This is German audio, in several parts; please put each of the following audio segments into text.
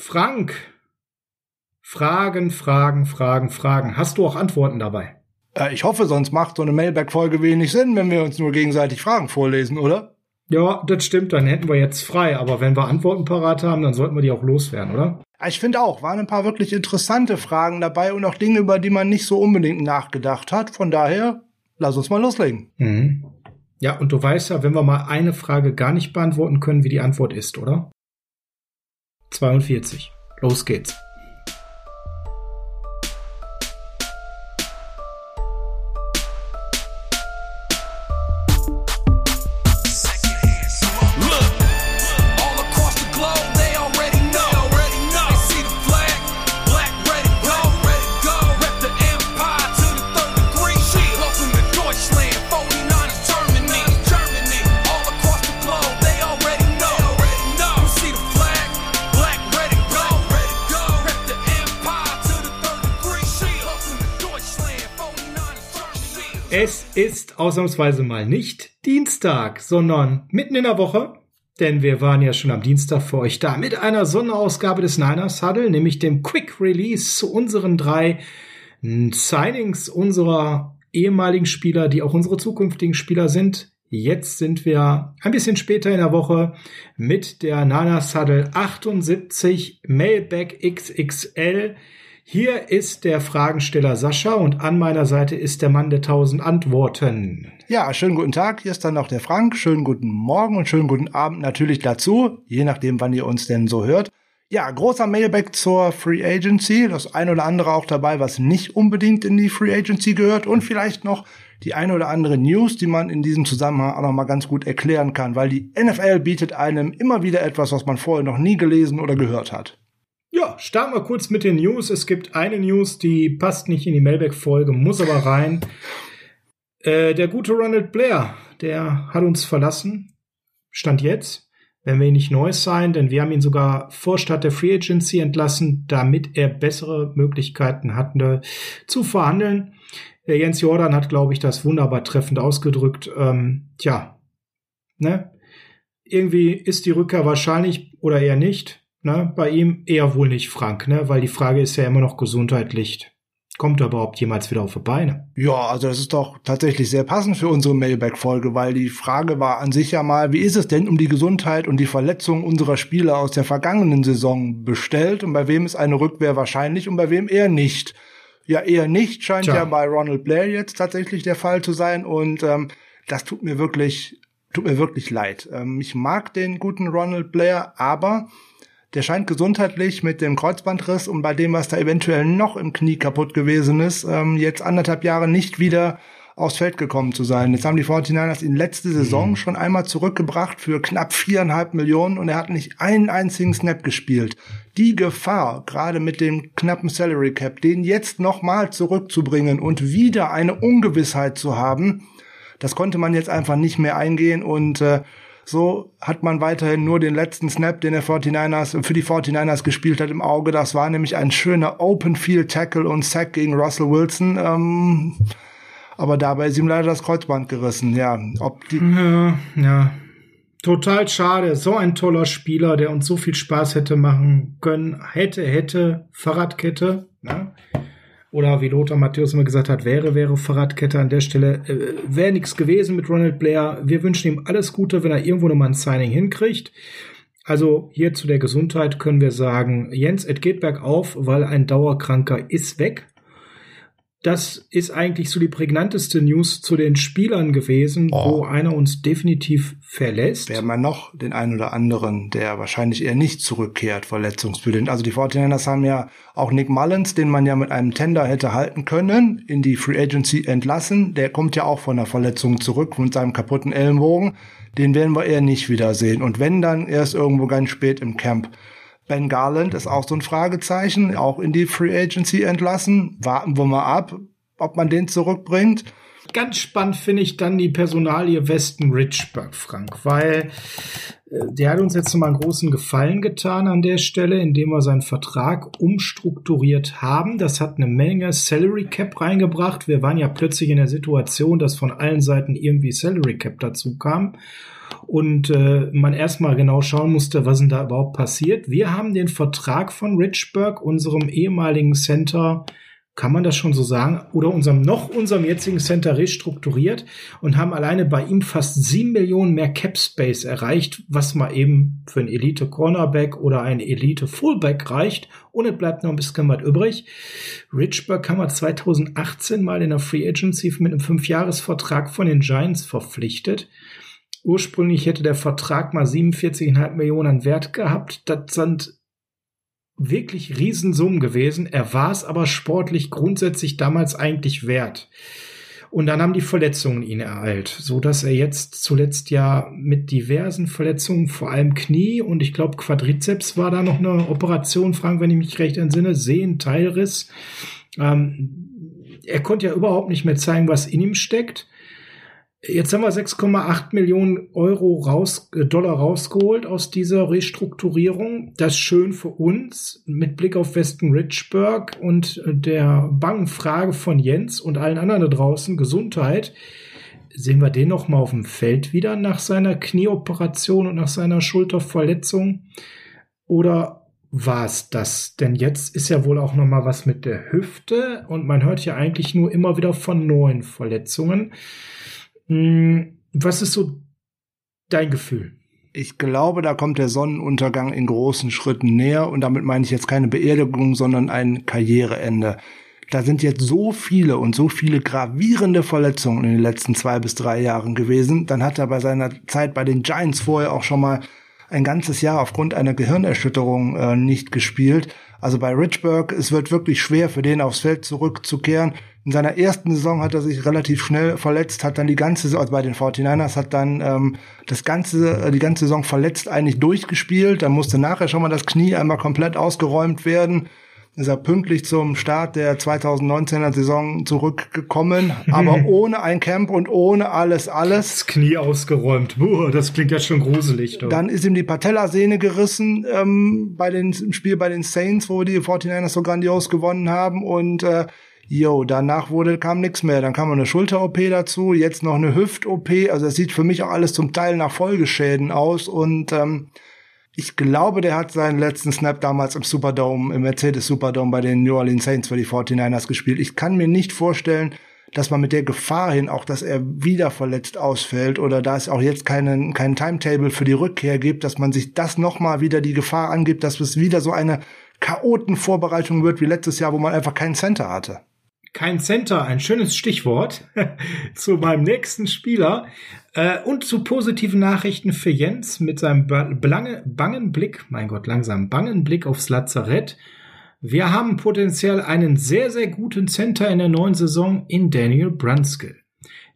Frank, Fragen, Fragen, Fragen, Fragen. Hast du auch Antworten dabei? Äh, ich hoffe, sonst macht so eine Mailback-Folge wenig Sinn, wenn wir uns nur gegenseitig Fragen vorlesen, oder? Ja, das stimmt, dann hätten wir jetzt frei. Aber wenn wir Antworten parat haben, dann sollten wir die auch loswerden, oder? Ich finde auch, waren ein paar wirklich interessante Fragen dabei und auch Dinge, über die man nicht so unbedingt nachgedacht hat. Von daher, lass uns mal loslegen. Mhm. Ja, und du weißt ja, wenn wir mal eine Frage gar nicht beantworten können, wie die Antwort ist, oder? 42. Los geht's. Ausnahmsweise mal nicht Dienstag, sondern mitten in der Woche. Denn wir waren ja schon am Dienstag für euch da mit einer Sonderausgabe des Niners Huddle, nämlich dem Quick Release zu unseren drei Signings unserer ehemaligen Spieler, die auch unsere zukünftigen Spieler sind. Jetzt sind wir ein bisschen später in der Woche mit der Nana Saddle 78 Mailback XXL hier ist der Fragensteller Sascha und an meiner Seite ist der Mann der tausend Antworten. Ja, schönen guten Tag. Hier ist dann noch der Frank. Schönen guten Morgen und schönen guten Abend natürlich dazu, je nachdem, wann ihr uns denn so hört. Ja, großer Mailback zur Free Agency. Das ein oder andere auch dabei, was nicht unbedingt in die Free Agency gehört und vielleicht noch die eine oder andere News, die man in diesem Zusammenhang auch noch mal ganz gut erklären kann, weil die NFL bietet einem immer wieder etwas, was man vorher noch nie gelesen oder gehört hat. Ja, starten wir kurz mit den News. Es gibt eine News, die passt nicht in die Mailback-Folge, muss aber rein. Äh, der gute Ronald Blair, der hat uns verlassen. Stand jetzt. Wenn wir ihn nicht neu sein, denn wir haben ihn sogar vor Start der Free Agency entlassen, damit er bessere Möglichkeiten hatte zu verhandeln. Der Jens Jordan hat, glaube ich, das wunderbar treffend ausgedrückt. Ähm, tja, ne? Irgendwie ist die Rückkehr wahrscheinlich oder eher nicht. Ne? Bei ihm eher wohl nicht Frank, ne? weil die Frage ist ja immer noch gesundheitlich. Kommt er überhaupt jemals wieder auf die Beine? Ja, also das ist doch tatsächlich sehr passend für unsere Mailback-Folge, weil die Frage war an sich ja mal, wie ist es denn um die Gesundheit und die Verletzung unserer Spieler aus der vergangenen Saison bestellt und bei wem ist eine Rückwehr wahrscheinlich und bei wem eher nicht? Ja, eher nicht scheint Tja. ja bei Ronald Blair jetzt tatsächlich der Fall zu sein und ähm, das tut mir wirklich, tut mir wirklich leid. Ähm, ich mag den guten Ronald Blair, aber der scheint gesundheitlich mit dem Kreuzbandriss und bei dem, was da eventuell noch im Knie kaputt gewesen ist, ähm, jetzt anderthalb Jahre nicht wieder aufs Feld gekommen zu sein. Jetzt haben die 49ers ihn letzte Saison mhm. schon einmal zurückgebracht für knapp viereinhalb Millionen und er hat nicht einen einzigen Snap gespielt. Die Gefahr, gerade mit dem knappen Salary Cap, den jetzt nochmal zurückzubringen und wieder eine Ungewissheit zu haben, das konnte man jetzt einfach nicht mehr eingehen und äh, so hat man weiterhin nur den letzten Snap, den der 49ers für die 49ers gespielt hat, im Auge. Das war nämlich ein schöner Open Field Tackle und Sack gegen Russell Wilson. Ähm, aber dabei ist ihm leider das Kreuzband gerissen. Ja, ob die ja, ja. Total schade. So ein toller Spieler, der uns so viel Spaß hätte machen können. Hätte, hätte, Fahrradkette. Ne? Oder wie Lothar Matthäus immer gesagt hat, wäre, wäre Fahrradkette an der Stelle. Äh, wäre nichts gewesen mit Ronald Blair. Wir wünschen ihm alles Gute, wenn er irgendwo nochmal ein Signing hinkriegt. Also hier zu der Gesundheit können wir sagen, Jens, es geht bergauf, weil ein Dauerkranker ist weg. Das ist eigentlich so die prägnanteste News zu den Spielern gewesen, oh. wo einer uns definitiv verlässt. Wer man noch den einen oder anderen, der wahrscheinlich eher nicht zurückkehrt, verletzungsbedingt. Also die 49ers haben ja auch Nick Mullins, den man ja mit einem Tender hätte halten können, in die Free Agency entlassen. Der kommt ja auch von der Verletzung zurück, von seinem kaputten Ellenbogen. Den werden wir eher nicht wiedersehen. Und wenn dann erst irgendwo ganz spät im Camp. Ben Garland ist auch so ein Fragezeichen, auch in die Free Agency entlassen. Warten wir mal ab, ob man den zurückbringt. Ganz spannend finde ich dann die Personalie Weston Richburg, Frank, weil äh, der hat uns jetzt mal einen großen Gefallen getan an der Stelle, indem wir seinen Vertrag umstrukturiert haben. Das hat eine Menge Salary Cap reingebracht. Wir waren ja plötzlich in der Situation, dass von allen Seiten irgendwie Salary Cap dazu kam. Und äh, man erstmal genau schauen musste, was denn da überhaupt passiert. Wir haben den Vertrag von Richburg, unserem ehemaligen Center, kann man das schon so sagen, oder unserem noch unserem jetzigen Center restrukturiert und haben alleine bei ihm fast sieben Millionen mehr Cap Space erreicht, was mal eben für ein Elite Cornerback oder ein Elite Fullback reicht. Und es bleibt noch ein bisschen was übrig. Richburg haben wir 2018 mal in der Free Agency mit einem Fünfjahresvertrag von den Giants verpflichtet. Ursprünglich hätte der Vertrag mal 47,5 Millionen Wert gehabt. Das sind wirklich Riesensummen gewesen. Er war es aber sportlich grundsätzlich damals eigentlich wert. Und dann haben die Verletzungen ihn ereilt, so dass er jetzt zuletzt ja mit diversen Verletzungen, vor allem Knie und ich glaube Quadrizeps war da noch eine Operation, Frank, wenn ich mich recht entsinne, Sehen, Teilriss. Ähm, er konnte ja überhaupt nicht mehr zeigen, was in ihm steckt. Jetzt haben wir 6,8 Millionen Euro raus, äh, Dollar rausgeholt aus dieser Restrukturierung. Das ist schön für uns mit Blick auf Westen Richburg und der bangen Frage von Jens und allen anderen da draußen, Gesundheit. Sehen wir den noch mal auf dem Feld wieder nach seiner Knieoperation und nach seiner Schulterverletzung? Oder war es das? Denn jetzt ist ja wohl auch noch mal was mit der Hüfte und man hört ja eigentlich nur immer wieder von neuen Verletzungen. Hm, was ist so dein Gefühl? Ich glaube, da kommt der Sonnenuntergang in großen Schritten näher und damit meine ich jetzt keine Beerdigung, sondern ein Karriereende. Da sind jetzt so viele und so viele gravierende Verletzungen in den letzten zwei bis drei Jahren gewesen. Dann hat er bei seiner Zeit bei den Giants vorher auch schon mal ein ganzes Jahr aufgrund einer Gehirnerschütterung äh, nicht gespielt. Also bei Richburg, es wird wirklich schwer für den aufs Feld zurückzukehren. In seiner ersten Saison hat er sich relativ schnell verletzt, hat dann die ganze Saison, also bei den 49ers, hat dann ähm, das ganze, äh, die ganze Saison verletzt eigentlich durchgespielt. Dann musste nachher schon mal das Knie einmal komplett ausgeräumt werden. Ist er pünktlich zum Start der 2019er Saison zurückgekommen, aber ohne ein Camp und ohne alles, alles. Das Knie ausgeräumt. Buh, das klingt ja schon gruselig. Doch. Dann ist ihm die Patellasehne gerissen ähm, bei den, im Spiel bei den Saints, wo die 49ers so grandios gewonnen haben und äh, Jo, danach wurde, kam nichts mehr. Dann kam eine Schulter-OP dazu, jetzt noch eine Hüft-OP. Also es sieht für mich auch alles zum Teil nach Folgeschäden aus. Und ähm, ich glaube, der hat seinen letzten Snap damals im Superdome, im Mercedes Superdome bei den New Orleans Saints für die 49ers gespielt. Ich kann mir nicht vorstellen, dass man mit der Gefahr hin, auch dass er wieder verletzt ausfällt oder da es auch jetzt keinen, keinen Timetable für die Rückkehr gibt, dass man sich das nochmal wieder die Gefahr angibt, dass es wieder so eine Chaotenvorbereitung wird wie letztes Jahr, wo man einfach keinen Center hatte. Kein Center, ein schönes Stichwort zu meinem nächsten Spieler äh, und zu positiven Nachrichten für Jens mit seinem blange, bangen Blick, mein Gott, langsam bangen Blick aufs Lazarett. Wir haben potenziell einen sehr, sehr guten Center in der neuen Saison in Daniel Brunskill.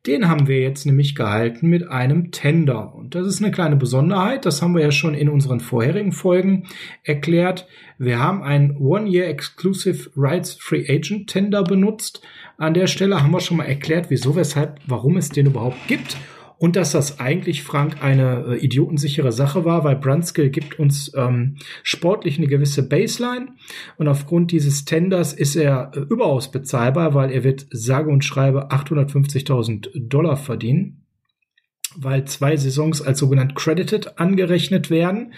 Den haben wir jetzt nämlich gehalten mit einem Tender. Und das ist eine kleine Besonderheit. Das haben wir ja schon in unseren vorherigen Folgen erklärt. Wir haben einen One-Year Exclusive Rights Free Agent Tender benutzt. An der Stelle haben wir schon mal erklärt, wieso, weshalb, warum es den überhaupt gibt und dass das eigentlich, Frank, eine äh, idiotensichere Sache war, weil Brunskill gibt uns ähm, sportlich eine gewisse Baseline und aufgrund dieses Tenders ist er äh, überaus bezahlbar, weil er wird sage und schreibe 850.000 Dollar verdienen, weil zwei Saisons als sogenannt credited angerechnet werden.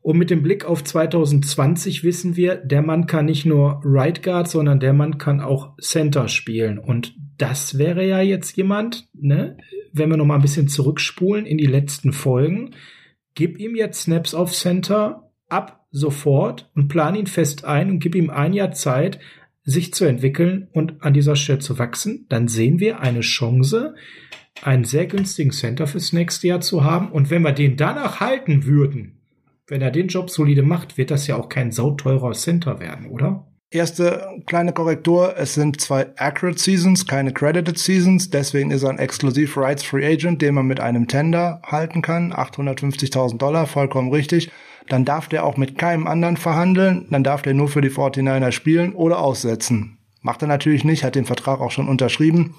Und mit dem Blick auf 2020 wissen wir, der Mann kann nicht nur Right Guard, sondern der Mann kann auch Center spielen. Und das wäre ja jetzt jemand, ne, wenn wir noch mal ein bisschen zurückspulen in die letzten Folgen, gib ihm jetzt Snaps auf Center ab sofort und plan ihn fest ein und gib ihm ein Jahr Zeit, sich zu entwickeln und an dieser Stelle zu wachsen, dann sehen wir eine Chance, einen sehr günstigen Center fürs nächste Jahr zu haben. Und wenn wir den danach halten würden, wenn er den Job solide macht, wird das ja auch kein sauteurer Center werden, oder? Erste kleine Korrektur, es sind zwei Accurate Seasons, keine Credited Seasons, deswegen ist er ein Exklusiv Rights Free Agent, den man mit einem Tender halten kann, 850.000 Dollar, vollkommen richtig. Dann darf der auch mit keinem anderen verhandeln, dann darf der nur für die 49er spielen oder aussetzen. Macht er natürlich nicht, hat den Vertrag auch schon unterschrieben.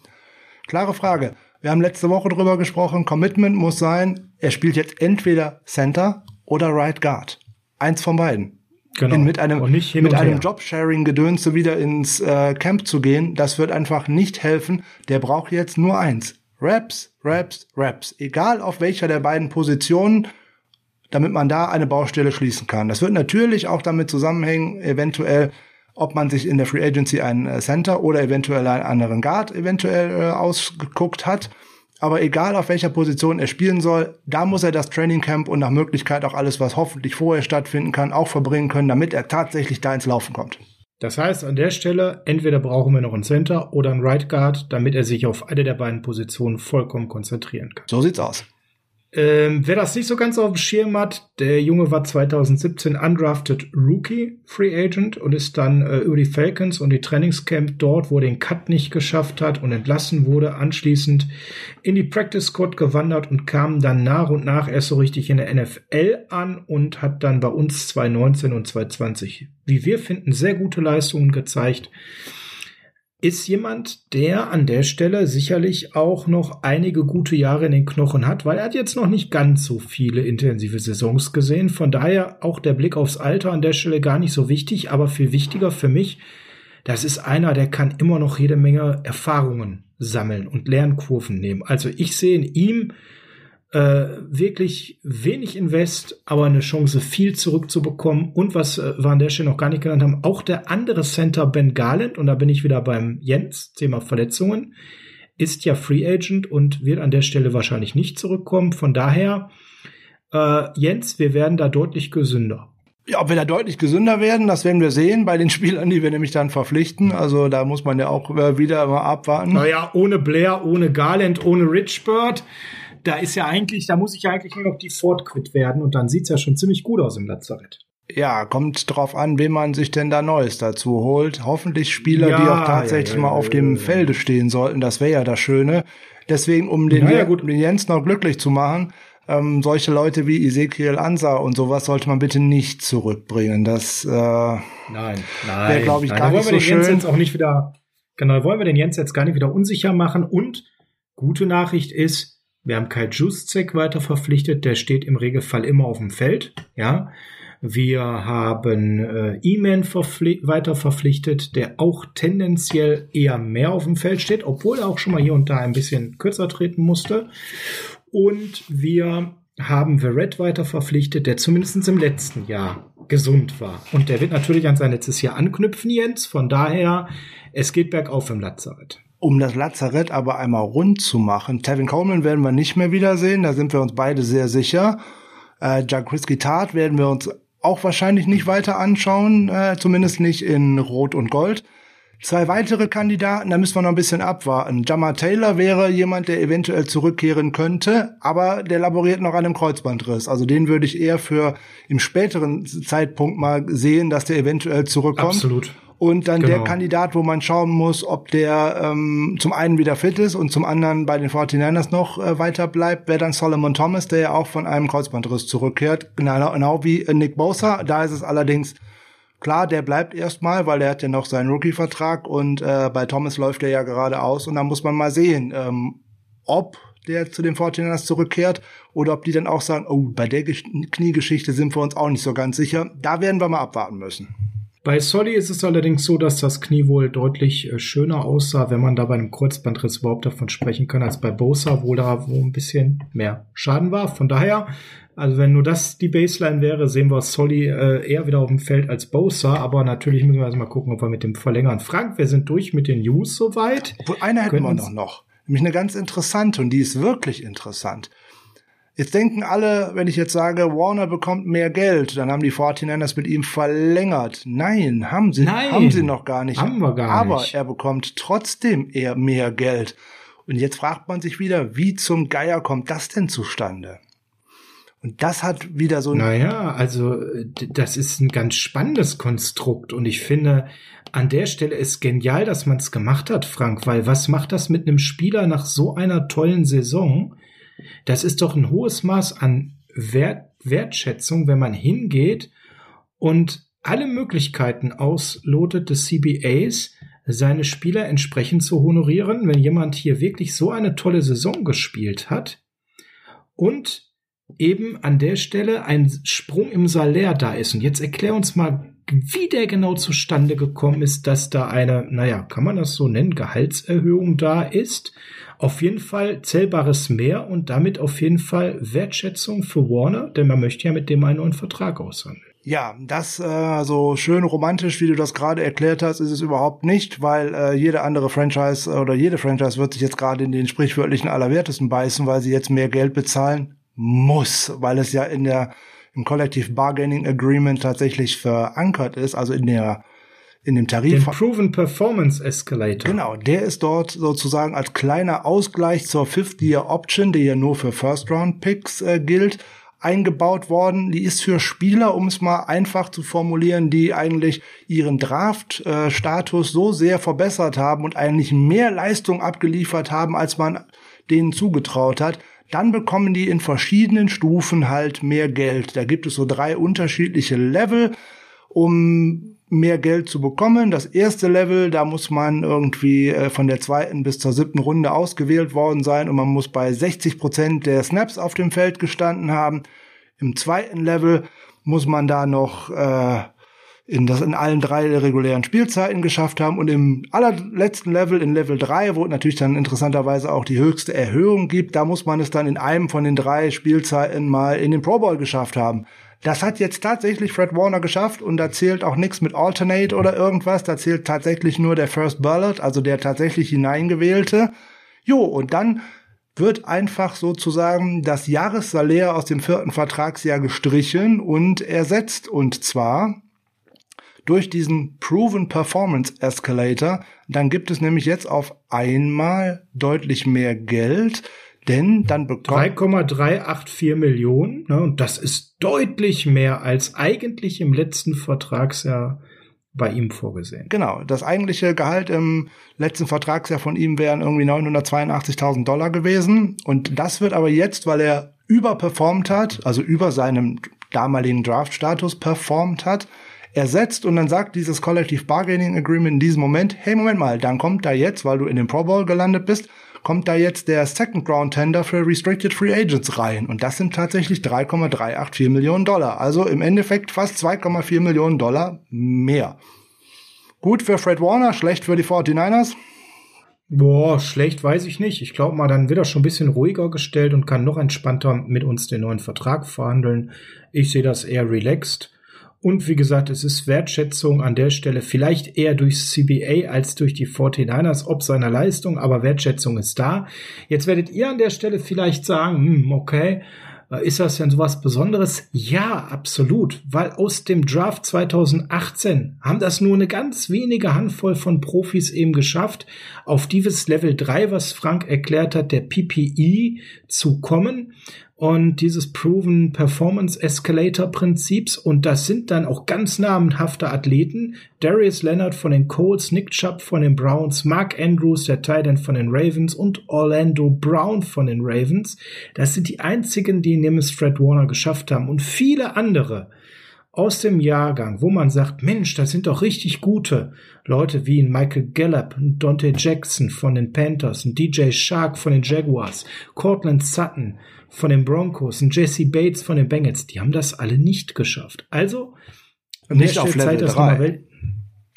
Klare Frage. Wir haben letzte Woche drüber gesprochen, Commitment muss sein, er spielt jetzt entweder Center oder Right Guard. Eins von beiden. Genau. In, mit einem, mit einem Jobsharing-Gedönse wieder ins äh, Camp zu gehen, das wird einfach nicht helfen. Der braucht jetzt nur eins. Raps, Raps, Raps. Egal auf welcher der beiden Positionen, damit man da eine Baustelle schließen kann. Das wird natürlich auch damit zusammenhängen, eventuell, ob man sich in der Free Agency einen äh, Center oder eventuell einen anderen Guard eventuell äh, ausgeguckt hat. Aber egal auf welcher Position er spielen soll, da muss er das Training Camp und nach Möglichkeit auch alles, was hoffentlich vorher stattfinden kann, auch verbringen können, damit er tatsächlich da ins Laufen kommt. Das heißt, an der Stelle, entweder brauchen wir noch einen Center oder einen Right Guard, damit er sich auf eine der beiden Positionen vollkommen konzentrieren kann. So sieht's aus. Ähm, wer das nicht so ganz auf dem Schirm hat, der Junge war 2017 undrafted Rookie Free Agent und ist dann äh, über die Falcons und die Trainingscamp dort, wo er den Cut nicht geschafft hat und entlassen wurde, anschließend in die Practice Squad gewandert und kam dann nach und nach erst so richtig in der NFL an und hat dann bei uns 2019 und 2020, wie wir finden, sehr gute Leistungen gezeigt ist jemand, der an der Stelle sicherlich auch noch einige gute Jahre in den Knochen hat, weil er hat jetzt noch nicht ganz so viele intensive Saisons gesehen. Von daher auch der Blick aufs Alter an der Stelle gar nicht so wichtig, aber viel wichtiger für mich, das ist einer, der kann immer noch jede Menge Erfahrungen sammeln und Lernkurven nehmen. Also ich sehe in ihm äh, wirklich wenig Invest, aber eine Chance, viel zurückzubekommen. Und was äh, wir an der Stelle noch gar nicht genannt haben, auch der andere Center Ben Garland, und da bin ich wieder beim Jens, Thema Verletzungen, ist ja Free Agent und wird an der Stelle wahrscheinlich nicht zurückkommen. Von daher, äh, Jens, wir werden da deutlich gesünder. Ja, ob wir da deutlich gesünder werden, das werden wir sehen bei den Spielern, die wir nämlich dann verpflichten. Also da muss man ja auch äh, wieder mal abwarten. Naja, ohne Blair, ohne Garland, ohne Richbird da ist ja eigentlich, da muss ich ja eigentlich nur noch die Ford quit werden und dann sieht's ja schon ziemlich gut aus im Lazarett. Ja, kommt drauf an, wen man sich denn da Neues dazu holt. Hoffentlich Spieler, ja, die auch tatsächlich ja, ja, mal auf dem Felde stehen sollten. Das wäre ja das Schöne. Deswegen, um den. Um den Jens noch glücklich zu machen, ähm, solche Leute wie Ezekiel Ansa und sowas sollte man bitte nicht zurückbringen. Das äh, nein, nein, wäre, glaube ich, nein, gar nicht so schön. Jens jetzt auch nicht wieder, genau, wollen wir den Jens jetzt gar nicht wieder unsicher machen. Und gute Nachricht ist, wir haben Kai Juszek weiter verpflichtet, der steht im Regelfall immer auf dem Feld. Ja, wir haben äh, E-Man weiter verpflichtet, der auch tendenziell eher mehr auf dem Feld steht, obwohl er auch schon mal hier und da ein bisschen kürzer treten musste. Und wir haben Verrett weiter verpflichtet, der zumindest im letzten Jahr gesund war. Und der wird natürlich an sein letztes Jahr anknüpfen, Jens. Von daher, es geht bergauf im Lazarett um das Lazarett aber einmal rund zu machen. Tevin Coleman werden wir nicht mehr wiedersehen, da sind wir uns beide sehr sicher. Äh, Jack Risky Tart werden wir uns auch wahrscheinlich nicht weiter anschauen, äh, zumindest nicht in Rot und Gold. Zwei weitere Kandidaten, da müssen wir noch ein bisschen abwarten. Jamar Taylor wäre jemand, der eventuell zurückkehren könnte, aber der laboriert noch an einem Kreuzbandriss. Also den würde ich eher für im späteren Zeitpunkt mal sehen, dass der eventuell zurückkommt. Absolut. Und dann genau. der Kandidat, wo man schauen muss, ob der ähm, zum einen wieder fit ist und zum anderen bei den 49ers noch äh, weiter bleibt, wäre dann Solomon Thomas, der ja auch von einem Kreuzbandriss zurückkehrt. Genau, genau wie äh, Nick Bosa. Da ist es allerdings klar, der bleibt erstmal, weil er hat ja noch seinen Rookie-Vertrag und äh, bei Thomas läuft er ja gerade aus und da muss man mal sehen, ähm, ob der zu den 49ers zurückkehrt oder ob die dann auch sagen, oh, bei der Kniegeschichte sind wir uns auch nicht so ganz sicher. Da werden wir mal abwarten müssen. Bei Solly ist es allerdings so, dass das Knie wohl deutlich äh, schöner aussah, wenn man da bei einem Kreuzbandriss überhaupt davon sprechen kann, als bei Bosa, wo da wo ein bisschen mehr Schaden war. Von daher, also wenn nur das die Baseline wäre, sehen wir Solly äh, eher wieder auf dem Feld als Bosa. Aber natürlich müssen wir erst mal gucken, ob wir mit dem verlängern. Frank, wir sind durch mit den News soweit. Eine hätten wir noch, noch. Nämlich eine ganz interessante und die ist wirklich interessant. Jetzt denken alle, wenn ich jetzt sage, Warner bekommt mehr Geld, dann haben die 49ers mit ihm verlängert. Nein, haben sie, Nein, haben sie noch gar nicht. Haben wir gar Aber nicht. er bekommt trotzdem eher mehr Geld. Und jetzt fragt man sich wieder, wie zum Geier kommt das denn zustande? Und das hat wieder so ein. Naja, also das ist ein ganz spannendes Konstrukt und ich finde, an der Stelle ist genial, dass man es gemacht hat, Frank, weil was macht das mit einem Spieler nach so einer tollen Saison? Das ist doch ein hohes Maß an Wert, Wertschätzung, wenn man hingeht und alle Möglichkeiten auslotet des CBAs, seine Spieler entsprechend zu honorieren, wenn jemand hier wirklich so eine tolle Saison gespielt hat und eben an der Stelle ein Sprung im Salär da ist. Und jetzt erklär uns mal, wie der genau zustande gekommen ist, dass da eine, naja, kann man das so nennen, Gehaltserhöhung da ist Auf jeden Fall zählbares Mehr und damit auf jeden Fall Wertschätzung für Warner, denn man möchte ja mit dem einen neuen Vertrag aushandeln. Ja, das äh, so schön romantisch, wie du das gerade erklärt hast, ist es überhaupt nicht, weil äh, jede andere Franchise äh, oder jede Franchise wird sich jetzt gerade in den sprichwörtlichen Allerwertesten beißen, weil sie jetzt mehr Geld bezahlen muss, weil es ja in der im Collective Bargaining Agreement tatsächlich verankert ist, also in der in dem Tarif. Den Proven Performance Escalator. Genau, der ist dort sozusagen als kleiner Ausgleich zur Fifth Year Option, die ja nur für First Round Picks äh, gilt, eingebaut worden. Die ist für Spieler, um es mal einfach zu formulieren, die eigentlich ihren Draft-Status so sehr verbessert haben und eigentlich mehr Leistung abgeliefert haben, als man denen zugetraut hat. Dann bekommen die in verschiedenen Stufen halt mehr Geld. Da gibt es so drei unterschiedliche Level, um mehr Geld zu bekommen. Das erste Level, da muss man irgendwie äh, von der zweiten bis zur siebten Runde ausgewählt worden sein und man muss bei 60 Prozent der Snaps auf dem Feld gestanden haben. Im zweiten Level muss man da noch äh, in das in allen drei regulären Spielzeiten geschafft haben und im allerletzten Level, in Level 3, wo natürlich dann interessanterweise auch die höchste Erhöhung gibt, da muss man es dann in einem von den drei Spielzeiten mal in den Pro Bowl geschafft haben. Das hat jetzt tatsächlich Fred Warner geschafft und da zählt auch nichts mit Alternate oder irgendwas. Da zählt tatsächlich nur der First Ballot, also der tatsächlich hineingewählte. Jo, und dann wird einfach sozusagen das Jahressalär aus dem vierten Vertragsjahr gestrichen und ersetzt. Und zwar durch diesen Proven Performance Escalator. Dann gibt es nämlich jetzt auf einmal deutlich mehr Geld denn dann bekommt 3,384 Millionen, ne, und das ist deutlich mehr als eigentlich im letzten Vertragsjahr bei ihm vorgesehen. Genau, das eigentliche Gehalt im letzten Vertragsjahr von ihm wären irgendwie 982.000 Dollar gewesen. Und das wird aber jetzt, weil er überperformt hat, also über seinem damaligen Draft-Status performt hat, ersetzt und dann sagt dieses Collective Bargaining Agreement in diesem Moment, hey, Moment mal, dann kommt da jetzt, weil du in den Pro Bowl gelandet bist, kommt da jetzt der Second Round Tender für Restricted Free Agents rein. Und das sind tatsächlich 3,384 Millionen Dollar. Also im Endeffekt fast 2,4 Millionen Dollar mehr. Gut für Fred Warner, schlecht für die 49ers. Boah, schlecht weiß ich nicht. Ich glaube mal, dann wird er schon ein bisschen ruhiger gestellt und kann noch entspannter mit uns den neuen Vertrag verhandeln. Ich sehe das eher relaxed. Und wie gesagt, es ist Wertschätzung an der Stelle vielleicht eher durch CBA als durch die 49ers ob seiner Leistung, aber Wertschätzung ist da. Jetzt werdet ihr an der Stelle vielleicht sagen, hm, okay, äh, ist das denn sowas Besonderes? Ja, absolut, weil aus dem Draft 2018 haben das nur eine ganz wenige Handvoll von Profis eben geschafft, auf dieses Level 3, was Frank erklärt hat, der PPE zu kommen und dieses Proven Performance Escalator Prinzips und das sind dann auch ganz namenhafte Athleten. Darius Leonard von den Colts, Nick Chubb von den Browns, Mark Andrews, der Titan von den Ravens und Orlando Brown von den Ravens. Das sind die einzigen, die Nemes Fred Warner geschafft haben und viele andere aus dem Jahrgang, wo man sagt, Mensch, das sind doch richtig gute Leute wie Michael Gallup, Dante Jackson von den Panthers, DJ Shark von den Jaguars, Cortland Sutton, von den Broncos und Jesse Bates von den Bengals, die haben das alle nicht geschafft. Also nicht auf Level 3.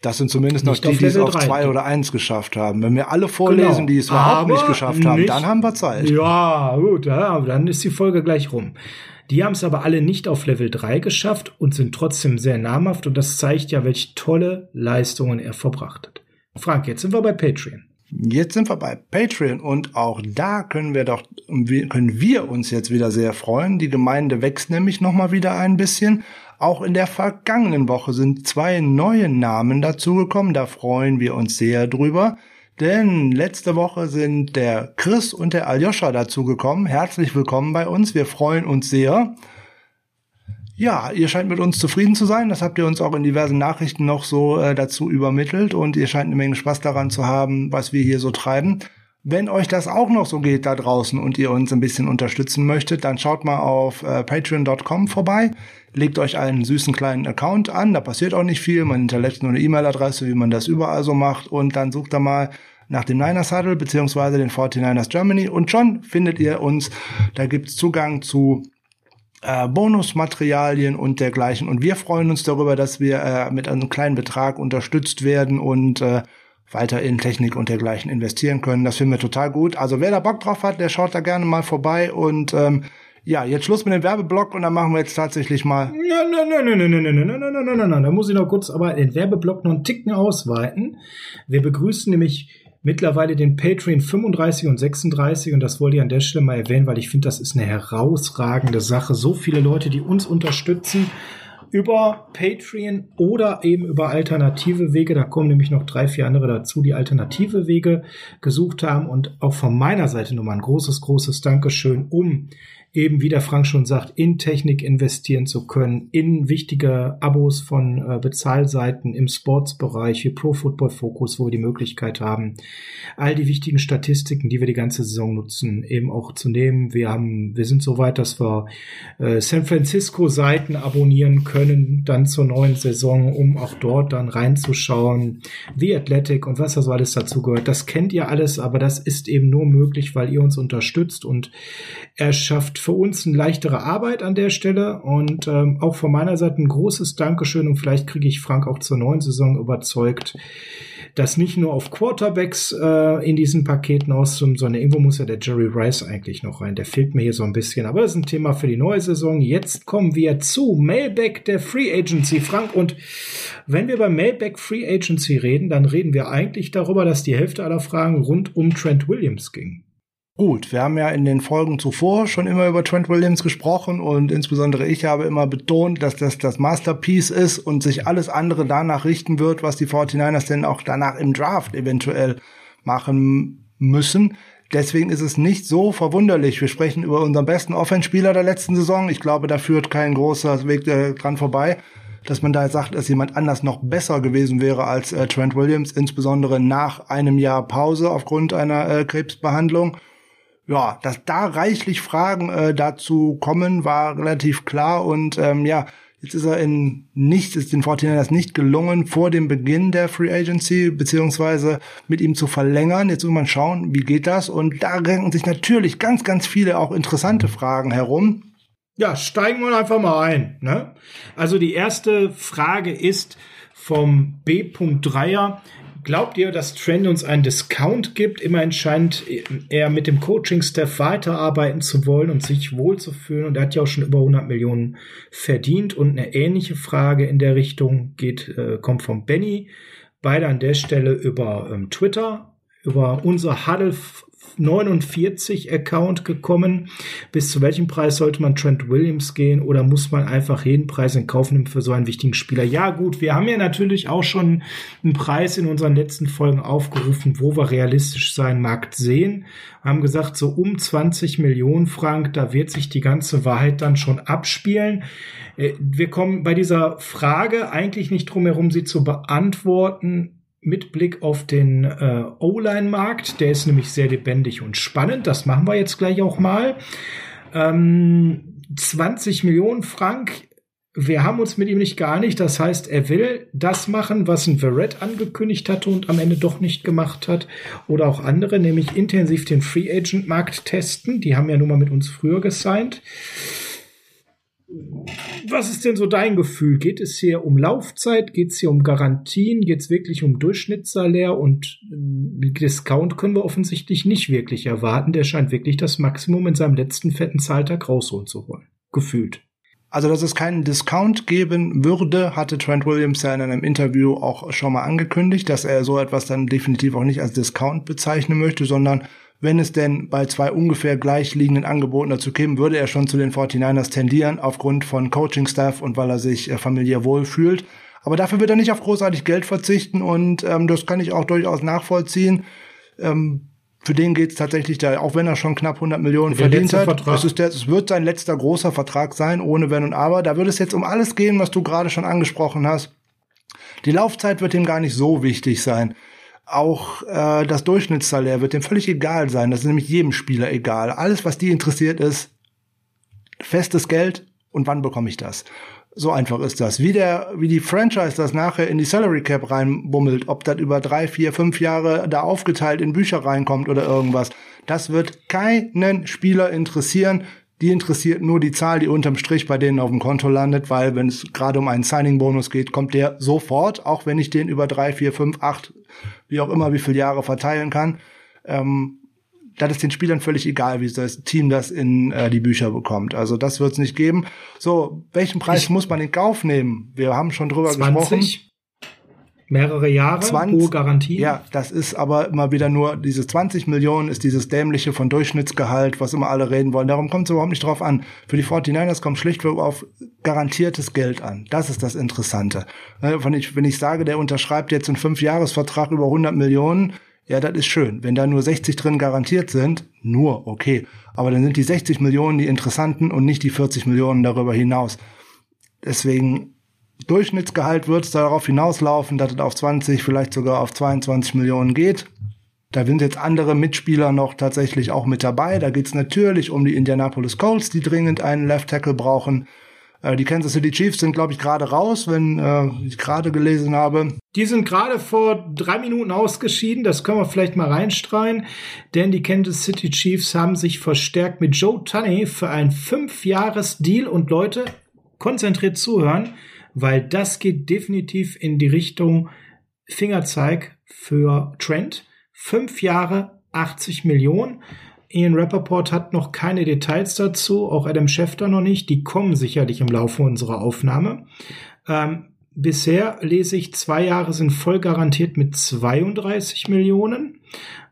Das sind zumindest noch die, die es auf 2 oder 1 geschafft haben. Wenn wir alle vorlesen, genau. die es überhaupt nicht geschafft haben, nicht, dann haben wir Zeit. Ja, gut, ja, dann ist die Folge gleich rum. Die haben es aber alle nicht auf Level 3 geschafft und sind trotzdem sehr namhaft und das zeigt ja, welche tolle Leistungen er verbracht hat. Frank, jetzt sind wir bei Patreon. Jetzt sind wir bei Patreon und auch da können wir doch, können wir uns jetzt wieder sehr freuen. Die Gemeinde wächst nämlich nochmal wieder ein bisschen. Auch in der vergangenen Woche sind zwei neue Namen dazugekommen. Da freuen wir uns sehr drüber. Denn letzte Woche sind der Chris und der Aljoscha dazugekommen. Herzlich willkommen bei uns. Wir freuen uns sehr. Ja, ihr scheint mit uns zufrieden zu sein. Das habt ihr uns auch in diversen Nachrichten noch so äh, dazu übermittelt und ihr scheint eine Menge Spaß daran zu haben, was wir hier so treiben. Wenn euch das auch noch so geht da draußen und ihr uns ein bisschen unterstützen möchtet, dann schaut mal auf äh, patreon.com vorbei, legt euch einen süßen kleinen Account an, da passiert auch nicht viel, man hinterlässt nur eine E-Mail-Adresse, wie man das überall so macht. Und dann sucht da mal nach dem Niners Huddle beziehungsweise den 49ers Germany. Und schon findet ihr uns. Da gibt's Zugang zu äh, Bonusmaterialien und dergleichen. Und wir freuen uns darüber, dass wir äh, mit einem kleinen Betrag unterstützt werden. Und äh, weiter in Technik und dergleichen investieren können. Das finden wir total gut. Also wer da Bock drauf hat, der schaut da gerne mal vorbei und ähm, ja, jetzt Schluss mit dem Werbeblock und dann machen wir jetzt tatsächlich mal. Nein, nein, nein, nein, nein, nein, nein, nein, nein, nein, nein. Da muss ich noch kurz aber den Werbeblock noch einen Ticken ausweiten. Wir begrüßen nämlich mittlerweile den Patreon 35 und 36 und das wollte ich an der Stelle mal erwähnen, weil ich finde, das ist eine herausragende Sache. So viele Leute, die uns unterstützen über Patreon oder eben über alternative Wege. Da kommen nämlich noch drei, vier andere dazu, die alternative Wege gesucht haben. Und auch von meiner Seite nochmal ein großes, großes Dankeschön, um eben, wie der Frank schon sagt, in Technik investieren zu können, in wichtige Abos von äh, Bezahlseiten im Sportsbereich wie Pro Football Focus, wo wir die Möglichkeit haben, all die wichtigen Statistiken, die wir die ganze Saison nutzen, eben auch zu nehmen. Wir haben, wir sind so weit, dass wir äh, San Francisco Seiten abonnieren können, dann zur neuen Saison, um auch dort dann reinzuschauen. The Athletic und was da so alles dazu gehört. Das kennt ihr alles, aber das ist eben nur möglich, weil ihr uns unterstützt und er schafft für uns eine leichtere Arbeit an der Stelle und ähm, auch von meiner Seite ein großes Dankeschön und vielleicht kriege ich Frank auch zur neuen Saison überzeugt, dass nicht nur auf Quarterbacks äh, in diesen Paketen auszum, sondern irgendwo muss ja der Jerry Rice eigentlich noch rein. Der fehlt mir hier so ein bisschen, aber das ist ein Thema für die neue Saison. Jetzt kommen wir zu Mailback der Free Agency, Frank. Und wenn wir beim Mailback Free Agency reden, dann reden wir eigentlich darüber, dass die Hälfte aller Fragen rund um Trent Williams ging. Gut, wir haben ja in den Folgen zuvor schon immer über Trent Williams gesprochen und insbesondere ich habe immer betont, dass das das Masterpiece ist und sich alles andere danach richten wird, was die 49ers denn auch danach im Draft eventuell machen müssen. Deswegen ist es nicht so verwunderlich. Wir sprechen über unseren besten Offenspieler der letzten Saison. Ich glaube, da führt kein großer Weg äh, dran vorbei, dass man da sagt, dass jemand anders noch besser gewesen wäre als äh, Trent Williams, insbesondere nach einem Jahr Pause aufgrund einer äh, Krebsbehandlung ja, dass da reichlich Fragen äh, dazu kommen, war relativ klar und ähm, ja, jetzt ist er in nicht, ist den 49ers nicht gelungen, vor dem Beginn der Free Agency beziehungsweise mit ihm zu verlängern. Jetzt muss man schauen, wie geht das? Und da renken sich natürlich ganz, ganz viele auch interessante Fragen herum. Ja, steigen wir einfach mal ein. Ne? Also die erste Frage ist vom B.3er. Glaubt ihr, dass Trend uns einen Discount gibt? Immerhin scheint er mit dem Coaching-Staff weiterarbeiten zu wollen und sich wohlzufühlen. Und er hat ja auch schon über 100 Millionen verdient. Und eine ähnliche Frage in der Richtung geht, äh, kommt von Benny. Beide an der Stelle über ähm, Twitter, über unser Huddle 49 Account gekommen. Bis zu welchem Preis sollte man Trent Williams gehen oder muss man einfach jeden Preis in Kauf nehmen für so einen wichtigen Spieler? Ja, gut, wir haben ja natürlich auch schon einen Preis in unseren letzten Folgen aufgerufen, wo wir realistisch sein Markt sehen. Wir haben gesagt, so um 20 Millionen Frank, da wird sich die ganze Wahrheit dann schon abspielen. Äh, wir kommen bei dieser Frage eigentlich nicht drum herum, sie zu beantworten mit Blick auf den äh, O-Line-Markt. Der ist nämlich sehr lebendig und spannend. Das machen wir jetzt gleich auch mal. Ähm, 20 Millionen Frank. Wir haben uns mit ihm nicht geeinigt. Das heißt, er will das machen, was ein Verrett angekündigt hatte und am Ende doch nicht gemacht hat. Oder auch andere, nämlich intensiv den Free Agent Markt testen. Die haben ja nun mal mit uns früher gesigned. Was ist denn so dein Gefühl? Geht es hier um Laufzeit? Geht es hier um Garantien? Geht es wirklich um Durchschnittssalär? Und äh, Discount können wir offensichtlich nicht wirklich erwarten. Der scheint wirklich das Maximum in seinem letzten fetten Zahltag rausholen zu wollen. Gefühlt. Also, dass es keinen Discount geben würde, hatte Trent Williams ja in einem Interview auch schon mal angekündigt, dass er so etwas dann definitiv auch nicht als Discount bezeichnen möchte, sondern wenn es denn bei zwei ungefähr gleich liegenden Angeboten dazu käme, würde er schon zu den 49ers tendieren, aufgrund von Coaching-Staff und weil er sich äh, familiär wohl fühlt. Aber dafür wird er nicht auf großartig Geld verzichten und ähm, das kann ich auch durchaus nachvollziehen. Ähm, für den geht es tatsächlich da, auch wenn er schon knapp 100 Millionen der verdient hat. Vertrag. Es, ist der, es wird sein letzter großer Vertrag sein, ohne Wenn und Aber. Da würde es jetzt um alles gehen, was du gerade schon angesprochen hast. Die Laufzeit wird ihm gar nicht so wichtig sein auch äh, das Durchschnittssalär wird dem völlig egal sein. Das ist nämlich jedem Spieler egal. Alles, was die interessiert, ist festes Geld und wann bekomme ich das. So einfach ist das. Wie der, wie die Franchise das nachher in die Salary Cap reinbummelt, ob das über drei, vier, fünf Jahre da aufgeteilt in Bücher reinkommt oder irgendwas, das wird keinen Spieler interessieren. Die interessiert nur die Zahl, die unterm Strich bei denen auf dem Konto landet, weil wenn es gerade um einen Signing-Bonus geht, kommt der sofort, auch wenn ich den über drei, vier, fünf, acht, wie auch immer, wie viele Jahre verteilen kann. Ähm, das ist den Spielern völlig egal, wie das Team das in äh, die Bücher bekommt. Also das wird es nicht geben. So, welchen Preis ich muss man in Kauf nehmen? Wir haben schon drüber 20, gesprochen mehrere Jahre, 20, hohe Garantie. Ja, das ist aber immer wieder nur, diese 20 Millionen ist dieses dämliche von Durchschnittsgehalt, was immer alle reden wollen. Darum kommt es überhaupt nicht drauf an. Für die 49ers kommt schlichtweg auf garantiertes Geld an. Das ist das Interessante. Ne, wenn ich, wenn ich sage, der unterschreibt jetzt einen Fünfjahresvertrag über 100 Millionen, ja, das ist schön. Wenn da nur 60 drin garantiert sind, nur, okay. Aber dann sind die 60 Millionen die interessanten und nicht die 40 Millionen darüber hinaus. Deswegen Durchschnittsgehalt wird es darauf hinauslaufen, dass es auf 20, vielleicht sogar auf 22 Millionen geht. Da sind jetzt andere Mitspieler noch tatsächlich auch mit dabei. Da geht es natürlich um die Indianapolis Colts, die dringend einen Left Tackle brauchen. Äh, die Kansas City Chiefs sind, glaube ich, gerade raus, wenn äh, ich gerade gelesen habe. Die sind gerade vor drei Minuten ausgeschieden. Das können wir vielleicht mal reinstreuen. Denn die Kansas City Chiefs haben sich verstärkt mit Joe Tunney für ein Fünfjahres-Deal. Und Leute, konzentriert zuhören weil das geht definitiv in die Richtung Fingerzeig für Trent. Fünf Jahre, 80 Millionen. Ian Rappaport hat noch keine Details dazu, auch Adam Schefter noch nicht. Die kommen sicherlich im Laufe unserer Aufnahme. Ähm, bisher lese ich, zwei Jahre sind voll garantiert mit 32 Millionen.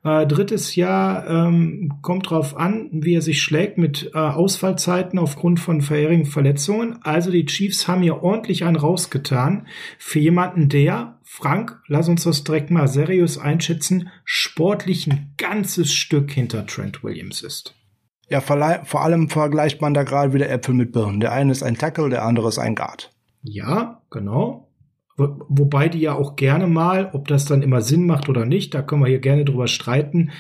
Äh, drittes Jahr ähm, kommt drauf an, wie er sich schlägt mit äh, Ausfallzeiten aufgrund von vorherigen Verletzungen. Also die Chiefs haben hier ordentlich einen rausgetan für jemanden, der, Frank, lass uns das direkt mal seriös einschätzen, sportlich ein ganzes Stück hinter Trent Williams ist. Ja, vor allem vergleicht man da gerade wieder Äpfel mit Birnen. Der eine ist ein Tackle, der andere ist ein Guard. Ja, genau. Wobei die ja auch gerne mal, ob das dann immer Sinn macht oder nicht, da können wir hier gerne drüber streiten,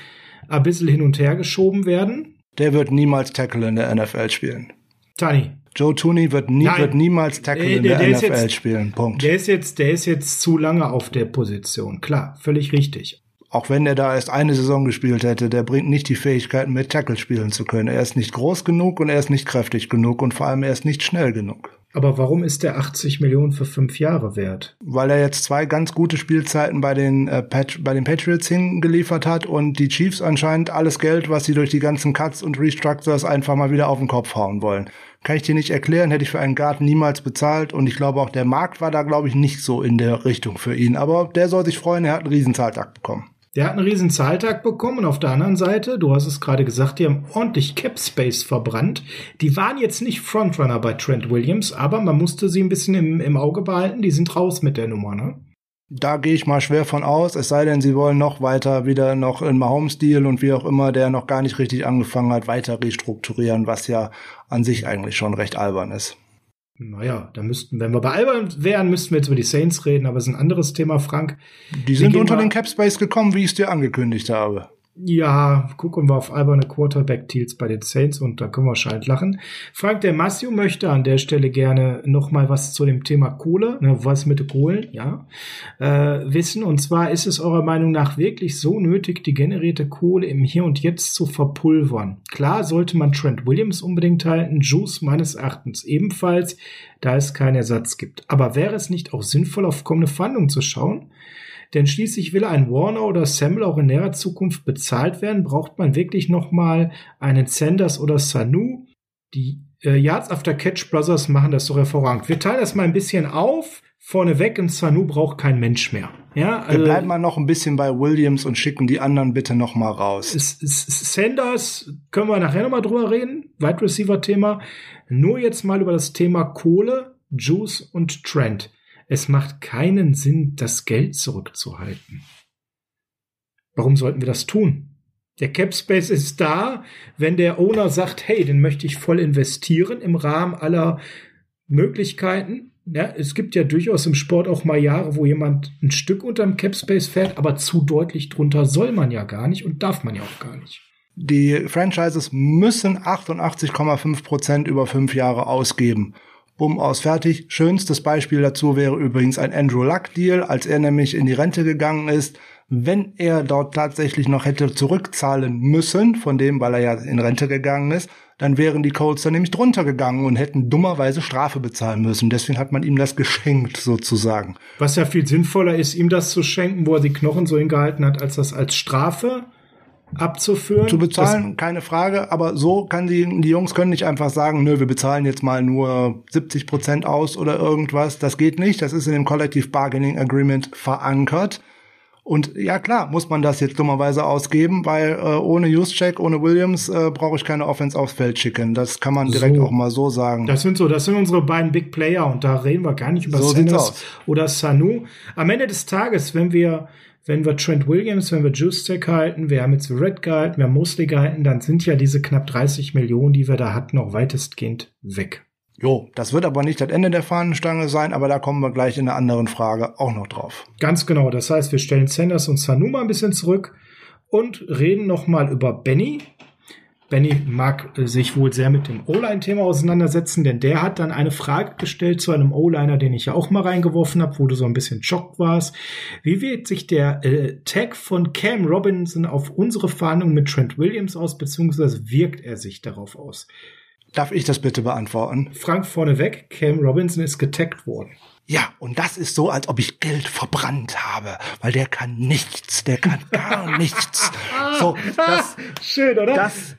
ein bisschen hin und her geschoben werden. Der wird niemals Tackle in der NFL spielen. Tani. Joe Tooney wird, nie, wird niemals Tackle der, in der, der NFL jetzt, spielen. Punkt. Der ist, jetzt, der ist jetzt zu lange auf der Position. Klar, völlig richtig. Auch wenn er da erst eine Saison gespielt hätte, der bringt nicht die Fähigkeiten, mit Tackle spielen zu können. Er ist nicht groß genug und er ist nicht kräftig genug und vor allem er ist nicht schnell genug. Aber warum ist der 80 Millionen für fünf Jahre wert? Weil er jetzt zwei ganz gute Spielzeiten bei den, äh, Pat bei den Patriots hingeliefert hat und die Chiefs anscheinend alles Geld, was sie durch die ganzen Cuts und Restructures einfach mal wieder auf den Kopf hauen wollen. Kann ich dir nicht erklären, hätte ich für einen Guard niemals bezahlt und ich glaube auch der Markt war da, glaube ich, nicht so in der Richtung für ihn. Aber der soll sich freuen, er hat einen Riesenzahltag bekommen. Der hat einen riesen Zahltag bekommen und auf der anderen Seite, du hast es gerade gesagt, die haben ordentlich Cap Space verbrannt. Die waren jetzt nicht Frontrunner bei Trent Williams, aber man musste sie ein bisschen im, im Auge behalten. Die sind raus mit der Nummer, ne? Da gehe ich mal schwer von aus, es sei denn, sie wollen noch weiter wieder noch in Mahomes-Stil und wie auch immer, der noch gar nicht richtig angefangen hat, weiter restrukturieren, was ja an sich eigentlich schon recht albern ist. Naja, da müssten, wenn wir bei Albern wären, müssten wir jetzt über die Saints reden, aber es ist ein anderes Thema, Frank. Die sind unter den Cap Space gekommen, wie ich es dir angekündigt habe. Ja, gucken wir auf alberne Quarterback-Deals bei den Saints und da können wir schalt lachen. Frank, der Massio möchte an der Stelle gerne noch mal was zu dem Thema Kohle, ne, was mit Kohlen, ja, äh, wissen. Und zwar ist es eurer Meinung nach wirklich so nötig, die generierte Kohle im Hier und Jetzt zu verpulvern? Klar sollte man Trent Williams unbedingt halten, Juice meines Erachtens ebenfalls, da es keinen Ersatz gibt. Aber wäre es nicht auch sinnvoll, auf kommende Verhandlungen zu schauen? Denn schließlich will ein Warner oder Samuel auch in näherer Zukunft bezahlt werden, braucht man wirklich nochmal einen Sanders oder Sanu. Die äh, Yards After Catch Brothers machen das so hervorragend. Wir teilen das mal ein bisschen auf. Vorneweg, ein Sanu braucht kein Mensch mehr. Ja, also, Wir bleiben mal noch ein bisschen bei Williams und schicken die anderen bitte noch mal raus. Sanders können wir nachher noch mal drüber reden. Wide Receiver Thema. Nur jetzt mal über das Thema Kohle, Juice und Trent. Es macht keinen Sinn, das Geld zurückzuhalten. Warum sollten wir das tun? Der Cap Space ist da, wenn der Owner sagt, hey, den möchte ich voll investieren im Rahmen aller Möglichkeiten. Ja, es gibt ja durchaus im Sport auch mal Jahre, wo jemand ein Stück unterm Cap Space fährt, aber zu deutlich drunter soll man ja gar nicht und darf man ja auch gar nicht. Die Franchises müssen 88,5 Prozent über fünf Jahre ausgeben. Bumm aus fertig. Schönstes Beispiel dazu wäre übrigens ein Andrew Luck Deal, als er nämlich in die Rente gegangen ist. Wenn er dort tatsächlich noch hätte zurückzahlen müssen, von dem, weil er ja in Rente gegangen ist, dann wären die Colts dann nämlich drunter gegangen und hätten dummerweise Strafe bezahlen müssen. Deswegen hat man ihm das geschenkt, sozusagen. Was ja viel sinnvoller ist, ihm das zu schenken, wo er die Knochen so hingehalten hat, als das als Strafe abzuführen. Zu bezahlen, das keine Frage, aber so kann die, die Jungs können nicht einfach sagen, nö, wir bezahlen jetzt mal nur 70 Prozent aus oder irgendwas. Das geht nicht. Das ist in dem Collective Bargaining Agreement verankert. Und ja, klar, muss man das jetzt dummerweise ausgeben, weil äh, ohne Juszczyk, ohne Williams äh, brauche ich keine Offense aufs Feld schicken. Das kann man direkt so. auch mal so sagen. Das sind so, das sind unsere beiden Big Player und da reden wir gar nicht über so Sanders oder Sanu. Am Ende des Tages, wenn wir wenn wir Trent Williams, wenn wir Juszczyk halten, wir haben jetzt Red gehalten, wir haben Mosley gehalten, dann sind ja diese knapp 30 Millionen, die wir da hatten, auch weitestgehend weg. Jo, das wird aber nicht das Ende der Fahnenstange sein, aber da kommen wir gleich in einer anderen Frage auch noch drauf. Ganz genau. Das heißt, wir stellen Sanders und Sanu mal ein bisschen zurück und reden noch mal über Benny. Benny mag äh, sich wohl sehr mit dem O-Line-Thema auseinandersetzen, denn der hat dann eine Frage gestellt zu einem O-Liner, den ich ja auch mal reingeworfen habe, wo du so ein bisschen schockt warst. Wie wirkt sich der äh, Tag von Cam Robinson auf unsere Verhandlungen mit Trent Williams aus, beziehungsweise wirkt er sich darauf aus? Darf ich das bitte beantworten? Frank vorneweg, Cam Robinson ist getaggt worden. Ja, und das ist so, als ob ich Geld verbrannt habe, weil der kann nichts, der kann gar nichts. So, das, schön, oder? Das,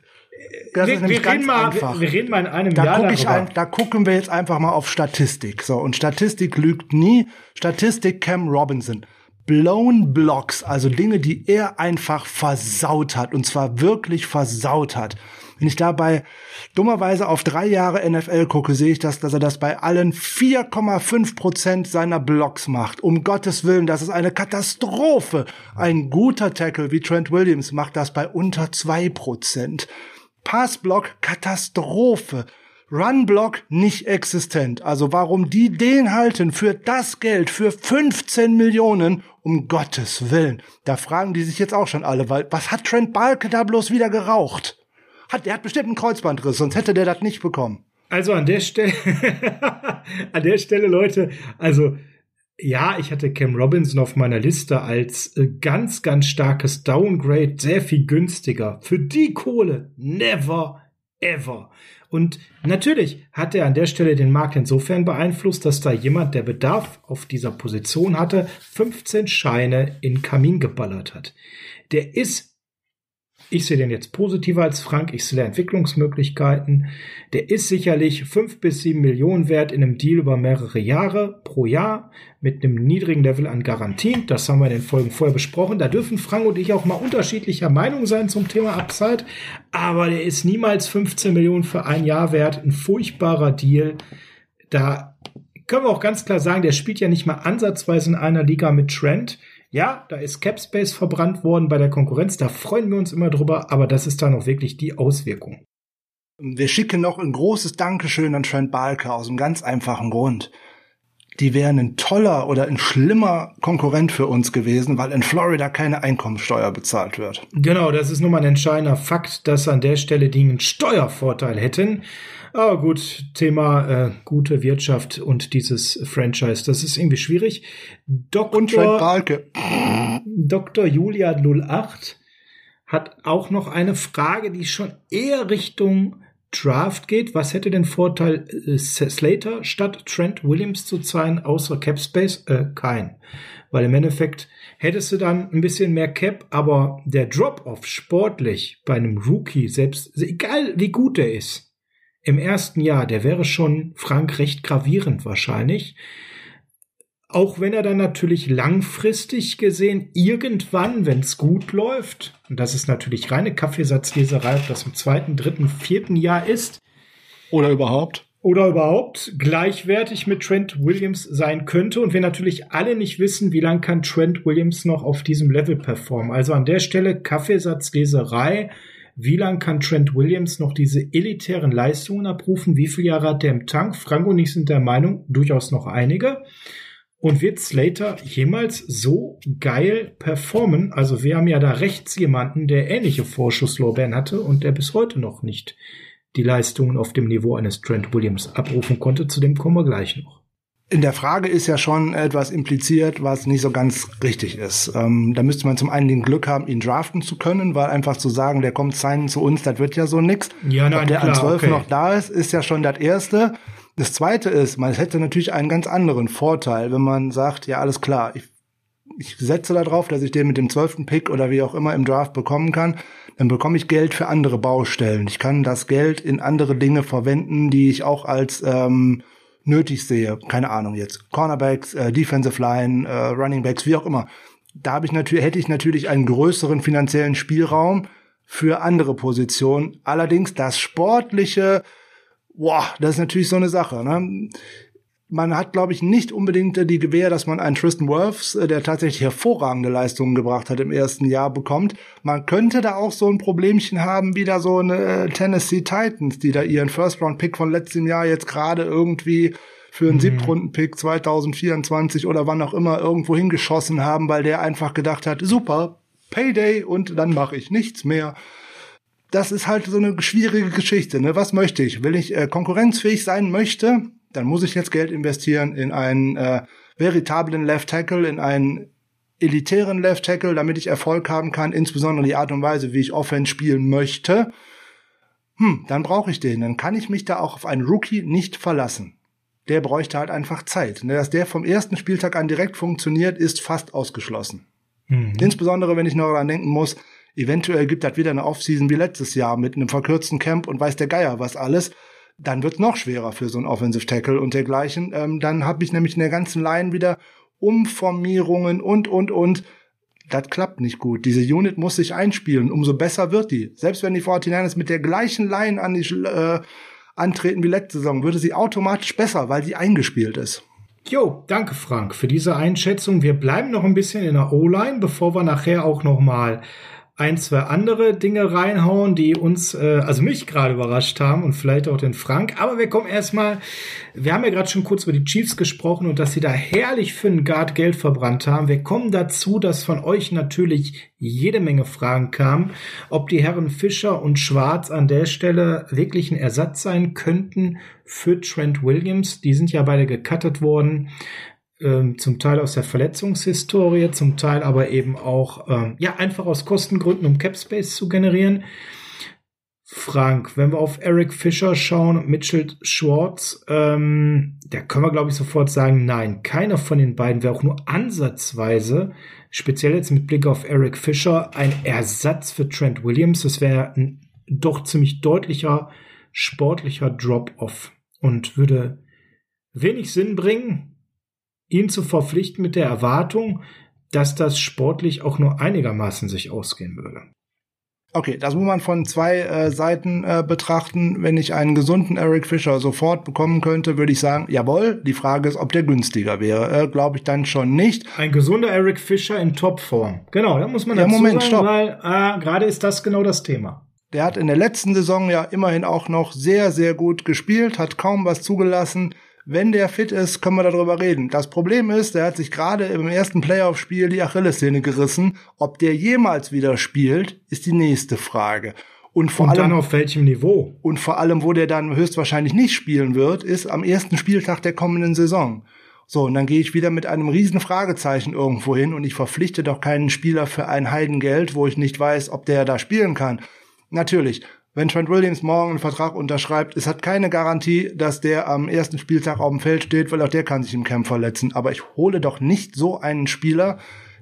das wir, ist nämlich ganz mal, einfach. Wir, wir, reden mal in einem da Jahr guck ich ein, Da gucken wir jetzt einfach mal auf Statistik. So, und Statistik lügt nie. Statistik Cam Robinson. Blown Blocks, also Dinge, die er einfach versaut hat, und zwar wirklich versaut hat. Wenn ich dabei dummerweise auf drei Jahre NFL gucke, sehe ich das, dass er das bei allen 4,5 Prozent seiner Blocks macht. Um Gottes Willen, das ist eine Katastrophe. Ein guter Tackle wie Trent Williams macht das bei unter zwei Prozent. Passblock Katastrophe. Runblock nicht existent. Also warum die den halten für das Geld, für 15 Millionen, um Gottes Willen. Da fragen die sich jetzt auch schon alle, weil was hat Trent Balke da bloß wieder geraucht? Hat, der hat bestimmt einen Kreuzbandriss, sonst hätte der das nicht bekommen. Also an der Stelle, an der Stelle, Leute, also ja, ich hatte Cam Robinson auf meiner Liste als äh, ganz, ganz starkes Downgrade, sehr viel günstiger. Für die Kohle, never, ever. Und natürlich hat er an der Stelle den Markt insofern beeinflusst, dass da jemand, der Bedarf auf dieser Position hatte, 15 Scheine in Kamin geballert hat. Der ist ich sehe den jetzt positiver als Frank. Ich sehe Entwicklungsmöglichkeiten. Der ist sicherlich fünf bis sieben Millionen wert in einem Deal über mehrere Jahre pro Jahr mit einem niedrigen Level an Garantien. Das haben wir in den Folgen vorher besprochen. Da dürfen Frank und ich auch mal unterschiedlicher Meinung sein zum Thema Upside. Aber der ist niemals 15 Millionen für ein Jahr wert. Ein furchtbarer Deal. Da können wir auch ganz klar sagen, der spielt ja nicht mal ansatzweise in einer Liga mit Trent. Ja, da ist Capspace verbrannt worden bei der Konkurrenz, da freuen wir uns immer drüber, aber das ist dann auch wirklich die Auswirkung. Wir schicken noch ein großes Dankeschön an Trent Balker aus einem ganz einfachen Grund. Die wären ein toller oder ein schlimmer Konkurrent für uns gewesen, weil in Florida keine Einkommensteuer bezahlt wird. Genau, das ist nun mal ein entscheidender Fakt, dass an der Stelle die einen Steuervorteil hätten. Aber gut, Thema äh, gute Wirtschaft und dieses Franchise, das ist irgendwie schwierig. Dr. Und Frank Balke. Dr. Julia 08 hat auch noch eine Frage, die schon eher Richtung Draft geht. Was hätte den Vorteil, äh, Slater statt Trent Williams zu zahlen, außer Cap Space? Äh, kein. Weil im Endeffekt hättest du dann ein bisschen mehr Cap, aber der Drop-off sportlich bei einem Rookie, selbst egal wie gut er ist, im ersten Jahr, der wäre schon Frank recht gravierend wahrscheinlich. Auch wenn er dann natürlich langfristig gesehen irgendwann, wenn es gut läuft, und das ist natürlich reine Kaffeesatzleserei, ob das im zweiten, dritten, vierten Jahr ist. Oder überhaupt. Oder überhaupt gleichwertig mit Trent Williams sein könnte. Und wir natürlich alle nicht wissen, wie lange kann Trent Williams noch auf diesem Level performen. Also an der Stelle Kaffeesatzleserei wie lang kann Trent Williams noch diese elitären Leistungen abrufen? Wie viele Jahre hat er im Tank? Frank und ich sind der Meinung, durchaus noch einige. Und wird Slater jemals so geil performen? Also wir haben ja da rechts jemanden, der ähnliche Vorschusslorbeeren hatte und der bis heute noch nicht die Leistungen auf dem Niveau eines Trent Williams abrufen konnte. Zu dem kommen wir gleich noch. in der Frage ist ja schon etwas impliziert, was nicht so ganz richtig ist. Ähm, da müsste man zum einen den Glück haben, ihn draften zu können, weil einfach zu sagen, der kommt sein zu uns, das wird ja so nix. Ja, nein, Ob der klar, an 12 okay. noch da ist, ist ja schon das Erste. Das Zweite ist, man hätte natürlich einen ganz anderen Vorteil, wenn man sagt, ja, alles klar, ich, ich setze darauf, dass ich den mit dem zwölften Pick oder wie auch immer im Draft bekommen kann, dann bekomme ich Geld für andere Baustellen. Ich kann das Geld in andere Dinge verwenden, die ich auch als ähm, nötig sehe. Keine Ahnung jetzt. Cornerbacks, äh, Defensive Line, äh, Running Backs, wie auch immer. Da habe ich natürlich, hätte ich natürlich einen größeren finanziellen Spielraum für andere Positionen. Allerdings das Sportliche, boah, das ist natürlich so eine Sache. Ne? Man hat, glaube ich, nicht unbedingt die Gewähr, dass man einen Tristan Wirfs, äh, der tatsächlich hervorragende Leistungen gebracht hat im ersten Jahr, bekommt. Man könnte da auch so ein Problemchen haben, wie da so eine äh, Tennessee Titans, die da ihren First-Round-Pick von letztem Jahr jetzt gerade irgendwie für einen Mhm. Siebtrunden-Pick 2024 oder wann auch immer irgendwo hingeschossen haben, weil der einfach gedacht hat, super, Payday und dann mache ich nichts mehr. Das ist halt so eine schwierige Geschichte. Ne? Was möchte ich? Will ich äh, konkurrenzfähig sein möchte, dann muss ich jetzt Geld investieren in einen äh, veritablen Left Tackle, in einen elitären Left Tackle, damit ich Erfolg haben kann, insbesondere die Art und Weise, wie ich Offense spielen möchte. Hm, dann brauche ich den. Dann kann ich mich da auch auf einen Rookie nicht verlassen. Der bräuchte halt einfach Zeit. Ne, Dass der vom ersten Spieltag an direkt funktioniert, ist fast ausgeschlossen. Mhm. Insbesondere, wenn ich noch daran denken muss, eventuell gibt das wieder eine Offseason wie letztes Jahr mit einem verkürzten Camp und weiß der Geier was alles. Dann wird noch schwerer für so einen Offensive Tackle und dergleichen. Ähm, dann habe ich nämlich in der ganzen Line wieder Umformierungen und, und, und. Das klappt nicht gut. Diese Unit muss sich einspielen. Umso besser wird die. Selbst wenn die 49ers mit der gleichen Line an die, äh, antreten wie letzte Saison, würde sie automatisch besser, weil sie eingespielt ist. Jo, danke Frank für diese Einschätzung. Wir bleiben noch ein bisschen in der O-Line, bevor wir nachher auch noch mal ein, zwei andere Dinge reinhauen, die uns, äh, also mich gerade überrascht haben und vielleicht auch den Frank. Aber wir kommen erstmal, wir haben ja gerade schon kurz über die Chiefs gesprochen und dass sie da herrlich für einen Guard Geld verbrannt haben. Wir kommen dazu, dass von euch natürlich jede Menge Fragen kamen, ob die Herren Fischer und Schwarz an der Stelle wirklich ein Ersatz sein könnten für Trent Williams. Die sind ja beide gecuttet worden ähm, zum Teil aus der Verletzungshistorie, zum Teil aber eben auch ähm, ja einfach aus Kostengründen, um Cap Space zu generieren. Frank, wenn wir auf Eric Fischer schauen und Mitchell Schwartz, ähm, da können wir glaube ich sofort sagen, nein, keiner von den beiden wäre auch nur ansatzweise, speziell jetzt mit Blick auf Eric Fischer, ein Ersatz für Trent Williams. Das wäre ein doch ziemlich deutlicher sportlicher Drop-off und würde wenig Sinn bringen, ihn zu verpflichten mit der Erwartung, dass das sportlich auch nur einigermaßen sich ausgehen würde. Okay, das muss man von zwei äh, Seiten äh, betrachten. Wenn ich einen gesunden Eric Fischer sofort bekommen könnte, würde ich sagen, jawohl. Die Frage ist, ob der günstiger wäre. Äh, Glaube ich dann schon nicht. Ein gesunder Eric Fischer in Topform. Genau, da muss man Ja, dazu Moment, sagen, stopp. weil äh, gerade ist das genau das Thema. Der hat in der letzten Saison ja immerhin auch noch sehr, sehr gut gespielt, hat kaum was zugelassen. Wenn der fit ist, können wir darüber reden. Das Problem ist, der hat sich gerade im ersten Playoff-Spiel die Achillessehne gerissen. Ob der jemals wieder spielt, ist die nächste Frage. Und vor Und allem auf welchem Niveau? Und vor allem, wo der dann höchstwahrscheinlich nicht spielen wird, ist am ersten Spieltag der kommenden Saison. So, und dann gehe ich wieder mit einem riesen Fragezeichen irgendwo hin und ich verpflichte doch keinen Spieler für ein Heidengeld, wo ich nicht weiß, ob der da spielen kann. Natürlich, wenn Trent Williams morgen einen Vertrag unterschreibt, es hat keine Garantie, dass der am ersten Spieltag auf dem Feld steht, weil auch der kann sich im Camp verletzen. Aber ich hole doch nicht so einen Spieler,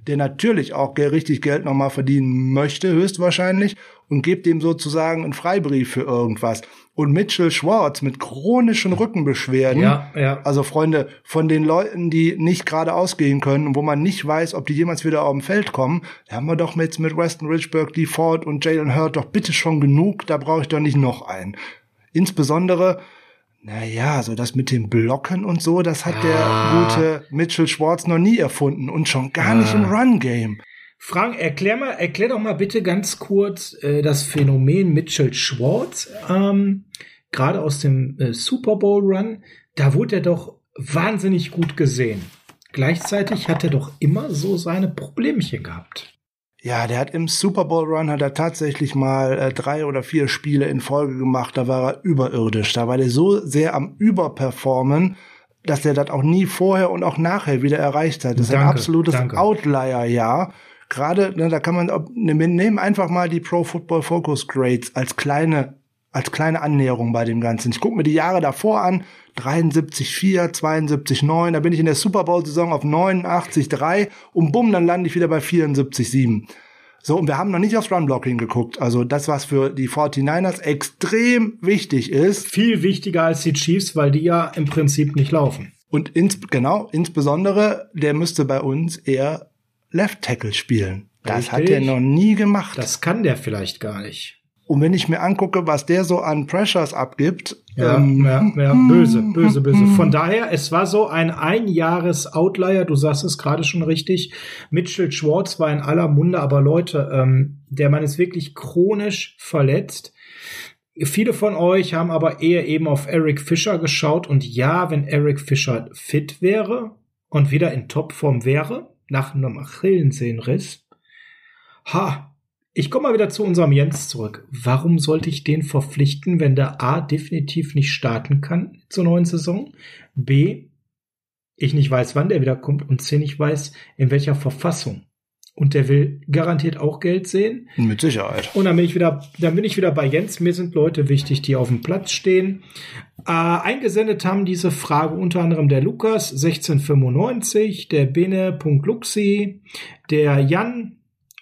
der natürlich auch richtig Geld nochmal verdienen möchte, höchstwahrscheinlich, und gebe dem sozusagen einen Freibrief für irgendwas. Und Mitchell Schwartz mit chronischen Rückenbeschwerden, Ja, ja. also Freunde, von den Leuten, die nicht gerade ausgehen können und wo man nicht weiß, ob die jemals wieder auf dem Feld kommen, da haben wir doch jetzt mit Weston Richburg, Lee Ford und Jalen Hurt doch bitte schon genug, da brauche ich doch nicht noch einen. Insbesondere, naja, so das mit dem Blocken und so, das hat Ah. der gute Mitchell Schwartz noch nie erfunden und schon gar nicht im Ah. Run-Game. Frank, erklär mal, erklär doch mal bitte ganz kurz äh, das Phänomen Mitchell Schwartz, ähm, gerade aus dem äh, Super Bowl Run. Da wurde er doch wahnsinnig gut gesehen. Gleichzeitig hat er doch immer so seine Problemchen gehabt. Ja, der hat im Super Bowl Run hat er tatsächlich mal äh, drei oder vier Spiele in Folge gemacht. Da war er überirdisch. Da war der so sehr am Überperformen. dass er das auch nie vorher und auch nachher wieder erreicht hat. Das Danke, ist ein absolutes. Outlier-Jahr. Gerade, ne, da kann man, ne, wir nehmen einfach mal die Pro Football Focus Grades als kleine, als kleine Annäherung bei dem Ganzen. Ich gucke mir die Jahre davor an, 73,4, 72,9, da bin ich in der Super Bowl-Saison auf 89,3 und bumm, dann lande ich wieder bei 74,7. So, und wir haben noch nicht aufs Run-Blocking geguckt. Also das, was für die 49ers extrem wichtig ist, Viel wichtiger als die Chiefs, weil die ja im Prinzip nicht laufen. und ins, genau, insbesondere, der müsste bei uns eher Left Tackle spielen. Das hat er Richtig. noch nie gemacht. Das kann der vielleicht gar nicht. und wenn ich mir angucke, was der so an Pressures abgibt, Ja, ähm, ja, ja, böse, böse, böse. Von daher, es war so ein Einjahres-Outlier, du sagst es gerade schon richtig. Mitchell Schwartz war in aller Munde, aber Leute, ähm, der Mann ist wirklich chronisch verletzt. Viele von euch haben aber eher eben auf Eric Fischer geschaut und ja, wenn Eric Fischer fit wäre und wieder in Topform wäre, nach einem Achillensehnenriss, ha, ich komme mal wieder zu unserem Jens zurück. Warum sollte ich den verpflichten, wenn der A definitiv nicht starten kann zur neuen Saison? B, ich nicht weiß, wann der wiederkommt und C, nicht weiß, in welcher Verfassung. Und der will garantiert auch Geld sehen. mit Sicherheit. Und dann bin ich wieder, dann bin ich wieder bei Jens. Mir sind Leute wichtig, die auf dem Platz stehen. Äh, eingesendet haben diese Frage unter anderem der Lukas 1695, der Bene.luxi, der Jan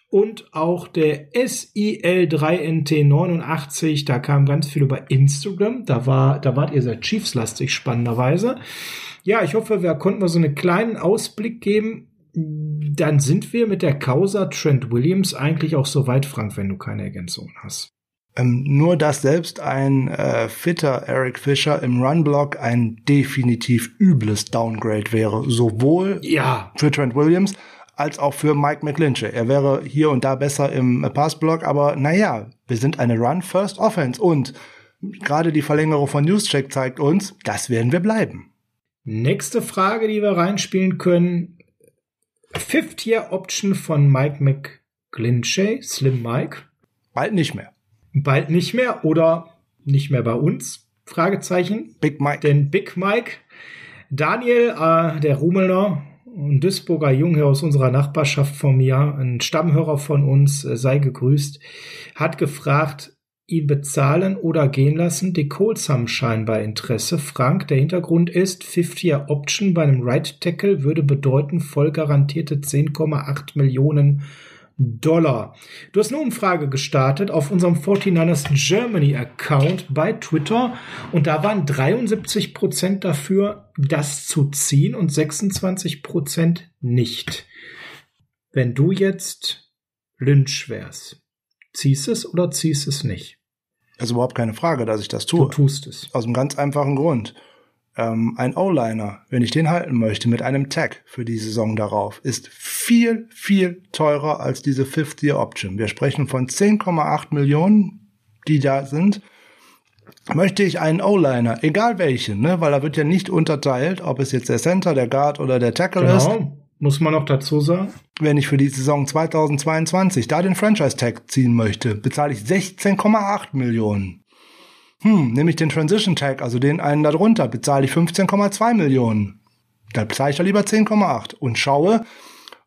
und auch der SIL3NT89. Da kam ganz viel über Instagram. Da war, da wart ihr sehr Chiefs-lastig, spannenderweise. Ja, ich hoffe, wir konnten wir so einen kleinen Ausblick geben. Dann sind wir mit der Causa Trent Williams eigentlich auch so weit, Frank, wenn du keine Ergänzungen hast. Ähm, nur dass selbst ein äh, fitter Eric Fischer im Run-Block ein definitiv übles Downgrade wäre. Sowohl Ja, für Trent Williams als auch für Mike McGlinchey. Er wäre hier und da besser im äh, Passblock, aber naja, wir sind eine Run-First-Offense und gerade die Verlängerung von Newscheck zeigt uns, das werden wir bleiben. nächste Frage, die wir reinspielen können. Fifth-Year-Option von Mike McGlinchey, Slim Mike. Bald nicht mehr. Bald nicht mehr oder nicht mehr bei uns? Fragezeichen. Big Mike. Denn Big Mike, Daniel, äh, der Rumelner, ein Duisburger Junge aus unserer Nachbarschaft von mir, ein Stammhörer von uns, äh, sei gegrüßt, hat gefragt, ihn bezahlen oder gehen lassen. Die Colts haben scheinbar Interesse. Frank, der Hintergrund ist, 50er Option bei einem Right Tackle würde bedeuten voll garantierte 10,8 Millionen Dollar. Du hast eine Umfrage gestartet auf unserem 49ers Germany Account bei Twitter und da waren 73 Prozent dafür, das zu ziehen und 26 Prozent nicht. Wenn du jetzt Lynch wärst, ziehst es oder ziehst es nicht? Das ist überhaupt keine Frage, dass ich das Du tue. tust es. Aus einem ganz einfachen Grund. Ähm, ein O-Liner, wenn ich den halten möchte mit einem Tag für die Saison darauf, ist viel, viel teurer als diese Fifth-Year-Option. Wir sprechen von 10,8 Millionen, die da sind. Möchte ich einen O-Liner, egal welchen, ne, weil er wird ja nicht unterteilt, ob es jetzt der Center, der Guard oder der Tackle ist, Genau. Muss man noch dazu sagen? wenn ich für die Saison 2022 da den Franchise-Tag ziehen möchte, bezahle ich 16,8 Millionen. Hm, nehme ich den Transition-Tag, also den einen darunter, bezahle ich 15,2 Millionen. Da bezahle ich doch lieber 10,8 und schaue,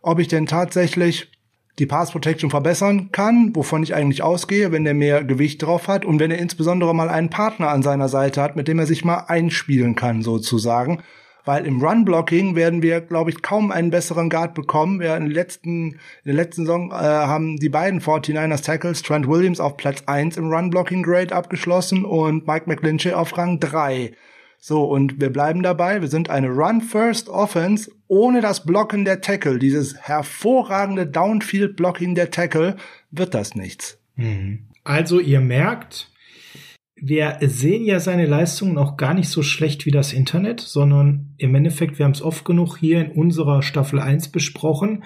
ob ich denn tatsächlich die Pass Protection verbessern kann, wovon ich eigentlich ausgehe, wenn der mehr Gewicht drauf hat und wenn er insbesondere mal einen Partner an seiner Seite hat, mit dem er sich mal einspielen kann, sozusagen. Weil im Run-Blocking werden wir, glaube ich, kaum einen besseren Guard bekommen. Wir in, den letzten, in der letzten Saison äh, haben die beiden 49ers Tackles, Trent Williams auf Platz 1 im Run-Blocking-Grade abgeschlossen und Mike McGlinchey auf Rang 3. So, und wir bleiben dabei. Wir sind eine Run-First-Offense ohne das Blocken der Tackle. Dieses hervorragende Downfield-Blocking der Tackle wird das nichts. Also ihr merkt, wir sehen ja seine Leistungen auch gar nicht so schlecht wie das Internet, sondern im Endeffekt, wir haben es oft genug hier in unserer Staffel 1 besprochen.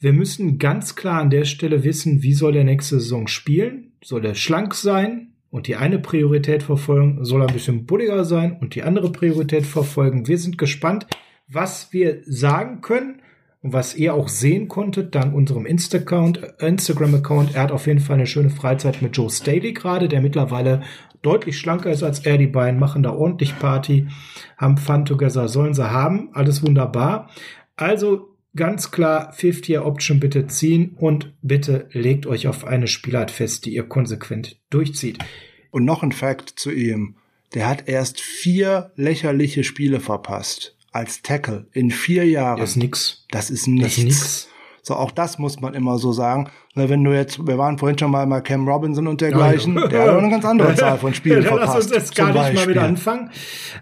Wir müssen ganz klar an der Stelle wissen, wie soll der nächste Saison spielen? Soll er schlank sein und die eine Priorität verfolgen? Soll er ein bisschen bulliger sein und die andere Priorität verfolgen? Wir sind gespannt, was wir sagen können. Und was ihr auch sehen konntet, dank unserem Instagram-Account, er hat auf jeden Fall eine schöne Freizeit mit Joe Staley gerade, der mittlerweile deutlich schlanker ist als er. Die beiden machen da ordentlich Party, haben Fun together, sollen sie haben. Alles wunderbar. Also ganz klar 50-Year-Option bitte ziehen und bitte legt euch auf eine Spielart fest, die ihr konsequent durchzieht. Und noch ein Fact zu ihm. Der hat erst vier lächerliche Spiele verpasst als Tackle in vier Jahren. Das ist nix. Das ist nichts. Das ist nix. So, auch das muss man immer so sagen. Wenn du jetzt, wir waren vorhin schon mal bei Cam Robinson und dergleichen, ja, ja. der hat auch eine ganz andere Zahl von Spielen ja, verpasst. Lass uns jetzt gar nicht Beispiel. mal wieder anfangen.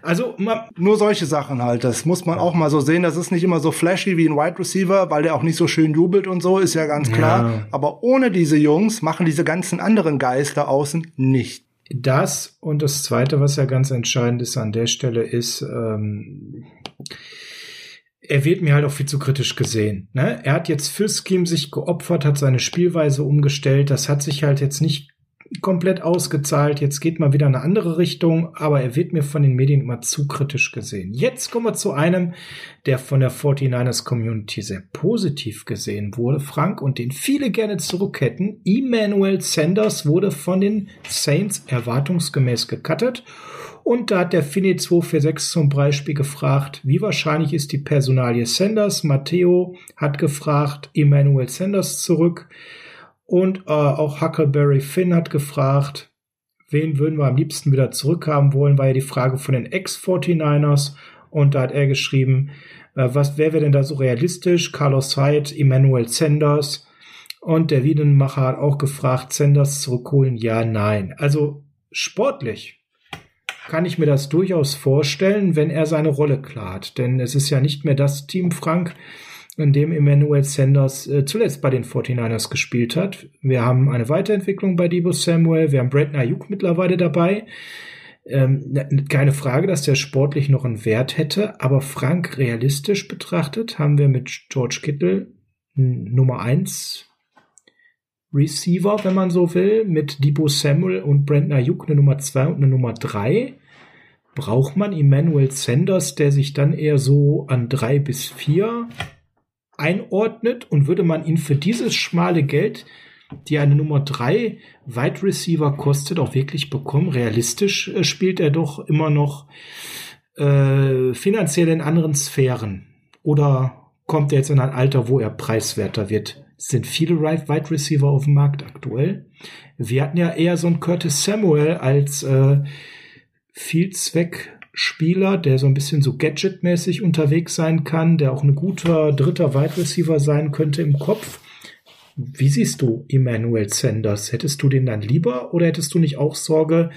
Also, nur solche Sachen halt. Das muss man auch mal so sehen. Das ist nicht immer so flashy wie ein Wide Receiver, weil der auch nicht so schön jubelt und so, ist ja ganz klar. Ja. Aber ohne diese Jungs machen diese ganzen anderen Geister außen nicht. Das und das Zweite, was ja ganz entscheidend ist an der Stelle, ist, ähm, er wird mir halt auch viel zu kritisch gesehen. Ne? Er hat jetzt für Scheme sich geopfert, hat seine Spielweise umgestellt. Das hat sich halt jetzt nicht komplett ausgezahlt. Jetzt geht mal wieder eine andere Richtung, aber er wird mir von den Medien immer zu kritisch gesehen. Jetzt kommen wir zu einem, der von der 49ers Community sehr positiv gesehen wurde, Frank, und den viele gerne zurück hätten. Emmanuel Sanders wurde von den Saints erwartungsgemäß gecuttet. Und da hat der Fini 246 zum Beispiel gefragt, wie wahrscheinlich ist die Personalie Sanders? Matteo hat gefragt, Emmanuel Sanders zurück. Und äh, auch Huckleberry Finn hat gefragt, wen würden wir am liebsten wieder zurückhaben wollen, war ja die Frage von den Ex-49ers. Und da hat er geschrieben, äh, was wäre denn da so realistisch? Carlos Hyde, Emmanuel Sanders. Und der Wiedenmacher hat auch gefragt, Sanders zurückholen? Ja, nein. Also sportlich kann ich mir das durchaus vorstellen, wenn er seine Rolle klart. Denn es ist ja nicht mehr das Team Frank, in dem Emmanuel Sanders äh, zuletzt bei den 49ers gespielt hat. Wir haben eine Weiterentwicklung bei Debo Samuel, wir haben Brandon Ayuk mittlerweile dabei. Ähm, keine Frage, dass der sportlich noch einen Wert hätte, aber Frank realistisch betrachtet haben wir mit George Kittle Nummer 1 Receiver, wenn man so will, mit Debo Samuel und Brandon Ayuk eine Nummer 2 und eine Nummer 3. Braucht man Emmanuel Sanders, der sich dann eher so an 3 bis 4 einordnet und würde man ihn für dieses schmale Geld, die eine Nummer 3 Wide Receiver kostet, auch wirklich bekommen. Realistisch äh, spielt er doch immer noch äh, finanziell in anderen Sphären. Oder kommt er jetzt in ein Alter, wo er preiswerter wird? Es sind viele Wide Receiver auf dem Markt aktuell. Wir hatten ja eher so einen Curtis Samuel als äh, Vielzweck Spieler, der so ein bisschen so Gadget-mäßig unterwegs sein kann, der auch ein guter dritter Wide Receiver sein könnte im Kopf. Wie siehst du Emmanuel Sanders? Hättest du den dann lieber oder hättest du nicht auch Sorge,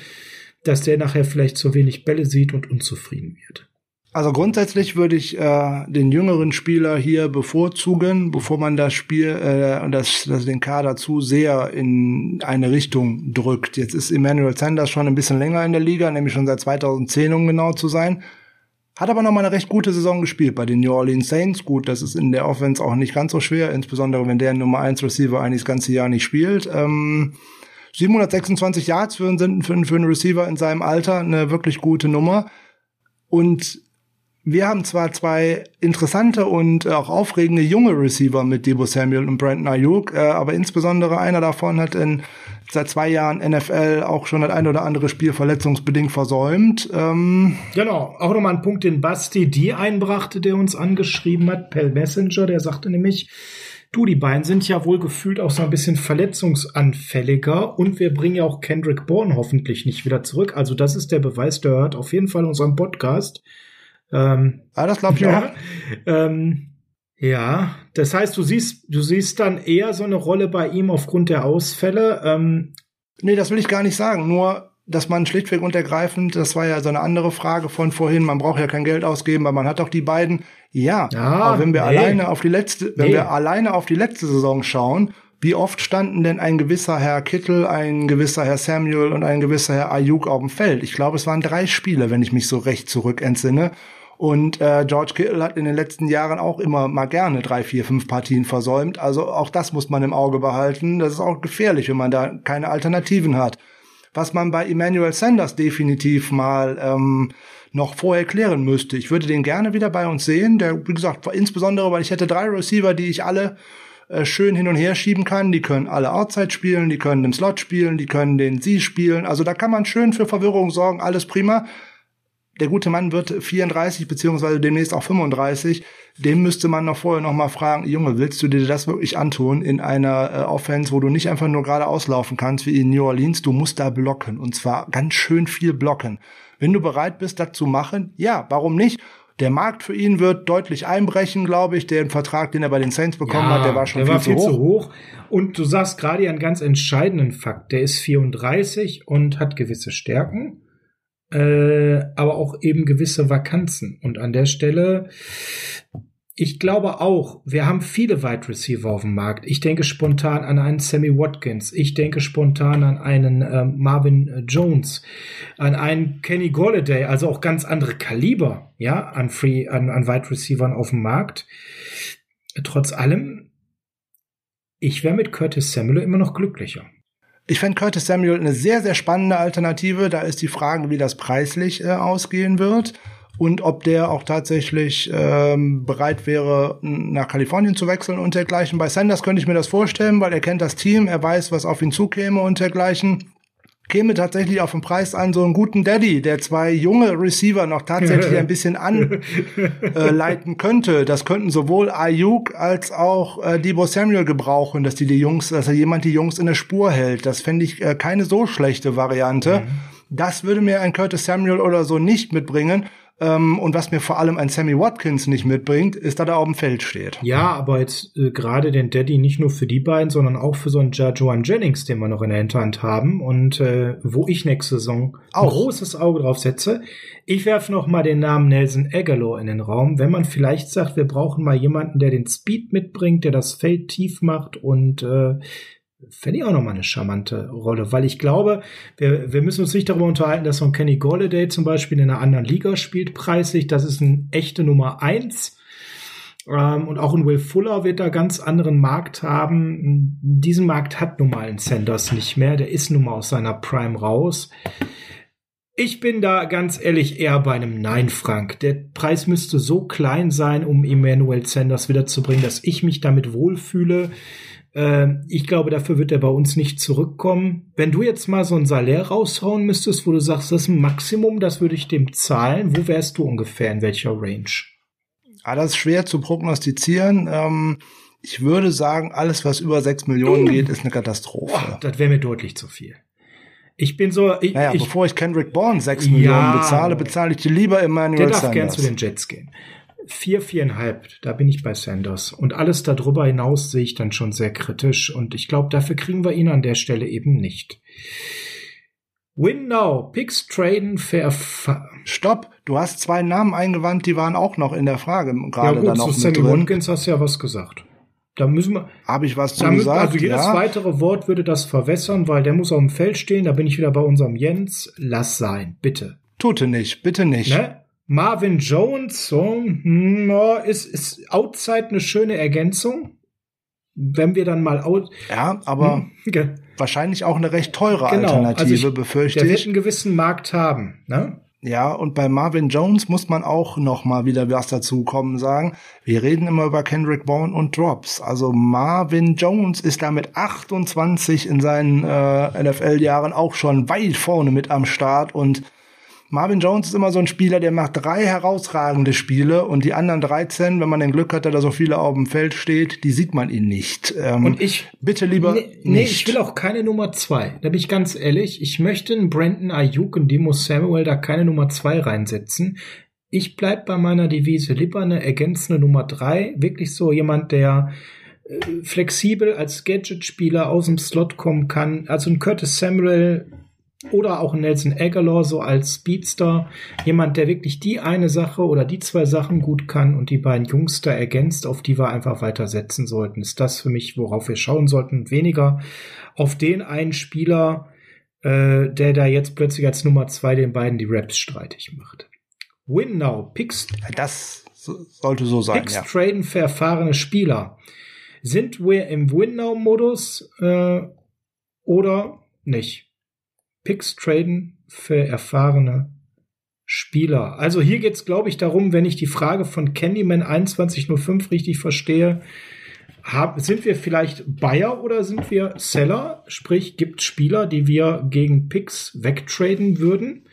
dass der nachher vielleicht zu wenig Bälle sieht und unzufrieden wird? Also grundsätzlich würde ich äh, den jüngeren Spieler hier bevorzugen, bevor man das Spiel äh, das, das den Kader zu sehr in eine Richtung drückt. Jetzt ist Emmanuel Sanders schon ein bisschen länger in der Liga, nämlich schon seit 2010, um genau zu sein. Hat aber noch mal eine recht gute Saison gespielt bei den New Orleans Saints. Gut, das ist in der Offense auch nicht ganz so schwer, insbesondere wenn der Nummer 1 Receiver eigentlich das ganze Jahr nicht spielt. Ähm, 726 Yards für, einen, für, für einen Receiver in seinem Alter, eine wirklich gute Nummer. Und wir haben zwar zwei interessante und äh, auch aufregende junge Receiver mit Debo Samuel und Brandon Ayuk, äh, aber insbesondere einer davon hat in, seit zwei Jahren NFL auch schon das ein oder andere Spiel verletzungsbedingt versäumt. Ähm genau, auch nochmal ein Punkt, den Basti die einbrachte, der uns angeschrieben hat per Messenger, der sagte nämlich, Du, die beiden sind ja wohl gefühlt auch so ein bisschen verletzungsanfälliger und wir bringen ja auch Kendrick Bourne hoffentlich nicht wieder zurück. Also das ist der Beweis, der hört auf jeden Fall unseren Podcast. Ähm, ah, das glaube ich ja, auch. Ähm, ja, das heißt, du siehst, du siehst dann eher so eine Rolle bei ihm aufgrund der Ausfälle. Ähm, nee, das will ich gar nicht sagen. Nur, dass man schlichtweg und ergreifend, das war ja so eine andere Frage von vorhin, man braucht ja kein Geld ausgeben, weil man hat doch die beiden. Ja, ja aber wenn wir nee. alleine auf die letzte, wenn nee. wir alleine auf die letzte Saison schauen, wie oft standen denn ein gewisser Herr Kittel, ein gewisser Herr Samuel und ein gewisser Herr Ayuk auf dem Feld? Ich glaube, es waren drei Spiele, wenn ich mich so recht zurück entsinne. Und äh, George Kittle hat in den letzten Jahren auch immer mal gerne drei, vier, fünf Partien versäumt. Also auch das muss man im Auge behalten. Das ist auch gefährlich, wenn man da keine Alternativen hat. was man bei Emmanuel Sanders definitiv mal ähm, noch vorher klären müsste. Ich würde den gerne wieder bei uns sehen. Der, wie gesagt, insbesondere, weil ich hätte drei Receiver, die ich alle äh, schön hin und her schieben kann. Die können alle Outside spielen, die können den Slot spielen, die können den Sie spielen. Also da kann man schön für Verwirrung sorgen, alles prima. Der gute Mann wird 34 beziehungsweise demnächst auch 35. Dem müsste man noch vorher noch mal fragen, Junge, willst du dir das wirklich antun in einer äh, Offense, wo du nicht einfach nur gerade auslaufen kannst wie in New Orleans? Du musst da blocken und zwar ganz schön viel blocken. Wenn du bereit bist, das zu machen, ja, warum nicht? Der Markt für ihn wird deutlich einbrechen, glaube ich. Den Vertrag, den er bei den Saints bekommen ja, hat, der war schon der viel, war viel zu, hoch. zu hoch. Und du sagst gerade einen ganz entscheidenden Fakt. Der ist 34 und hat gewisse Stärken, äh, aber auch eben gewisse Vakanzen. Und an der Stelle ich glaube auch, wir haben viele Wide Receiver auf dem Markt. Ich denke spontan an einen Sammy Watkins. Ich denke spontan an einen äh, Marvin Jones, an einen Kenny Golladay, also auch ganz andere Kaliber, ja, an Free, an, an Wide Receivern auf dem Markt. Trotz allem, ich wäre mit Curtis Samuel immer noch glücklicher. Ich fände Curtis Samuel eine sehr, sehr spannende Alternative. Da ist die Frage, wie das preislich äh, ausgehen wird und ob der auch tatsächlich ähm, bereit wäre, nach Kalifornien zu wechseln und dergleichen. Bei Sanders könnte ich mir das vorstellen, weil er kennt das Team, er weiß, was auf ihn zukäme und dergleichen. Käme tatsächlich auf den Preis an, so einen guten Daddy, der zwei junge Receiver noch tatsächlich ein bisschen anleiten äh, könnte. Das könnten sowohl Ayuk als auch äh, Debo Samuel gebrauchen, dass die die Jungs, dass er jemand die Jungs in der Spur hält. Das fände ich äh, keine so schlechte Variante. Mhm. Das würde mir ein Curtis Samuel oder so nicht mitbringen. Ähm, und was mir vor allem ein Sammy Watkins nicht mitbringt, ist, dass er auf dem Feld steht. Ja, aber jetzt äh, gerade den Daddy nicht nur für die beiden, sondern auch für so einen Joan Jennings, den wir noch in der Hinterhand haben und äh, wo ich nächste Saison auch. ein großes Auge drauf setze. Ich werfe noch mal den Namen Nelson Aguilar in den Raum, wenn man vielleicht sagt, wir brauchen mal jemanden, der den Speed mitbringt, der das Feld tief macht und äh, fände ich auch nochmal eine charmante Rolle, weil ich glaube, wir, wir müssen uns nicht darüber unterhalten, dass so ein Kenny Golladay zum Beispiel in einer anderen Liga spielt, preislich. Das ist eine echte Nummer eins. Ähm, und auch ein Will Fuller wird da ganz anderen Markt haben. Diesen Markt hat nun mal ein Sanders nicht mehr. Der ist nun mal aus seiner Prime raus. Ich bin da ganz ehrlich eher bei einem Nein, Frank. Der Preis müsste so klein sein, um Emmanuel Sanders wiederzubringen, dass ich mich damit wohlfühle. Ähm, ich glaube, dafür wird er bei uns nicht zurückkommen. Wenn du jetzt mal so ein Salär raushauen müsstest, wo du sagst, das ist ein Maximum, das würde ich dem zahlen, wo wärst du ungefähr, in welcher Range? Ah, das ist schwer zu prognostizieren. Ähm, ich würde sagen, alles, was über 6 Millionen geht, ist eine Katastrophe. Oh, das wäre mir deutlich zu viel. Ich bin so. Ich, naja, ich, bevor ich Kendrick Bourne 6 ja, Millionen bezahle, bezahle ich dir lieber Emmanuel Der darf Sanders. gern zu den Jets gehen vier, viereinhalb, da bin ich bei Sanders. Und alles darüber hinaus sehe ich dann schon sehr kritisch. Und ich glaube, dafür kriegen wir ihn an der Stelle eben nicht. Win now, Picks traden, fair. Stopp, du hast zwei Namen eingewandt, die waren auch noch in der Frage gerade ja, gut, da noch zu Sammy Watkins hast du ja was gesagt. Da müssen wir. Habe ich was zu gesagt? Also jedes ja. weitere Wort würde das verwässern, weil der muss auf dem Feld stehen. Da bin ich wieder bei unserem Jens. Lass sein, bitte. Tute nicht, bitte nicht. Ne? Marvin Jones, so, hm, ist, ist outside eine schöne Ergänzung. Wenn wir dann mal out. Ja, aber hm, wahrscheinlich auch eine recht teure genau, Alternative, also ich, befürchte ich. Der wird einen gewissen Markt haben, ne? Ja, und bei Marvin Jones muss man auch noch mal wieder was dazu kommen sagen. Wir reden immer über Kendrick Bourne und Drops. Also Marvin Jones ist da mit 28 in seinen äh, NFL-Jahren auch schon weit vorne mit am Start und Marvin Jones ist immer so ein Spieler, der macht drei herausragende Spiele und die anderen 13, wenn man den Glück hat, dass da so viele auf dem Feld steht, die sieht man ihn nicht. Ähm, und ich bitte lieber nee, nee, ich will auch keine Nummer zwei. Da bin ich ganz ehrlich. Ich möchte einen Brandon Ayuk und Demo Samuel da keine Nummer zwei reinsetzen. Ich bleib bei meiner Devise lieber eine ergänzende Nummer drei. Wirklich so jemand, der äh, flexibel als Gadget-Spieler aus dem Slot kommen kann. Also ein Curtis Samuel oder auch Nelson Aguilar so als Speedster, jemand, der wirklich die eine Sache oder die zwei Sachen gut kann und die beiden Jungs da ergänzt, auf die wir einfach weiter setzen sollten. Ist das für mich, worauf wir schauen sollten, weniger auf den einen Spieler, äh, der da jetzt plötzlich als Nummer zwei den beiden die Raps streitig macht. Win now, Picks. Das sollte so sein. Picks ja. traden für erfahrene Spieler. Sind wir im Win now Modus äh, oder nicht? Picks traden für erfahrene Spieler. Also hier geht es, glaube ich, darum, wenn ich die Frage von Candyman 2105 richtig verstehe, hab, sind wir vielleicht Buyer oder sind wir Seller? Sprich, gibt Spieler, die wir gegen Picks wegtraden würden?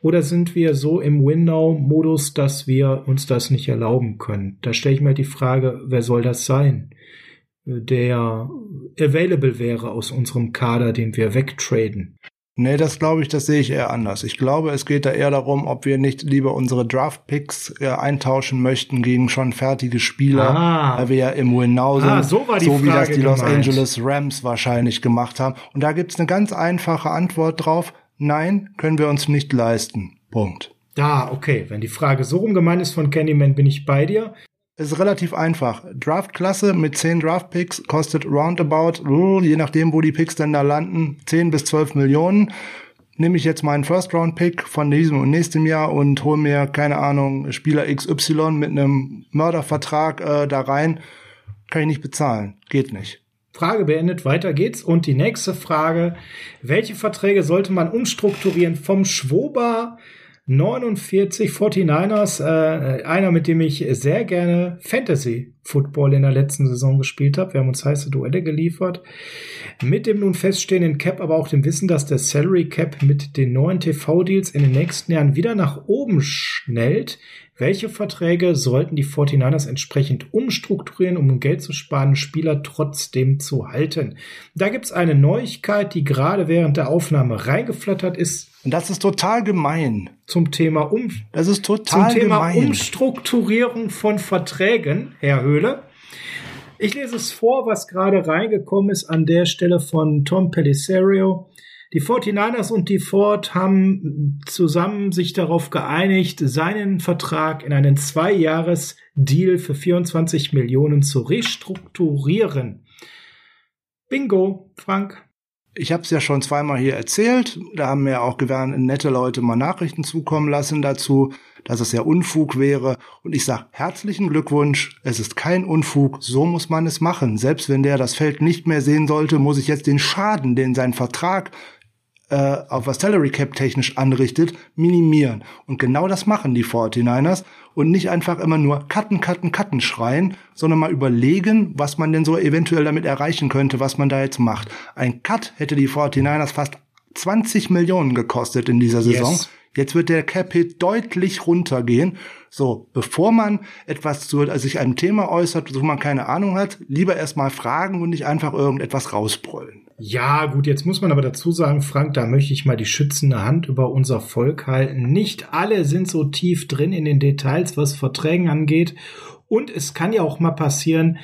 Oder sind wir so im Window-Modus, dass wir uns das nicht erlauben können? Da stelle ich mir halt die Frage, wer soll das sein, der available wäre aus unserem Kader, den wir wegtraden? Nee, das glaube ich, das sehe ich eher anders. Ich glaube, es geht da eher darum, ob wir nicht lieber unsere Draft-Picks äh, eintauschen möchten gegen schon fertige Spieler, ah. weil wir ja im Win Now sind, ah, so, so wie das die gemeint. Los Angeles Rams wahrscheinlich gemacht haben. Und da gibt's eine ganz einfache Antwort drauf. Nein, können wir uns nicht leisten. Punkt. Ah, okay. Wenn die Frage so rum gemeint ist von Candyman, bin ich bei dir. Es ist relativ einfach. Draftklasse mit 10 Draft-Picks kostet roundabout, uh, je nachdem, wo die Picks denn da landen, 10 bis 12 Millionen. Nehme ich jetzt meinen First-Round-Pick von diesem und nächstem Jahr und hole mir, keine Ahnung, Spieler XY mit einem Mördervertrag äh, da rein, kann ich nicht bezahlen. Geht nicht. Frage beendet, weiter geht's. Und die nächste Frage, welche Verträge sollte man umstrukturieren vom Schwober 49 49ers, äh, einer, mit dem ich sehr gerne Fantasy Football in der letzten Saison gespielt habe. Wir haben uns heiße Duelle geliefert. Mit dem nun feststehenden Cap, aber auch dem Wissen, dass der Salary Cap mit den neuen TV-Deals in den nächsten Jahren wieder nach oben schnellt. Welche Verträge sollten die 49ers entsprechend umstrukturieren, um Geld zu sparen, Spieler trotzdem zu halten? Da gibt's eine Neuigkeit, die gerade während der Aufnahme reingeflattert ist. Und das ist total gemein. Zum Thema um Das ist total zum Thema gemein. Umstrukturierung von Verträgen, Herr Höhle. Ich lese es vor, was gerade reingekommen ist an der Stelle von Tom Pellisario. Die 49ers und die Ford haben zusammen sich darauf geeinigt, seinen Vertrag in einen Zwei-Jahres-Deal für 24 Millionen zu restrukturieren. Bingo, Frank. Ich habe es ja schon zweimal hier erzählt. Da haben mir auch gewähren nette Leute mal Nachrichten zukommen lassen dazu, dass es ja Unfug wäre. Und ich sage herzlichen Glückwunsch. Es ist kein Unfug. So muss man es machen. Selbst wenn der das Feld nicht mehr sehen sollte, muss ich jetzt den Schaden, den sein Vertrag äh, auf was Salary Cap technisch anrichtet, minimieren. Und genau das machen die 49ers und nicht einfach immer nur cutten, cutten, cutten schreien, sondern mal überlegen, was man denn so eventuell damit erreichen könnte, was man da jetzt macht. Ein Cut hätte die 49ers fast 20 Millionen gekostet in dieser Saison. Yes. Jetzt wird der Cap-Hit deutlich runtergehen. So, bevor man etwas zu, also sich einem Thema äußert, wo man keine Ahnung hat, lieber erstmal fragen und nicht einfach irgendetwas rausbrüllen. Ja, gut, jetzt muss man aber dazu sagen, Frank, da möchte ich mal die schützende Hand über unser Volk halten. Nicht alle sind so tief drin in den Details, was Verträgen angeht. Und es kann ja auch mal passieren,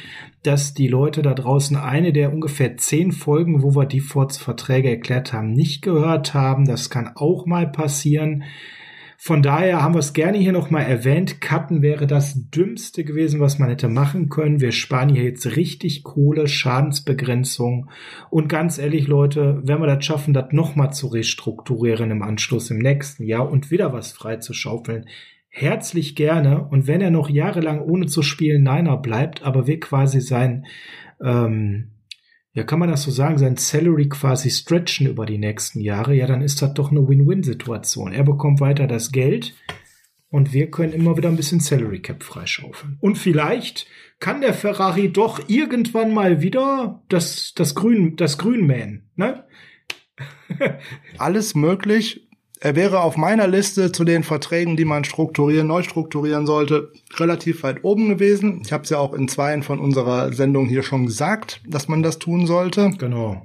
dass die Leute da draußen eine der ungefähr zehn Folgen, wo wir die Verträge erklärt haben, nicht gehört haben. Das kann auch mal passieren. Von daher haben wir es gerne hier nochmal erwähnt. Cutten wäre das Dümmste gewesen, was man hätte machen können. Wir sparen hier jetzt richtig Kohle, Schadensbegrenzung. Und ganz ehrlich, Leute, wenn wir das schaffen, das nochmal zu restrukturieren im Anschluss im nächsten Jahr und wieder was frei zu schaufeln, herzlich gerne. Und wenn er noch jahrelang ohne zu spielen Niner bleibt, aber wir quasi sein, ähm, ja, kann man das so sagen, sein Salary quasi stretchen über die nächsten Jahre, ja, dann ist das doch eine Win-Win-Situation. Er bekommt weiter das Geld und wir können immer wieder ein bisschen Salary Cap freischaufeln. Und vielleicht kann der Ferrari doch irgendwann mal wieder das, das Grün, das Grün mähen, ne? Alles möglich. Er wäre auf meiner Liste zu den Verträgen, die man strukturieren, neu strukturieren sollte, relativ weit oben gewesen. Ich habe es ja auch in zweien von unserer Sendung hier schon gesagt, dass man das tun sollte. Genau.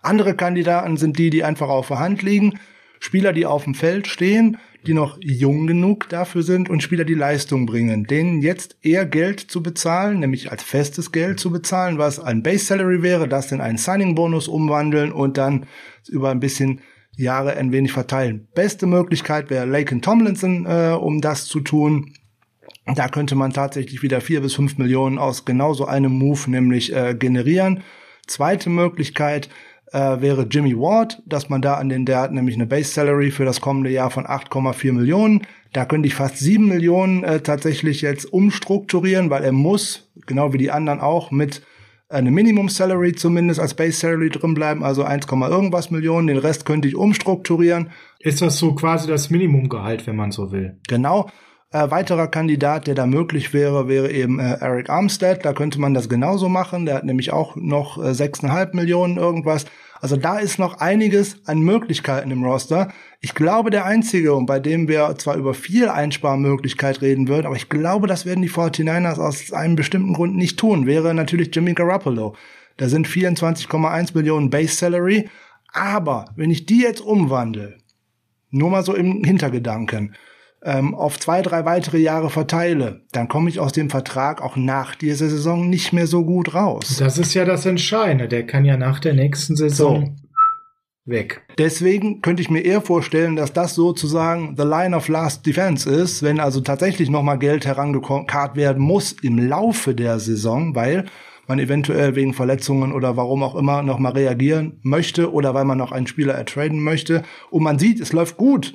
Andere Kandidaten sind die, die einfach auf der Hand liegen. Spieler, die auf dem Feld stehen, die noch jung genug dafür sind und Spieler, die Leistung bringen, denen jetzt eher Geld zu bezahlen, nämlich als festes Geld zu bezahlen, was ein Base Salary wäre, das in einen Signing Bonus umwandeln und dann über ein bisschen Jahre ein wenig verteilen. Beste Möglichkeit wäre Laken Tomlinson, äh, um das zu tun. Da könnte man tatsächlich wieder vier bis fünf Millionen aus genau so einem Move nämlich äh, generieren. Zweite Möglichkeit äh, wäre Jimmy Ward, dass man da an den, der hat nämlich eine Base Salary für das kommende Jahr von 8,4 Millionen. Da könnte ich fast sieben Millionen äh, tatsächlich jetzt umstrukturieren, weil er muss, genau wie die anderen auch, mit eine Minimum Salary zumindest als Base Salary drin bleiben, also 1, irgendwas Millionen. Den Rest könnte ich umstrukturieren. Ist das so quasi das Minimumgehalt, wenn man so will? Genau. Äh, weiterer Kandidat, der da möglich wäre, wäre eben äh, Eric Armstead. Da könnte man das genauso machen. Der hat nämlich auch noch äh, 6,5 Millionen irgendwas. Also da ist noch einiges an Möglichkeiten im Roster. Ich glaube, der einzige, und bei dem wir zwar über viel Einsparmöglichkeit reden würden, aber ich glaube, das werden die 49ers aus einem bestimmten Grund nicht tun, wäre natürlich Jimmy Garoppolo. Da sind 24,1 Millionen Base Salary. Aber wenn ich die jetzt umwandle, nur mal so im Hintergedanken, ähm, auf zwei, drei weitere Jahre verteile, dann komme ich aus dem Vertrag auch nach dieser Saison nicht mehr so gut raus. Das ist ja das Entscheidende. Der kann ja nach der nächsten Saison so. weg. Deswegen könnte ich mir eher vorstellen, dass das sozusagen the line of last defense ist, wenn also tatsächlich nochmal Geld herangekarrt werden muss im Laufe der Saison, weil man eventuell wegen Verletzungen oder warum auch immer nochmal reagieren möchte oder weil man noch einen Spieler ertraden möchte und man sieht, es läuft gut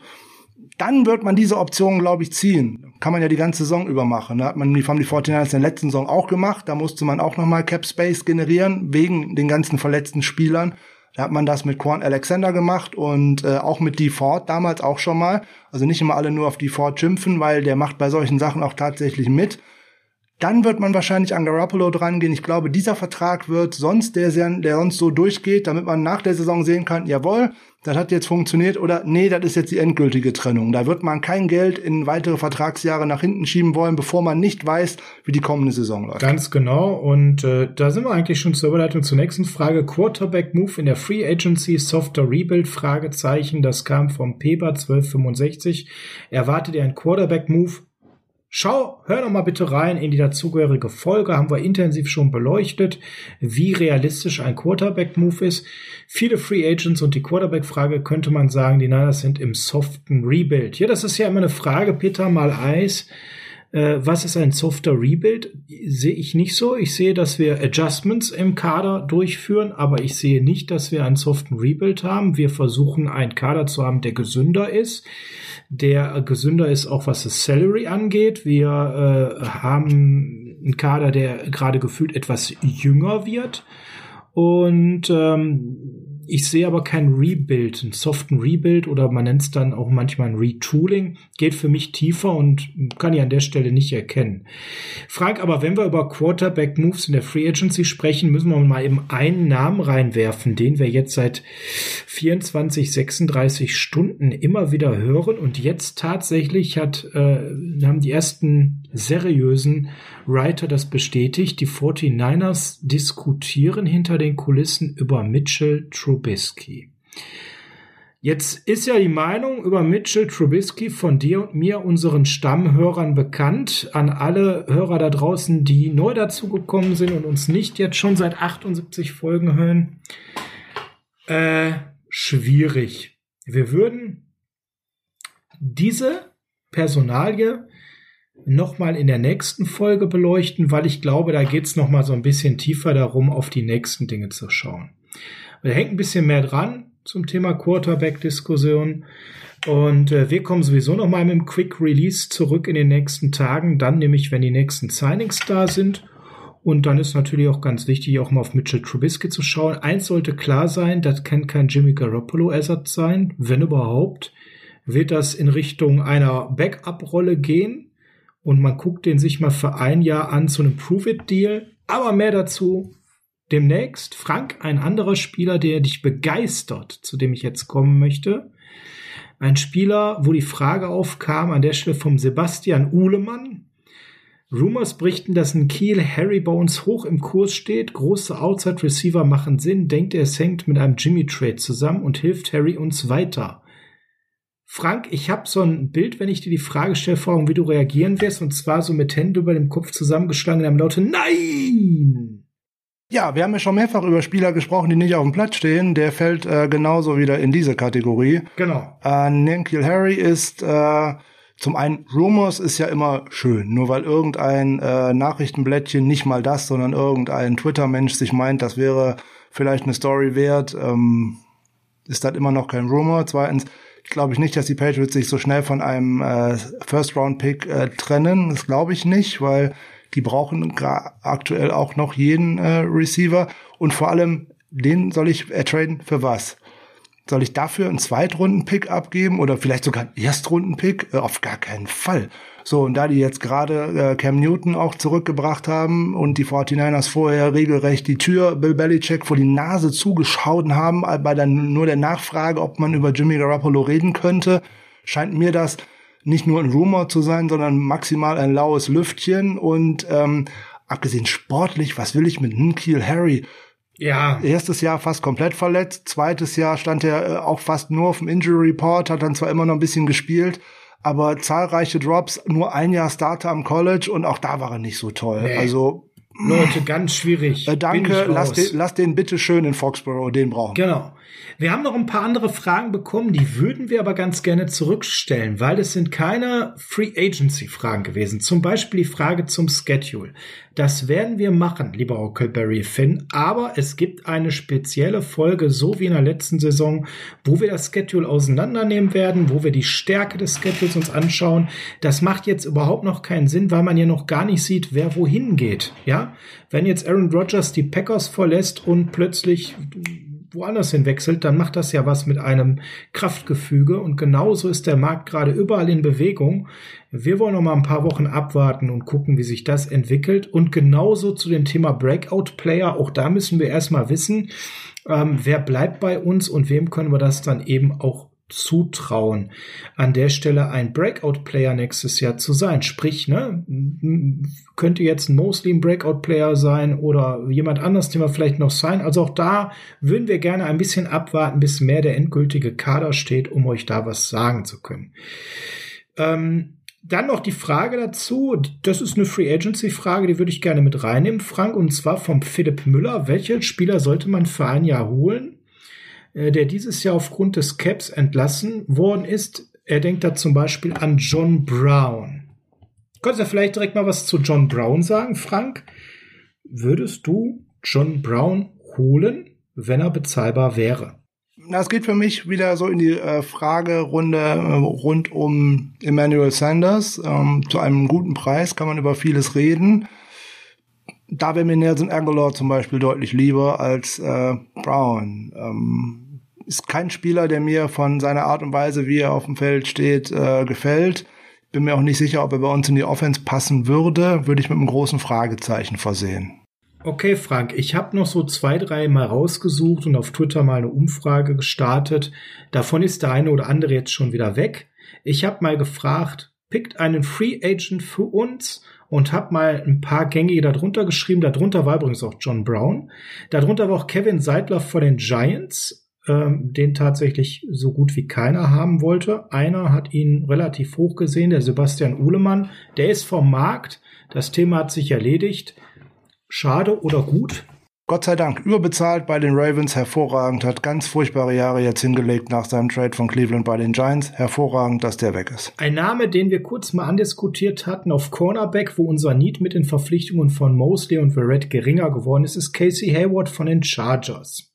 dann wird man diese Option, glaube ich, ziehen. Kann man ja die ganze Saison über machen. Da hat man, die haben die 49ers in der letzten Saison auch gemacht. Da musste man auch nochmal Cap Space generieren, wegen den ganzen verletzten Spielern. Da hat man das mit Quan Alexander gemacht und äh, auch mit Dee Ford damals auch schon mal. Also nicht immer alle nur auf Dee Ford schimpfen, weil der macht bei solchen Sachen auch tatsächlich mit. Dann wird man wahrscheinlich an Garoppolo drangehen. Ich glaube, dieser Vertrag wird sonst der, der sonst so durchgeht, damit man nach der Saison sehen kann, jawohl, das hat jetzt funktioniert oder nee, das ist jetzt die endgültige Trennung. Da wird man kein Geld in weitere Vertragsjahre nach hinten schieben wollen, bevor man nicht weiß, wie die kommende Saison läuft. Ganz genau. Und äh, da sind wir eigentlich schon zur Überleitung zur nächsten Frage. Quarterback Move in der Free Agency, Softer Rebuild, Fragezeichen. Das kam vom Peber 1265. Erwartet ihr ein Quarterback Move? Schau, hör doch mal bitte rein in die dazugehörige Folge, haben wir intensiv schon beleuchtet, wie realistisch ein Quarterback-Move ist. Viele Free Agents und die Quarterback-Frage könnte man sagen, die Niners sind im soften Rebuild. Ja, das ist ja immer eine Frage, Peter, mal Eis. Äh, was ist ein softer Rebuild? Sehe ich nicht so. Ich sehe, dass wir Adjustments im Kader durchführen, aber ich sehe nicht, dass wir einen soften Rebuild haben. Wir versuchen, einen Kader zu haben, der gesünder ist der gesünder ist, auch was das Salary angeht. Wir äh, haben einen Kader, der gerade gefühlt etwas jünger wird. Und ähm, ich sehe aber kein Rebuild, einen soften Rebuild oder man nennt es dann auch manchmal ein Retooling. Geht für mich tiefer und kann ich an der Stelle nicht erkennen. Frank, aber wenn wir über Quarterback Moves in der Free Agency sprechen, müssen wir mal eben einen Namen reinwerfen, den wir jetzt seit 24, 36 Stunden immer wieder hören und jetzt tatsächlich hat, äh, haben die ersten seriösen Writer das bestätigt. Die 49ers diskutieren hinter den Kulissen über Mitchell Trubisky. Jetzt ist ja die Meinung über Mitchell Trubisky von dir und mir, unseren Stammhörern, bekannt. An alle Hörer da draußen, die neu dazugekommen sind und uns nicht jetzt schon seit 78 Folgen hören. Äh, schwierig. Wir würden diese Personalie nochmal in der nächsten Folge beleuchten, weil ich glaube, da geht's noch mal so ein bisschen tiefer darum, auf die nächsten Dinge zu schauen. Da hängt ein bisschen mehr dran zum Thema Quarterback-Diskussion. Und äh, wir kommen sowieso noch mal mit dem Quick Release zurück in den nächsten Tagen, dann nämlich, wenn die nächsten Signings da sind. Und dann ist natürlich auch ganz wichtig, auch mal auf Mitchell Trubisky zu schauen. Eins sollte klar sein, das kann kein Jimmy Garoppolo-Ersatz sein, wenn überhaupt. Wird das in Richtung einer Backup-Rolle gehen? Und man guckt den sich mal für ein Jahr an zu einem Prove-It-Deal. Aber mehr dazu demnächst. Frank, ein anderer Spieler, der dich begeistert, zu dem ich jetzt kommen möchte. Ein Spieler, wo die Frage aufkam, an der Stelle vom Sebastian Uhlemann. Rumors berichten, dass ein Kiel Harry Bones hoch im Kurs steht. Große Outside Receiver machen Sinn. Denkt er, es hängt mit einem Jimmy Trade zusammen und hilft Harry uns weiter. Frank, ich habe so ein Bild, wenn ich dir die Frage stelle, vor Augen, wie du reagieren wirst, und zwar so mit Händen über dem Kopf zusammengeschlagen in einem Laute Nein! Ja, wir haben ja schon mehrfach über Spieler gesprochen, die nicht auf dem Platz stehen. Der fällt äh, genauso wieder in diese Kategorie. Genau. Äh, Nikhil Harry ist äh, zum einen, Rumors ist ja immer schön. Nur weil irgendein äh, Nachrichtenblättchen nicht mal das, sondern irgendein Twitter-Mensch sich meint, das wäre vielleicht eine Story wert, ähm, ist das immer noch kein Rumor. Zweitens, glaube ich nicht, dass die Patriots sich so schnell von einem äh, First-Round-Pick äh, trennen. Das glaube ich nicht, weil Die brauchen aktuell auch noch jeden äh, Receiver und vor allem den soll ich ertraden für was? Soll ich dafür einen Zweitrunden-Pick abgeben oder vielleicht sogar einen Erstrunden-Pick? Äh, auf gar keinen Fall. So, und da die jetzt gerade äh, Cam Newton auch zurückgebracht haben und die 49ers vorher regelrecht die Tür Bill Belichick vor die Nase zugeschaut haben, bei dann nur der Nachfrage, ob man über Jimmy Garoppolo reden könnte, scheint mir das nicht nur ein Rumor zu sein, sondern maximal ein laues Lüftchen und ähm, abgesehen sportlich, was will ich mit Nkeel Harry? Ja. Erstes Jahr fast komplett verletzt, zweites Jahr stand er äh, auch fast nur auf dem Injury Report, hat dann zwar immer noch ein bisschen gespielt, aber zahlreiche Drops, nur ein Jahr Starter am College und auch da war er nicht so toll. Nee. Also Leute, ganz schwierig. Äh, danke, lass den, lass den bitte schön in Foxborough, den brauchen. Genau. Wir haben noch ein paar andere Fragen bekommen, die würden wir aber ganz gerne zurückstellen, weil es sind keine Free Agency Fragen gewesen. Zum Beispiel die Frage zum Schedule. Das werden wir machen, lieber Huckleberry Finn, aber es gibt eine spezielle Folge, so wie in der letzten Saison, wo wir das Schedule auseinandernehmen werden, wo wir die Stärke des Schedules uns anschauen. Das macht jetzt überhaupt noch keinen Sinn, weil man ja noch gar nicht sieht, wer wohin geht. Ja, wenn jetzt Aaron Rodgers die Packers verlässt und plötzlich woanders hinwechselt, dann macht das ja was mit einem Kraftgefüge. Und genauso ist der Markt gerade überall in Bewegung. Wir wollen noch mal ein paar Wochen abwarten und gucken, wie sich das entwickelt. Und genauso zu dem Thema Breakout Player, auch da müssen wir erstmal wissen, ähm, wer bleibt bei uns und wem können wir das dann eben auch zutrauen, an der Stelle ein Breakout-Player nächstes Jahr zu sein. Sprich, ne, könnte jetzt ein Mostly ein Breakout-Player sein oder jemand anders, den wir vielleicht noch sein. Also auch da würden wir gerne ein bisschen abwarten, bis mehr der endgültige Kader steht, um euch da was sagen zu können. Ähm, dann noch die Frage dazu, das ist eine Free Agency Frage, die würde ich gerne mit reinnehmen, Frank, und zwar vom Philipp Müller. Welche Spieler sollte man für ein Jahr holen? Äh, der dieses Jahr aufgrund des Caps entlassen worden ist. Er denkt da zum Beispiel an John Brown. Könntest du vielleicht direkt mal was zu John Brown sagen, Frank? Würdest du John Brown holen, wenn er bezahlbar wäre? Das geht für mich wieder so in die äh, Fragerunde äh, rund um Emmanuel Sanders. Ähm, zu einem guten Preis kann man über vieles reden. Da wäre mir Nelson Aguilar zum Beispiel deutlich lieber als äh, Brown. Ähm, ist kein Spieler, der mir von seiner Art und Weise, wie er auf dem Feld steht, äh, gefällt. Bin mir auch nicht sicher, ob er bei uns in die Offense passen würde. Würde ich mit einem großen Fragezeichen versehen. Okay, Frank, ich habe noch so zwei, drei Mal rausgesucht und auf Twitter mal eine Umfrage gestartet. Davon ist der eine oder andere jetzt schon wieder weg. Ich habe mal gefragt, pickt einen Free Agent für uns und habe mal ein paar gängige darunter geschrieben. Darunter war übrigens auch John Brown. Darunter war auch Kevin Seidler von den Giants ähm, den tatsächlich so gut wie keiner haben wollte. Einer hat ihn relativ hoch gesehen, der Sebastian Uhlemann. Der ist vom Markt. Das Thema hat sich erledigt. Schade oder gut? Gott sei Dank überbezahlt bei den Ravens, hervorragend, hat ganz furchtbare Jahre jetzt hingelegt nach seinem Trade von Cleveland bei den Giants. Hervorragend, dass der weg ist. Ein Name, den wir kurz mal andiskutiert hatten auf Cornerback, wo unser Need mit den Verpflichtungen von Mosley und Verrett geringer geworden ist, ist Casey Hayward von den Chargers.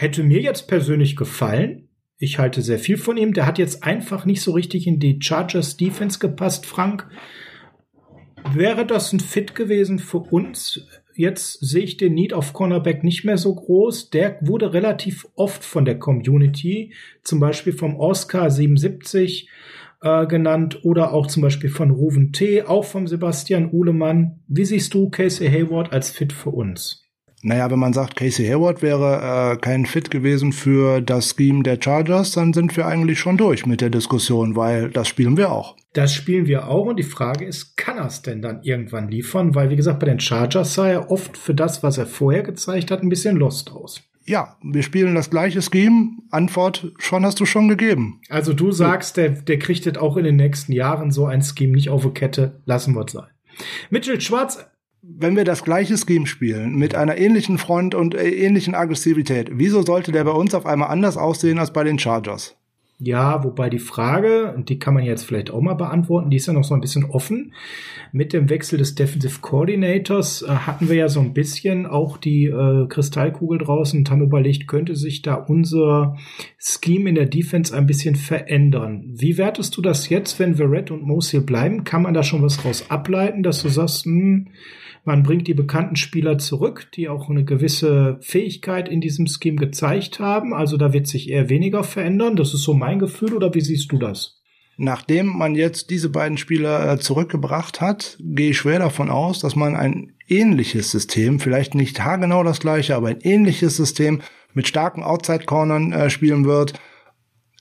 Hätte mir jetzt persönlich gefallen. Ich halte sehr viel von ihm. Der hat jetzt einfach nicht so richtig in die Chargers Defense gepasst, Frank. Wäre das ein Fit gewesen für uns? Jetzt sehe ich den Need auf Cornerback nicht mehr so groß. Der wurde relativ oft von der Community, zum Beispiel vom Oscar 77 äh, genannt oder auch zum Beispiel von Ruven T., auch vom Sebastian Uhlemann. Wie siehst du Casey Hayward als Fit für uns? Naja, wenn man sagt, Casey Hayward wäre äh, kein Fit gewesen für das Scheme der Chargers, dann sind wir eigentlich schon durch mit der Diskussion, weil das spielen wir auch. Das spielen wir auch und die Frage ist, kann er es denn dann irgendwann liefern? Weil, wie gesagt, bei den Chargers sah er oft für das, was er vorher gezeigt hat, ein bisschen lost aus. Ja, wir spielen das gleiche Scheme. Antwort schon hast du schon gegeben. Also du sagst, der, der kriegt jetzt auch in den nächsten Jahren so ein Scheme nicht auf die Kette. Lassen wir es sein. Mitchell Schwarz wenn wir das gleiche Scheme spielen, mit einer ähnlichen Front und äh, ähnlichen Aggressivität, wieso sollte der bei uns auf einmal anders aussehen als bei den Chargers? Ja, wobei die Frage, und die kann man jetzt vielleicht auch mal beantworten, die ist ja noch so ein bisschen offen. Mit dem Wechsel des Defensive Coordinators äh, hatten wir ja so ein bisschen auch die äh, Kristallkugel draußen und haben überlegt, könnte sich da unser Scheme in der Defense ein bisschen verändern. Wie wertest du das jetzt, wenn Verrett und Mosil bleiben? Kann man da schon was draus ableiten, dass du sagst, hm, man bringt die bekannten Spieler zurück, die auch eine gewisse Fähigkeit in diesem Scheme gezeigt haben. Also da wird sich eher weniger verändern. Das ist so mein Gefühl. Oder wie siehst du das? Nachdem man jetzt diese beiden Spieler äh, zurückgebracht hat, gehe ich schwer davon aus, dass man ein ähnliches System, vielleicht nicht haargenau das gleiche, aber ein ähnliches System mit starken Outside-Cornern äh, spielen wird.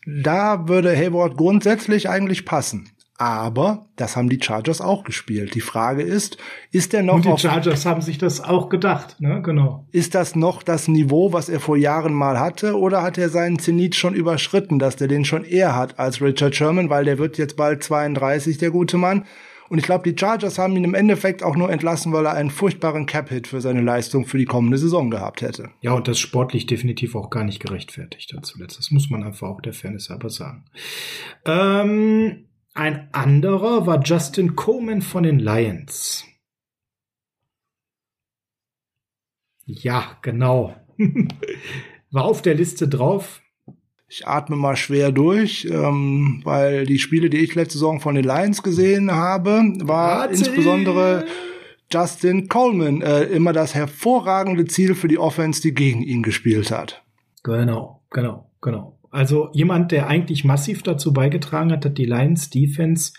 Da würde Hayward grundsätzlich eigentlich passen. Aber das haben die Chargers auch gespielt. Die Frage ist, ist der noch Und die Chargers haben sich das auch gedacht, ne? Genau. Ist das noch das Niveau, was er vor Jahren mal hatte, oder hat er seinen Zenit schon überschritten, dass der den schon eher hat als Richard Sherman, weil der wird jetzt bald 32, der gute Mann. Und ich glaube, die Chargers haben ihn im Endeffekt auch nur entlassen, weil er einen furchtbaren Cap-Hit für seine Leistung für die kommende Saison gehabt hätte. Ja, und das sportlich definitiv auch gar nicht gerechtfertigt hat zuletzt. Das muss man einfach auch der Fairness halber sagen. Ähm ein anderer war Justin Coleman von den Lions. Ja, genau. war auf der Liste drauf. Ich atme mal schwer durch, ähm, weil die Spiele, die ich letzte Saison von den Lions gesehen habe, war Warte. insbesondere Justin Coleman äh, immer das hervorragende Ziel für die Offense, die gegen ihn gespielt hat. Genau, genau, genau. Also jemand, der eigentlich massiv dazu beigetragen hat, dass die Lions Defense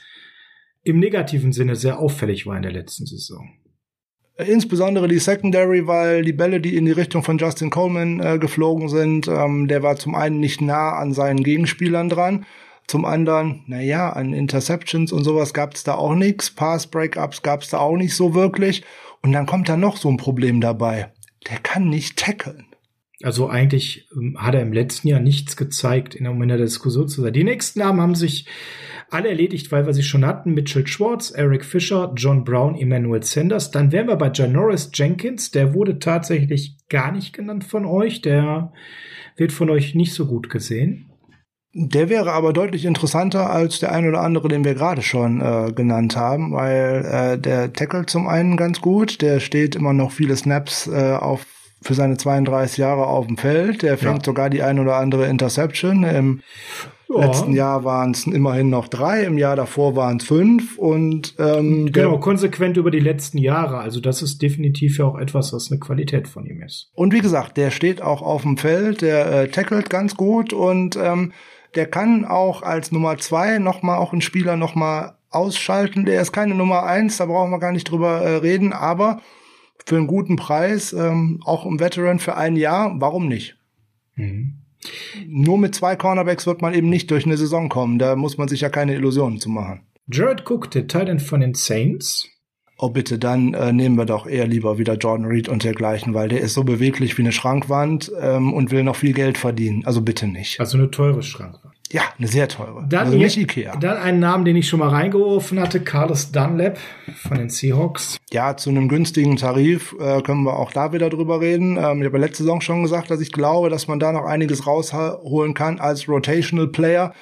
im negativen Sinne sehr auffällig war in der letzten Saison. Insbesondere die Secondary, weil die Bälle, die in die Richtung von Justin Coleman äh, geflogen sind, ähm, der war zum einen nicht nah an seinen Gegenspielern dran. Zum anderen, naja, an Interceptions und sowas gab es da auch nichts. Pass-Breakups gab es da auch nicht so wirklich. Und dann kommt da noch so ein Problem dabei. Der kann nicht tackeln. Also eigentlich ähm, hat er im letzten Jahr nichts gezeigt, in der, Diskussion zu sein. Die nächsten Namen haben sich alle erledigt, weil wir sie schon hatten. Mitchell Schwartz, Eric Fischer, John Brown, Emmanuel Sanders. Dann wären wir bei Janoris Jenkins. Der wurde tatsächlich gar nicht genannt von euch. Der wird von euch nicht so gut gesehen. Der wäre aber deutlich interessanter als der ein oder andere, den wir gerade schon äh, genannt haben, weil äh, der tackelt zum einen ganz gut, der steht immer noch viele Snaps äh, auf für seine 32 Jahre auf dem Feld. Der fängt ja. sogar die ein oder andere Interception. Im ja. letzten Jahr waren es immerhin noch drei, im Jahr davor waren es fünf und ähm, genau konsequent über die letzten Jahre. Also das ist definitiv ja auch etwas, was eine Qualität von ihm ist. Und wie gesagt, der steht auch auf dem Feld, der äh, tackelt ganz gut und ähm, der kann auch als Nummer zwei noch mal auch einen Spieler noch mal ausschalten. Der ist keine Nummer eins, da brauchen wir gar nicht drüber äh, reden, aber für einen guten Preis, ähm, auch im Veteran für ein Jahr, warum nicht? Mhm. Nur mit zwei Cornerbacks wird man eben nicht durch eine Saison kommen. Da muss man sich ja keine Illusionen zu machen. Jared Cook, der Titan von den Saints. Oh bitte, dann äh, nehmen wir doch eher lieber wieder Jordan Reed und dergleichen, weil der ist so beweglich wie eine Schrankwand ähm, und will noch viel Geld verdienen. Also bitte nicht. Also eine teure Schrankwand. Ja, eine sehr teure. Dann, also nicht Ikea. Dann einen Namen, den ich schon mal reingeworfen hatte, Carlos Dunlap von den Seahawks. Ja, zu einem günstigen Tarif äh, können wir auch da wieder drüber reden. Ähm, ich habe letzte Saison schon gesagt, dass ich glaube, dass man da noch einiges rausholen kann als Rotational Player.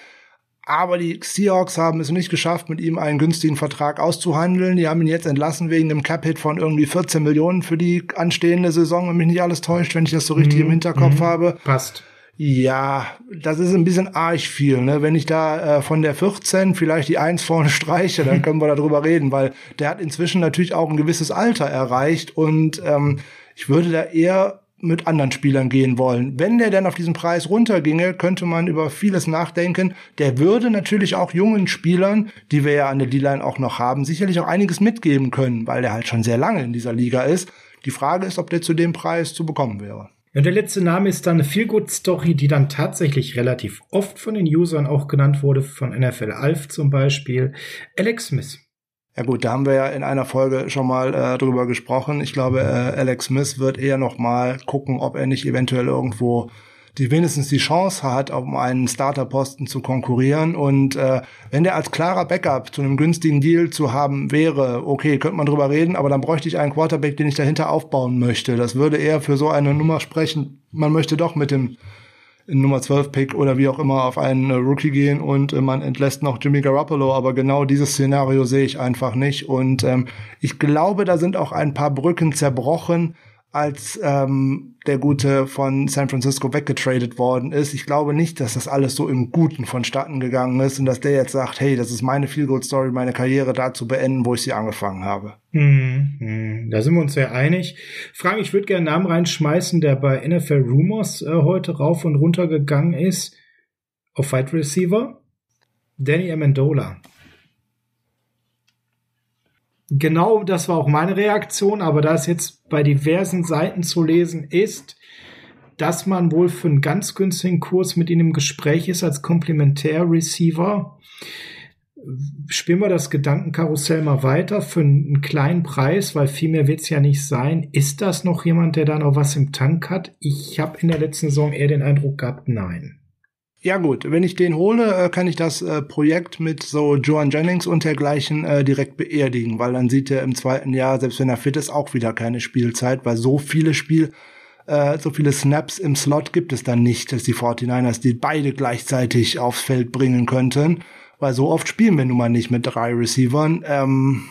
Aber die Seahawks haben es nicht geschafft, mit ihm einen günstigen Vertrag auszuhandeln. Die haben ihn jetzt entlassen wegen einem Cap-Hit von irgendwie 14 Millionen für die anstehende Saison, wenn mich nicht alles täuscht, wenn ich das so richtig mhm. im Hinterkopf mhm. habe. Passt. Ja, das ist ein bisschen arg viel. Ne? Wenn ich da äh, von der 14 vielleicht die 1 vorne streiche, dann können wir darüber reden, weil der hat inzwischen natürlich auch ein gewisses Alter erreicht und ähm, ich würde da eher mit anderen Spielern gehen wollen. Wenn der dann auf diesen Preis runterginge, könnte man über vieles nachdenken. Der würde natürlich auch jungen Spielern, die wir ja an der D-Line auch noch haben, sicherlich auch einiges mitgeben können, weil der halt schon sehr lange in dieser Liga ist. Die Frage ist, ob der zu dem Preis zu bekommen wäre. Und der letzte Name ist dann eine Feelgood-Story, die dann tatsächlich relativ oft von den Usern auch genannt wurde, von NFL Alf zum Beispiel. Alex Smith. Ja gut, da haben wir ja in einer Folge schon mal äh, drüber gesprochen. Ich glaube, äh, Alex Smith wird eher noch mal gucken, ob er nicht eventuell irgendwo die wenigstens die Chance hat, um einen Starterposten zu konkurrieren. Und äh, wenn der als klarer Backup zu einem günstigen Deal zu haben wäre, okay, könnte man drüber reden, aber dann bräuchte ich einen Quarterback, den ich dahinter aufbauen möchte. Das würde eher für so eine Nummer sprechen. Man möchte doch mit dem Nummer 12 Pick oder wie auch immer auf einen äh, Rookie gehen und äh, man entlässt noch Jimmy Garoppolo. Aber genau dieses Szenario sehe ich einfach nicht. Und ähm, ich glaube, da sind auch ein paar Brücken zerbrochen als ähm, der Gute von San Francisco weggetradet worden ist. Ich glaube nicht, dass das alles so im Guten vonstatten gegangen ist und dass der jetzt sagt, hey, das ist meine Feel-Good-Story, meine Karriere da zu beenden, wo ich sie angefangen habe. Hm, hm, da sind wir uns sehr einig. Frank, ich würde gerne einen Namen reinschmeißen, der bei NFL Rumors äh, heute rauf und runter gegangen ist. Auf Wide Receiver. Danny Amendola. Genau, das war auch meine Reaktion, aber da es jetzt bei diversen Seiten zu lesen ist, dass man wohl für einen ganz günstigen Kurs mit ihnen im Gespräch ist als Komplementär-Receiver. Spielen wir das Gedankenkarussell mal weiter für einen kleinen Preis, weil viel mehr wird es ja nicht sein. Ist das noch jemand, der da noch was im Tank hat? Ich habe in der letzten Saison eher den Eindruck gehabt, nein. Ja gut, wenn ich den hole, äh, kann ich das äh, Projekt mit so Joan Jennings und dergleichen äh, direkt beerdigen, weil dann sieht er im zweiten Jahr, selbst wenn er fit ist, auch wieder keine Spielzeit, weil so viele Spiel, so viele Snaps im Slot gibt es dann nicht, dass die 49ers die beide gleichzeitig aufs Feld bringen könnten, weil so oft spielen wir nun mal nicht mit drei Receivern. Ähm,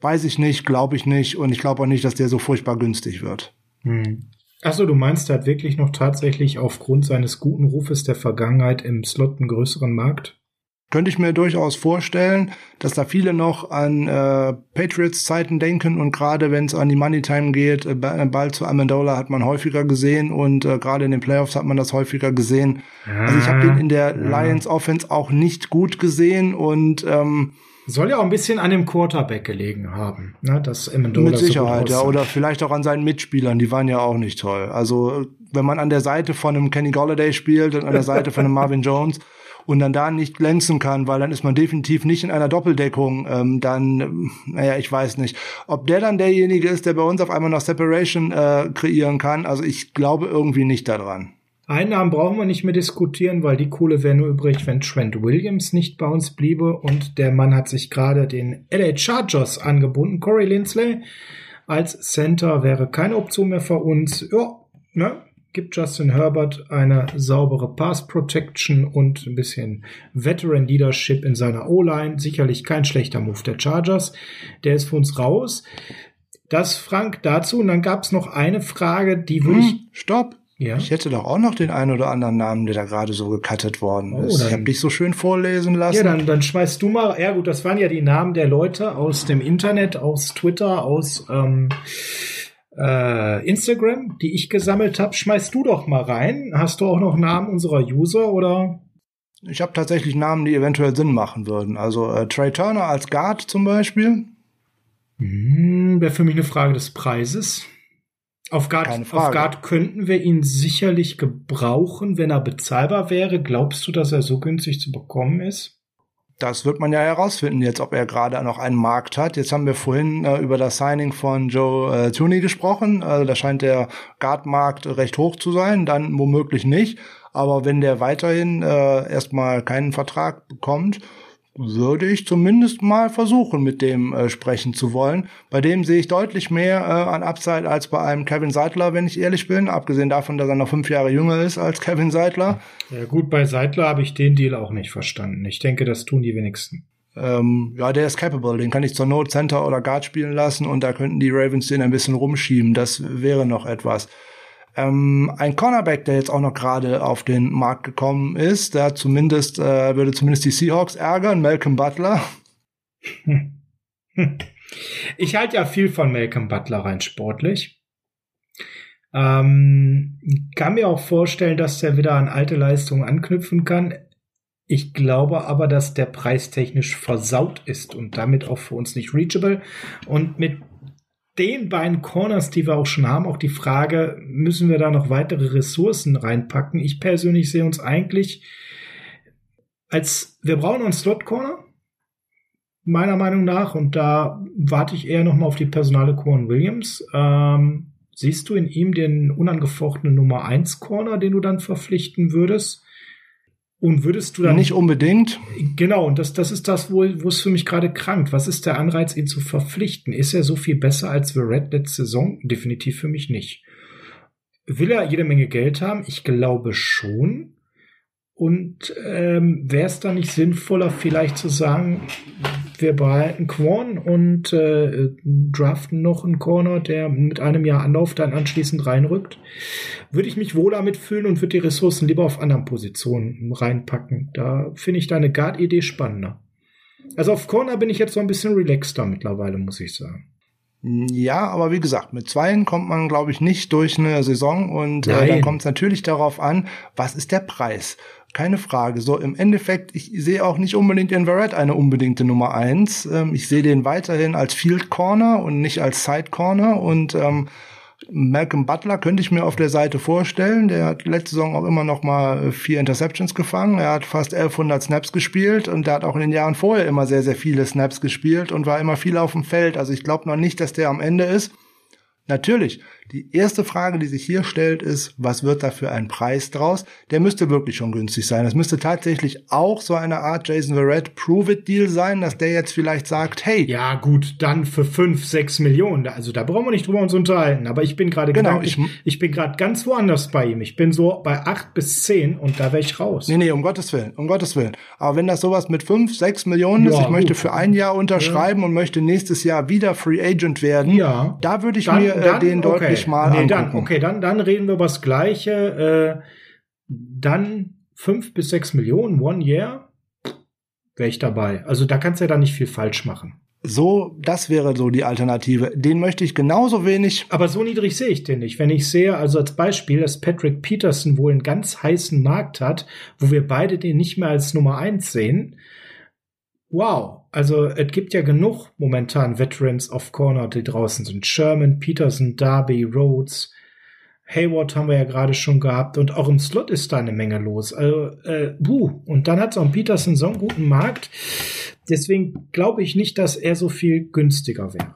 weiß ich nicht, glaube ich nicht und ich glaube auch nicht, dass der so furchtbar günstig wird. Hm. Achso, du meinst, er hat wirklich noch tatsächlich aufgrund seines guten Rufes der Vergangenheit im Slot einen größeren Markt? Könnte ich mir durchaus vorstellen, dass da viele noch an äh, Patriots-Zeiten denken und gerade wenn es an die Money-Time geht, äh, Ball zu Amendola hat man häufiger gesehen und äh, gerade in den Playoffs hat man das häufiger gesehen. Ja, also ich habe den in der. Lions-Offense auch nicht gut gesehen und ähm, soll ja auch ein bisschen an dem Quarterback gelegen haben, ne? dass Amendola Mit Sicherheit, so ja. Oder vielleicht auch an seinen Mitspielern, die waren ja auch nicht toll. Also, wenn man an der Seite von einem Kenny Golladay spielt und an der Seite von einem Marvin Jones und dann da nicht glänzen kann, weil dann ist man definitiv nicht in einer Doppeldeckung, ähm, dann, naja, ich weiß nicht. Ob der dann derjenige ist, der bei uns auf einmal noch Separation äh, kreieren kann, also ich glaube irgendwie nicht daran. Einnahmen brauchen wir nicht mehr diskutieren, weil die Kohle wäre nur übrig, wenn Trent Williams nicht bei uns bliebe. Und der Mann hat sich gerade den LA Chargers angebunden. Corey Lindsley als Center wäre keine Option mehr für uns. Ja, ne? Gibt Justin Herbert eine saubere Pass Protection und ein bisschen Veteran Leadership in seiner O-Line. Sicherlich kein schlechter Move der Chargers. Der ist für uns raus. Das Frank dazu. Und dann gab es noch eine Frage, die würde hm, ich. Stopp! Ja. Ich hätte doch auch noch den einen oder anderen Namen, der da gerade so gecuttet worden oh, ist. ich habe dich so schön vorlesen lassen. Ja, dann, dann schmeißt du mal. Ja gut, das waren ja die Namen der Leute aus dem Internet, aus Twitter, aus ähm, äh, Instagram, die ich gesammelt habe. Schmeißt du doch mal rein. Hast du auch noch Namen unserer User oder? Ich habe tatsächlich Namen, die eventuell Sinn machen würden. Also äh, Trey Turner als Guard zum Beispiel. Hm, Wäre für mich eine Frage des Preises. Auf Guard, auf Guard könnten wir ihn sicherlich gebrauchen, wenn er bezahlbar wäre. Glaubst du, dass er so günstig zu bekommen ist? Das wird man ja herausfinden jetzt, ob er gerade noch einen Markt hat. Jetzt haben wir vorhin äh, über das Signing von Joe äh, Tooney gesprochen. Also da scheint der Guard-Markt recht hoch zu sein, dann womöglich nicht. Aber wenn der weiterhin äh, erstmal keinen Vertrag bekommt, würde ich zumindest mal versuchen, mit dem äh, sprechen zu wollen. Bei dem sehe ich deutlich mehr äh, an Upside als bei einem Kevin Seidler, wenn ich ehrlich bin. Abgesehen davon, dass er noch fünf Jahre jünger ist als Kevin Seidler. Ja gut, bei Seidler habe ich den Deal auch nicht verstanden. Ich denke, das tun die wenigsten. Ähm, ja, der ist capable. Den kann ich zur Not Center oder Guard spielen lassen und da könnten die Ravens den ein bisschen rumschieben. Das wäre noch etwas. Ähm, ein Cornerback, der jetzt auch noch gerade auf den Markt gekommen ist, der zumindest, äh, würde zumindest die Seahawks ärgern, Malcolm Butler. Ich halte ja viel von Malcolm Butler rein sportlich. Ähm, kann mir auch vorstellen, dass der wieder an alte Leistungen anknüpfen kann. Ich glaube aber, dass der preistechnisch versaut ist und damit auch für uns nicht reachable. Und mit den beiden Corners, die wir auch schon haben, auch die Frage, müssen wir da noch weitere Ressourcen reinpacken? Ich persönlich sehe uns eigentlich als, wir brauchen einen Slot Corner, meiner Meinung nach, und da warte ich eher noch mal auf die Personale Corn Williams. Ähm, siehst du in ihm den unangefochtenen Nummer 1 Corner, den du dann verpflichten würdest? Und würdest du dann. Nicht unbedingt. Genau, und das, das ist das, wo, wo es für mich gerade krankt. Was ist der Anreiz, ihn zu verpflichten? Ist er so viel besser als Red letzte Saison? Definitiv für mich nicht. Will er jede Menge Geld haben? Ich glaube schon. Und ähm, wäre es da nicht sinnvoller, vielleicht zu sagen, wir behalten Quan und äh, draften noch einen Corner, der mit einem Jahr Anlauf dann anschließend reinrückt? Würde ich mich wohler mitfühlen und würde die Ressourcen lieber auf anderen Positionen reinpacken. Da finde ich deine Guard-Idee spannender. Also auf Corner bin ich jetzt so ein bisschen relaxter mittlerweile, muss ich sagen. Ja, aber wie gesagt, mit Zweien kommt man, glaube ich, nicht durch eine Saison und äh, dann kommt es natürlich darauf an, was ist der Preis? Keine Frage. So, im Endeffekt, ich sehe auch nicht unbedingt in Verrett eine unbedingte Nummer eins. Ähm, ich sehe den weiterhin als Field Corner und nicht als Side Corner und ähm, Malcolm Butler könnte ich mir auf der Seite vorstellen. Der hat letzte Saison auch immer noch mal vier Interceptions gefangen. Er hat fast 1100 Snaps gespielt und der hat auch in den Jahren vorher immer sehr, sehr viele Snaps gespielt und war immer viel auf dem Feld. Also ich glaube noch nicht, dass der am Ende ist. Natürlich, die erste Frage, die sich hier stellt, ist, was wird da für ein Preis draus? Der müsste wirklich schon günstig sein. Das müsste tatsächlich auch so eine Art Jason Verrett Prove-It-Deal sein, dass der jetzt vielleicht sagt, hey. Ja, gut, dann für fünf, sechs Millionen. Also da brauchen wir nicht drüber uns unterhalten. Aber ich bin gerade genau, ich, ich bin gerade ganz woanders bei ihm. Ich bin so bei acht bis zehn und da wäre ich raus. Nee, nee, um Gottes Willen, um Gottes Willen. Aber wenn das sowas mit fünf, sechs Millionen ja, ist, ich gut. möchte für ein Jahr unterschreiben ja. und möchte nächstes Jahr wieder Free Agent werden, ja. da würde ich dann, mir äh, dann, den okay. deutlich mal nee, angucken. Dann, okay, dann, dann reden wir über das Gleiche. Äh, dann fünf bis sechs Millionen, one year, wäre ich dabei. Also da kannst du ja dann nicht viel falsch machen. So, das wäre so die Alternative. Den möchte ich genauso wenig. Aber so niedrig sehe ich den nicht. Wenn ich sehe, also als Beispiel, dass Patrick Peterson wohl einen ganz heißen Markt hat, wo wir beide den nicht mehr als Nummer eins sehen. Wow. Also, es gibt ja genug momentan Veterans of Corner, die draußen sind. Sherman, Peterson, Darby, Rhodes, Hayward haben wir ja gerade schon gehabt und auch im Slot ist da eine Menge los. Also, äh, buh. Und dann hat so ein Peterson so einen guten Markt. Deswegen glaube ich nicht, dass er so viel günstiger wäre.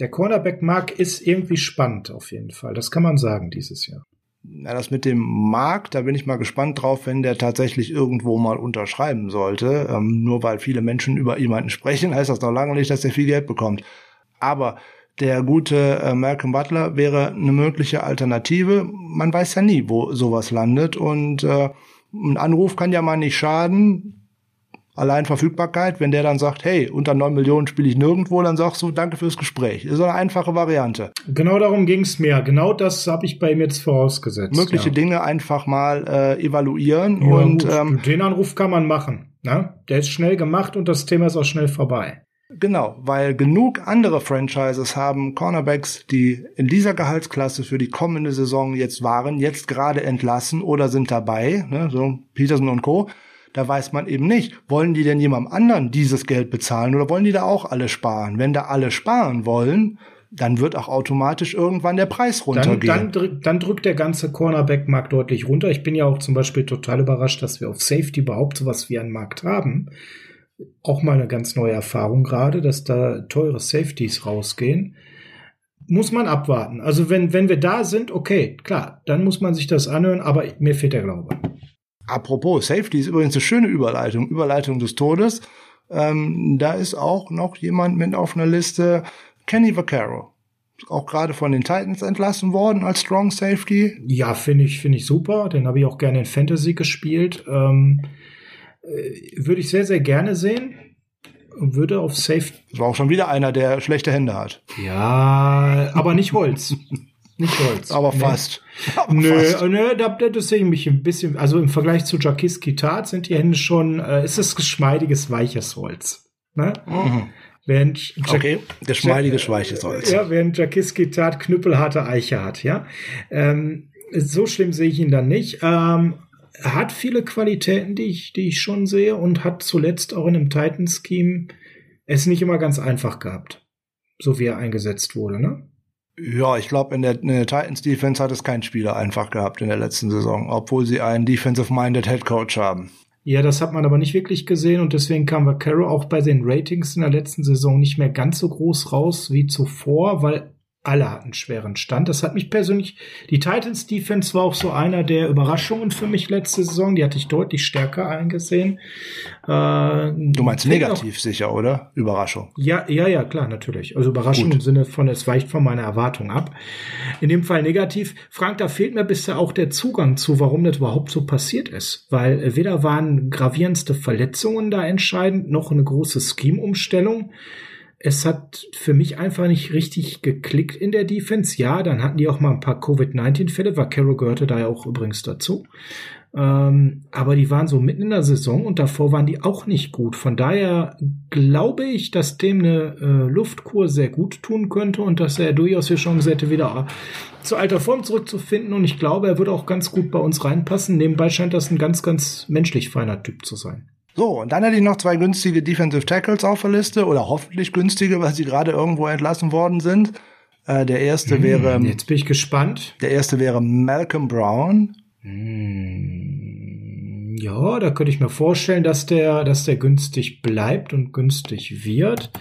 Der Cornerback-Markt ist irgendwie spannend auf jeden Fall. Das kann man sagen dieses Jahr. Na, das mit dem Markt, da bin ich mal gespannt drauf, wenn der tatsächlich irgendwo mal unterschreiben sollte. Ähm, nur weil viele Menschen über jemanden sprechen, heißt das noch lange nicht, dass er viel Geld bekommt. Aber der gute äh, Malcolm Butler wäre eine mögliche Alternative. Man weiß ja nie, wo sowas landet. Und äh, ein Anruf kann ja mal nicht schaden. Allein Verfügbarkeit, wenn der dann sagt, hey, unter neun Millionen spiele ich nirgendwo, dann sagst du, danke fürs Gespräch. Das ist eine einfache Variante. Genau darum ging es mir. Genau das habe ich bei ihm jetzt vorausgesetzt. Mögliche ja. Dinge einfach mal äh, evaluieren. Ja, und ähm, den Anruf kann man machen. Ne? Der ist schnell gemacht und das Thema ist auch schnell vorbei. Genau, weil genug andere Franchises haben Cornerbacks, die in dieser Gehaltsklasse für die kommende Saison jetzt waren, jetzt gerade entlassen oder sind dabei, ne, so Peterson und Co. Da weiß man eben nicht, wollen die denn jemandem anderen dieses Geld bezahlen oder wollen die da auch alle sparen? Wenn da alle sparen wollen, dann wird auch automatisch irgendwann der Preis runtergehen. Dann, dann, dann drückt der ganze Cornerback-Markt deutlich runter. Ich bin ja auch zum Beispiel total überrascht, dass wir auf Safety überhaupt sowas wie einen Markt haben auch mal eine ganz neue Erfahrung gerade, dass da teure Safeties rausgehen. Muss man abwarten. Also wenn, wenn wir da sind, okay, klar, dann muss man sich das anhören, aber mir fehlt der Glaube. Apropos, Safety ist übrigens eine schöne Überleitung, Überleitung des Todes. Ähm, da ist auch noch jemand mit auf einer Liste, Kenny Vaccaro. Auch gerade von den Titans entlassen worden als Strong Safety. Ja, finde ich, finde ich super. Den habe ich auch gerne in Fantasy gespielt. Ähm, äh, würde ich sehr, sehr gerne sehen. Würde auf Safe. Das war auch schon wieder einer, der schlechte Hände hat. Ja, aber nicht Holz. nicht Holz. Aber nee. fast. Aber nö, fast. nö, da, das sehe ich mich ein bisschen. Also im Vergleich zu Jakis Kitat sind die Hände schon, äh, ist es geschmeidiges, weiches Holz. Ne? Mhm. Während ja okay, geschmeidiges, weiches Holz. Ja, während Jakis Kitat knüppelharte Eiche hat, ja. Ähm, so schlimm sehe ich ihn dann nicht. Ähm, hat viele Qualitäten, die ich, die ich schon sehe und hat zuletzt auch in einem Titan-Scheme es nicht immer ganz einfach gehabt, so wie er eingesetzt wurde, ne? Ja, ich glaube, in der, in der Titans Defense hat es kein Spieler einfach gehabt in der letzten Saison, obwohl sie einen defensive-minded Head Coach haben. Ja, das hat man aber nicht wirklich gesehen und deswegen kam Vaccaro auch bei den Ratings in der letzten Saison nicht mehr ganz so groß raus wie zuvor, weil alle hatten schweren Stand. Das hat mich persönlich, die Titans Defense war auch so einer der Überraschungen für mich letzte Saison. Die hatte ich deutlich stärker eingesehen. Äh, du meinst negativ auch, sicher, oder? Überraschung. Ja, ja, ja, klar, natürlich. Also Überraschung Gut. im Sinne von, es weicht von meiner Erwartung ab. In dem Fall negativ. Frank, da fehlt mir bisher auch der Zugang zu, warum das überhaupt so passiert ist. Weil weder waren gravierendste Verletzungen da entscheidend, noch eine große Scheme-Umstellung es hat für mich einfach nicht richtig geklickt in der Defense. Ja, dann hatten die auch mal ein paar Covid-19-Fälle, war Carol gehörte da ja auch übrigens dazu. Ähm, aber die waren so mitten in der Saison und davor waren die auch nicht gut. Von daher glaube ich, dass dem eine äh, Luftkur sehr gut tun könnte und dass er durchaus die Chance hätte, wieder zu alter Form zurückzufinden. Und ich glaube, er würde auch ganz gut bei uns reinpassen. Nebenbei scheint das ein ganz, ganz menschlich feiner Typ zu sein. So, und dann hätte ich noch zwei günstige Defensive Tackles auf der Liste oder hoffentlich günstige, weil sie gerade irgendwo entlassen worden sind. Äh, der erste hm, wäre. Jetzt bin ich gespannt. Der erste wäre Malcolm Brown. Hm, ja, da könnte ich mir vorstellen, dass der, dass der günstig bleibt und günstig wird.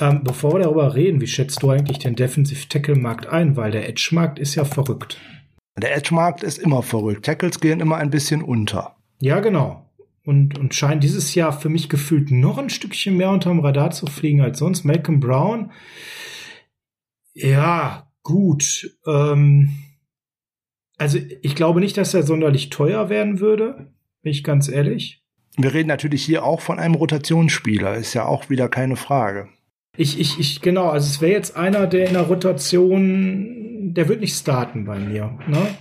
Ähm, bevor wir darüber reden, wie schätzt du eigentlich den Defensive Tackle Markt ein? Weil der Edge Markt ist ja verrückt. Der Edge Markt ist immer verrückt. Tackles gehen immer ein bisschen unter. Ja, genau und, und scheint dieses Jahr für mich gefühlt noch ein Stückchen mehr unterm Radar zu fliegen als sonst. Malcolm Brown, ja, gut. Ähm, also ich glaube nicht, dass er sonderlich teuer werden würde, bin ich ganz ehrlich. Wir reden natürlich hier auch von einem Rotationsspieler, ist ja auch wieder keine Frage. Ich, ich, ich, genau, also es wäre jetzt einer, der in der Rotation, der wird nicht starten bei mir. Ne?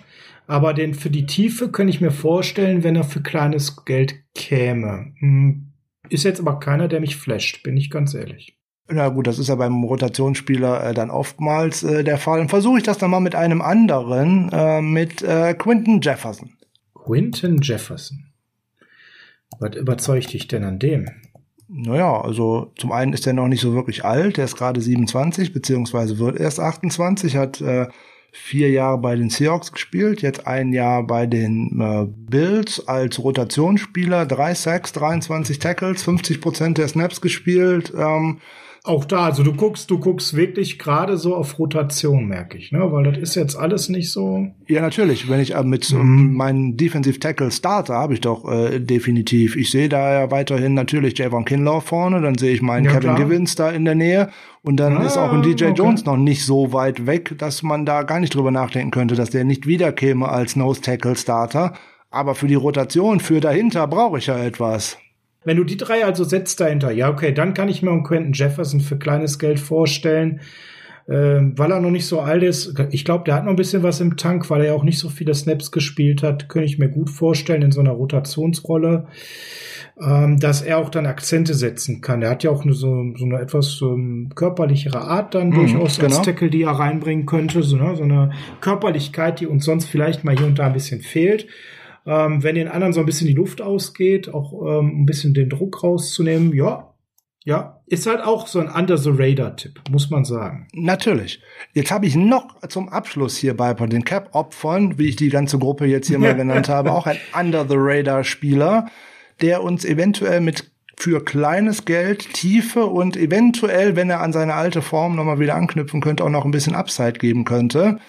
Aber den für die Tiefe könnte ich mir vorstellen, wenn er für kleines Geld käme. Hm, ist jetzt aber keiner, der mich flasht, bin ich ganz ehrlich. Na gut, das ist ja beim Rotationsspieler äh, dann oftmals äh, der Fall. Dann versuche ich das dann mal mit einem anderen, äh, mit äh, Quinton Jefferson. Quinton Jefferson. Was überzeugt dich denn an dem? Naja, also zum einen ist er noch nicht so wirklich alt, er ist gerade 27, beziehungsweise wird erst 28, hat äh, vier Jahre bei den Seahawks gespielt, jetzt ein Jahr bei den äh, Bills als Rotationsspieler, drei Sacks, 23 Tackles, 50 Prozent der Snaps gespielt. Ähm, auch da, also du guckst, du guckst wirklich gerade so auf Rotation, merke ich, ne? Weil das ist jetzt alles nicht so. Ja, natürlich. Wenn ich äh, mit mhm. meinem Defensive Tackle Starter habe ich doch äh, definitiv. Ich sehe da ja weiterhin natürlich Javon Kinlaw vorne, dann sehe ich meinen ja, Kevin klar. Givens da in der Nähe und dann ah, ist auch ein DJ okay. Jones noch nicht so weit weg, dass man da gar nicht drüber nachdenken könnte, dass der nicht wiederkäme als Nose Tackle Starter. Aber für die Rotation, für dahinter brauche ich ja etwas. Wenn du die drei also setzt dahinter, ja, okay, dann kann ich mir einen Quentin Jefferson für kleines Geld vorstellen, äh, weil er noch nicht so alt ist. Ich glaube, der hat noch ein bisschen was im Tank, weil er ja auch nicht so viele Snaps gespielt hat. Könnte ich mir gut vorstellen in so einer Rotationsrolle, ähm, dass er auch dann Akzente setzen kann. Er hat ja auch eine, so, so eine etwas ähm, körperlichere Art dann mhm, durchaus genau. als Tackle, die er reinbringen könnte. So, ne? so eine Körperlichkeit, die uns sonst vielleicht mal hier und da ein bisschen fehlt. Ähm, wenn den anderen so ein bisschen die Luft ausgeht, auch ähm, ein bisschen den Druck rauszunehmen, ja, ja, ist halt auch so ein Under the Radar Tipp, muss man sagen. Natürlich. Jetzt habe ich noch zum Abschluss hier bei den Cap Opfern, wie ich die ganze Gruppe jetzt hier mal genannt habe, auch ein Under the Radar Spieler, der uns eventuell mit für kleines Geld Tiefe und eventuell, wenn er an seine alte Form nochmal wieder anknüpfen könnte, auch noch ein bisschen Upside geben könnte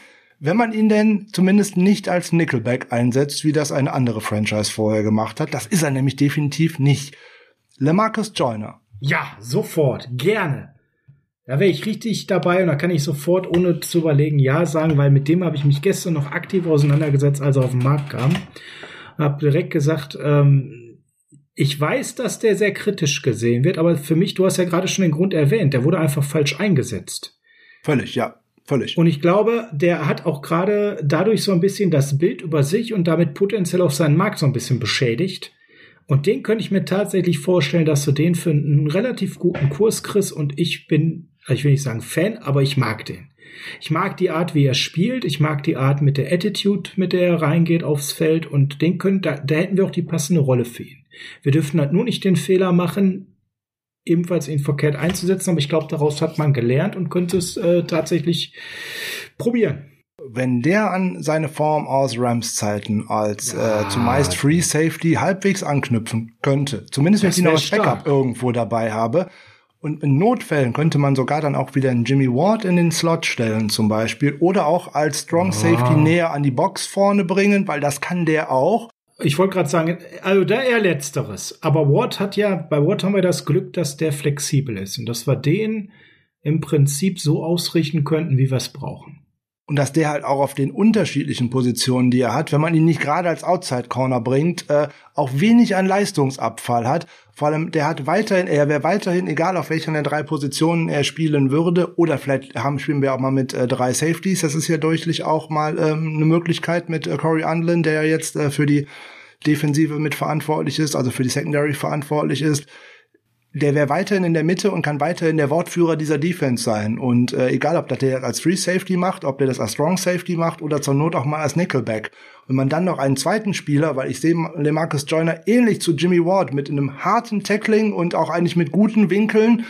wenn man ihn denn zumindest nicht als Nickelback einsetzt, wie das eine andere Franchise vorher gemacht hat. Das ist er nämlich definitiv nicht. LeMarcus Joyner. Ja, sofort, gerne. Da wäre ich richtig dabei und da kann ich sofort, ohne zu überlegen, ja sagen, weil mit dem habe ich mich gestern noch aktiv auseinandergesetzt, als er auf den Markt kam. Habe direkt gesagt, ähm, ich weiß, dass der sehr kritisch gesehen wird, aber für mich, du hast ja gerade schon den Grund erwähnt, der wurde einfach falsch eingesetzt. Völlig, ja. Völlig. Und ich glaube, der hat auch gerade dadurch so ein bisschen das Bild über sich und damit potenziell auch seinen Markt so ein bisschen beschädigt. Und den könnte ich mir tatsächlich vorstellen, dass du den für einen relativ guten Kurs kriegst. Und ich bin, ich will nicht sagen Fan, aber ich mag den. Ich mag die Art, wie er spielt. Ich mag die Art mit der Attitude, mit der er reingeht aufs Feld. Und den können, da, da hätten wir auch die passende Rolle für ihn. Wir dürfen halt nur nicht den Fehler machen, ebenfalls ihn verkehrt einzusetzen, aber ich glaube, daraus hat man gelernt und könnte es äh, tatsächlich probieren. Wenn der an seine Form aus Rams Zeiten als ja. äh, zumeist Free Safety halbwegs anknüpfen könnte, zumindest wenn ich ihn noch als Backup irgendwo dabei habe, Und in Notfällen könnte man sogar dann auch wieder einen Jimmy Ward in den Slot stellen zum Beispiel oder auch als Strong Safety näher an die Box vorne bringen, weil das kann der auch. Ich wollte gerade sagen, also da eher letzteres. Aber Ward hat ja, bei Ward haben wir das Glück, dass der flexibel ist und dass wir den im Prinzip so ausrichten könnten, wie wir es brauchen und dass der halt auch auf den unterschiedlichen Positionen, die er hat, wenn man ihn nicht gerade als Outside Corner bringt, äh, auch wenig an Leistungsabfall hat. Vor allem, der hat weiterhin, er wäre weiterhin, egal auf welchen der drei Positionen er spielen würde, oder vielleicht haben, spielen wir auch mal mit äh, drei Safeties. Das ist ja deutlich auch mal ähm, eine Möglichkeit mit äh, Corey Unlin, der ja jetzt äh, für die Defensive mit verantwortlich ist, also für die Secondary verantwortlich ist der wäre weiterhin in der Mitte und kann weiterhin der Wortführer dieser Defense sein. Und äh, egal, ob das der als Free Safety macht, ob der das als Strong Safety macht oder zur Not auch mal als Nickelback. Wenn man dann noch einen zweiten Spieler, weil ich sehe LeMarcus Joyner ähnlich zu Jimmy Ward mit einem harten Tackling und auch eigentlich mit guten Winkeln.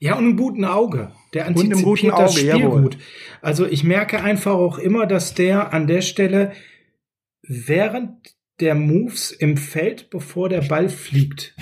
Ja, und einem guten Auge. Der antizipiert und einem guten Auge, das Spiel jawohl. gut. Also ich merke einfach auch immer, dass der an der Stelle während der Moves im Feld, bevor der Ball fliegt,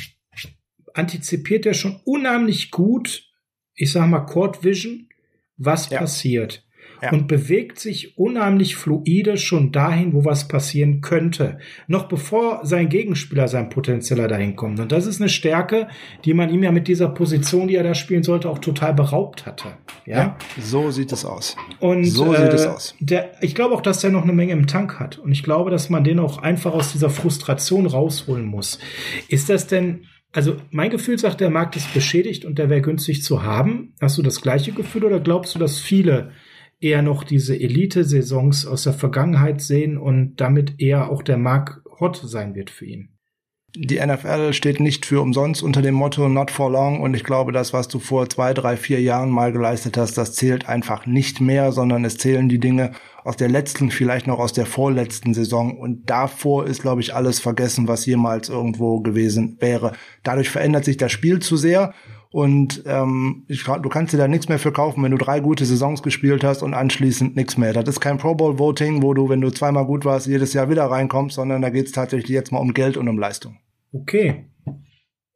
antizipiert er schon unheimlich gut, ich sag mal Court Vision, was ja. passiert. Ja. Und bewegt sich unheimlich fluide schon dahin, wo was passieren könnte. Noch bevor sein Gegenspieler, sein potenzieller dahin kommt. Und das ist eine Stärke, die man ihm ja mit dieser Position, die er da spielen sollte, auch total beraubt hatte. Ja, ja so sieht es aus. Und so äh, sieht es aus. Der, ich glaube auch, dass der noch eine Menge im Tank hat. Und ich glaube, dass man den auch einfach aus dieser Frustration rausholen muss. Ist das denn also mein Gefühl sagt, der Markt ist beschädigt und der wäre günstig zu haben. Hast du das gleiche Gefühl oder glaubst du, dass viele eher noch diese Elite-Saisons aus der Vergangenheit sehen und damit eher auch der Markt hot sein wird für ihn? Die NFL steht nicht für umsonst unter dem Motto Not for long und ich glaube, das, was du vor zwei, drei, vier Jahren mal geleistet hast, das zählt einfach nicht mehr, sondern es zählen die Dinge aus der letzten, vielleicht noch aus der vorletzten Saison und davor ist, glaube ich, alles vergessen, was jemals irgendwo gewesen wäre. Dadurch verändert sich das Spiel zu sehr und ähm, ich, du kannst dir da nichts mehr für kaufen, wenn du drei gute Saisons gespielt hast und anschließend nichts mehr. Das ist kein Pro Bowl Voting, wo du, wenn du zweimal gut warst, jedes Jahr wieder reinkommst, sondern da geht es tatsächlich jetzt mal um Geld und um Leistung. Okay.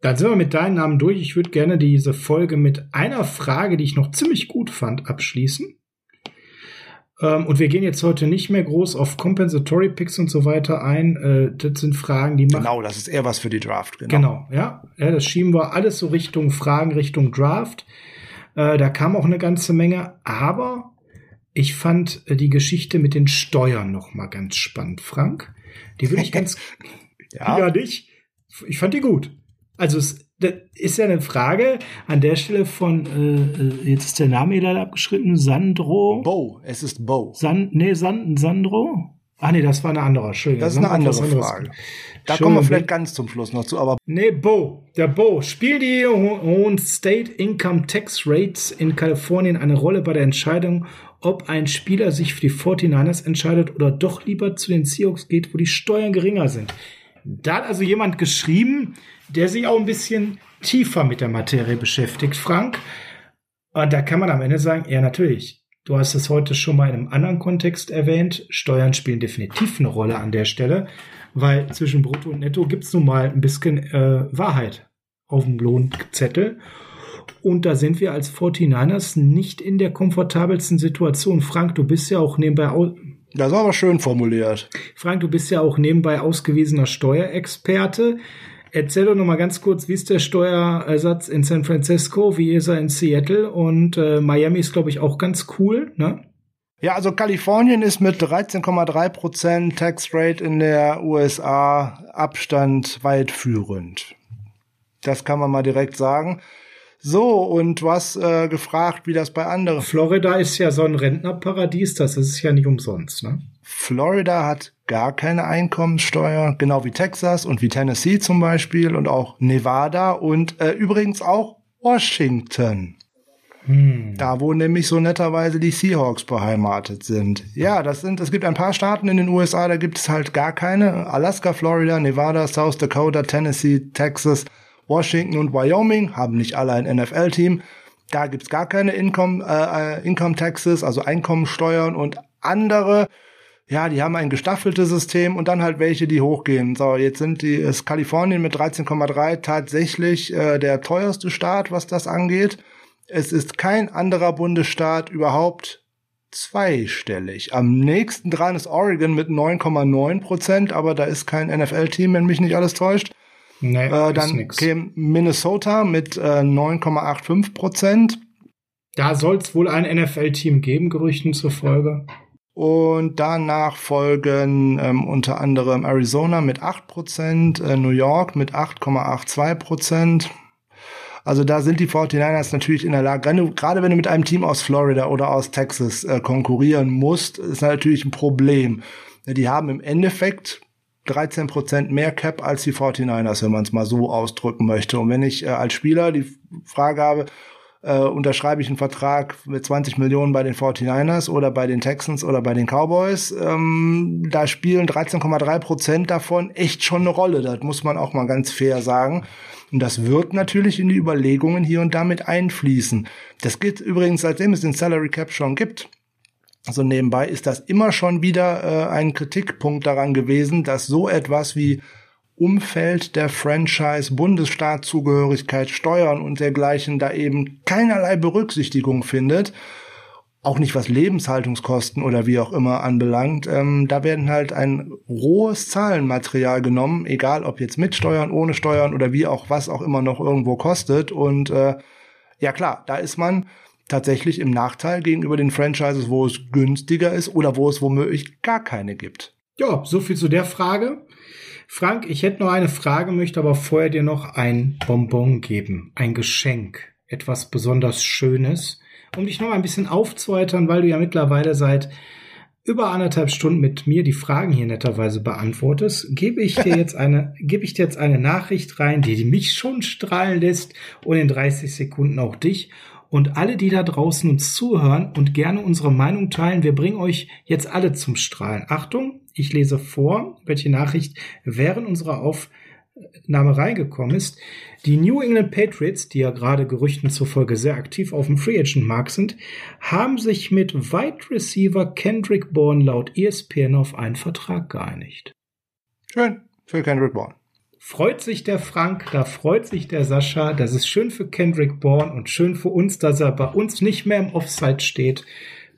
Dann sind wir mit deinen Namen durch. Ich würde gerne diese Folge mit einer Frage, die ich noch ziemlich gut fand, abschließen. Ähm, und wir gehen jetzt heute nicht mehr groß auf Compensatory Picks und so weiter ein. Äh, das sind Fragen, die machen. Genau, das ist eher was für die Draft. Genau. genau, ja. ja. Das schieben wir alles so Richtung Fragen, Richtung Draft. Äh, da kam auch eine ganze Menge. Aber ich fand äh, die Geschichte mit den Steuern noch mal ganz spannend, Frank. Die würde ich ganz. ja. ja, nicht. Ich fand die gut. Also es das ist ja eine Frage an der Stelle von, äh, äh jetzt ist der Name leider abgeschritten, Sandro. Bo, es ist Bo. San, nee, San, Sandro? Ah nee, das war eine andere, Entschuldigung. Das ist eine andere Frage. Da kommen wir vielleicht ganz zum Schluss noch zu, aber. Nee, Bo, der Bo. Spielen die hohen State Income Tax Rates in Kalifornien eine Rolle bei der Entscheidung, ob ein Spieler sich für die 49ers entscheidet oder doch lieber zu den Seahawks geht, wo die Steuern geringer sind? Da hat also jemand geschrieben, der sich auch ein bisschen tiefer mit der Materie beschäftigt, Frank. Und da kann man am Ende sagen, ja, natürlich. Du hast es heute schon mal in einem anderen Kontext erwähnt. Steuern spielen definitiv eine Rolle an der Stelle, weil zwischen Brutto und Netto gibt es nun mal ein bisschen äh, Wahrheit auf dem Lohnzettel. Und da sind wir als 49ers nicht in der komfortabelsten Situation. Frank, du bist ja auch nebenbei. Das war aber schön formuliert. Frank, du bist ja auch nebenbei ausgewiesener Steuerexperte. Erzähl doch noch mal ganz kurz, wie ist der Steuersatz in San Francisco, wie ist er in Seattle und äh, Miami ist, glaube ich, auch ganz cool, ne? Ja, also Kalifornien ist mit 13,3 Prozent Tax Rate in der USA Abstand weit führend. Das kann man mal direkt sagen. So, und du hast äh, gefragt, wie das bei anderen. Florida ist ja so ein Rentnerparadies, das ist ja nicht umsonst, ne? Florida hat gar keine Einkommenssteuer, genau wie Texas und wie Tennessee zum Beispiel und auch Nevada und äh, übrigens auch Washington. Hm. Da, wo nämlich so netterweise die Seahawks beheimatet sind. Ja, das sind, es gibt ein paar Staaten in den USA, da gibt es halt gar keine. Alaska, Florida, Nevada, South Dakota, Tennessee, Texas, Washington und Wyoming haben nicht alle ein NFL-Team. Da gibt's gar keine Income, äh, äh, Income Taxes, also Einkommensteuern und andere ja, die haben ein gestaffeltes System und dann halt welche, die hochgehen. So, jetzt sind die, ist Kalifornien mit 13,3 tatsächlich äh, der teuerste Staat, was das angeht. Es ist kein anderer Bundesstaat überhaupt zweistellig. Am nächsten dran ist Oregon mit 9,9 Prozent, aber da ist kein NFL-Team, wenn mich nicht alles täuscht. Nee, äh, dann käme Minnesota mit äh, 9,85 Prozent. Da soll es wohl ein NFL-Team geben, Gerüchten zufolge. Und danach folgen ähm, unter anderem Arizona mit 8%, äh, New York mit 8,82%. Also da sind die 49ers natürlich in der Lage, gerade wenn du mit einem Team aus Florida oder aus Texas äh, konkurrieren musst, ist natürlich ein Problem. Die haben im Endeffekt 13% mehr Cap als die 49ers, wenn man es mal so ausdrücken möchte. Und wenn ich äh, als Spieler die Frage habe, äh, unterschreibe ich einen Vertrag mit 20 Millionen bei den 49ers oder bei den Texans oder bei den Cowboys. Ähm, da spielen 13,3 Prozent davon echt schon eine Rolle. Das muss man auch mal ganz fair sagen. Und das wird natürlich in die Überlegungen hier und da mit einfließen. Das geht übrigens, seitdem es den Salary Cap schon gibt. Also nebenbei ist das immer schon wieder äh, ein Kritikpunkt daran gewesen, dass so etwas wie Umfeld der Franchise, Bundesstaatszugehörigkeit, Steuern und dergleichen da eben keinerlei Berücksichtigung findet, auch nicht was Lebenshaltungskosten oder wie auch immer anbelangt. Ähm, da werden halt ein rohes Zahlenmaterial genommen, egal ob jetzt mit Steuern, ohne Steuern oder wie auch was auch immer noch irgendwo kostet. Und äh, ja klar, da ist man tatsächlich im Nachteil gegenüber den Franchises, wo es günstiger ist oder wo es womöglich gar keine gibt. Ja, so viel zu der Frage. Frank, ich hätte noch eine Frage, möchte aber vorher dir noch ein Bonbon geben, ein Geschenk, etwas besonders Schönes, um dich noch ein bisschen aufzuheitern, weil du ja mittlerweile seit über anderthalb Stunden mit mir die Fragen hier netterweise beantwortest, gebe ich dir jetzt eine, gebe ich dir jetzt eine Nachricht rein, die mich schon strahlen lässt und in 30 Sekunden auch dich und alle, die da draußen uns zuhören und gerne unsere Meinung teilen. Wir bringen euch jetzt alle zum Strahlen. Achtung, ich lese vor, welche Nachricht während unserer Aufnahme reingekommen ist. Die New England Patriots, die ja gerade Gerüchten zufolge sehr aktiv auf dem Free Agent Markt sind, haben sich mit Wide Receiver Kendrick Bourne laut ESPN auf einen Vertrag geeinigt. Schön für Kendrick Bourne freut sich der Frank, da freut sich der Sascha. Das ist schön für Kendrick Bourne und schön für uns, dass er bei uns nicht mehr im Offside steht.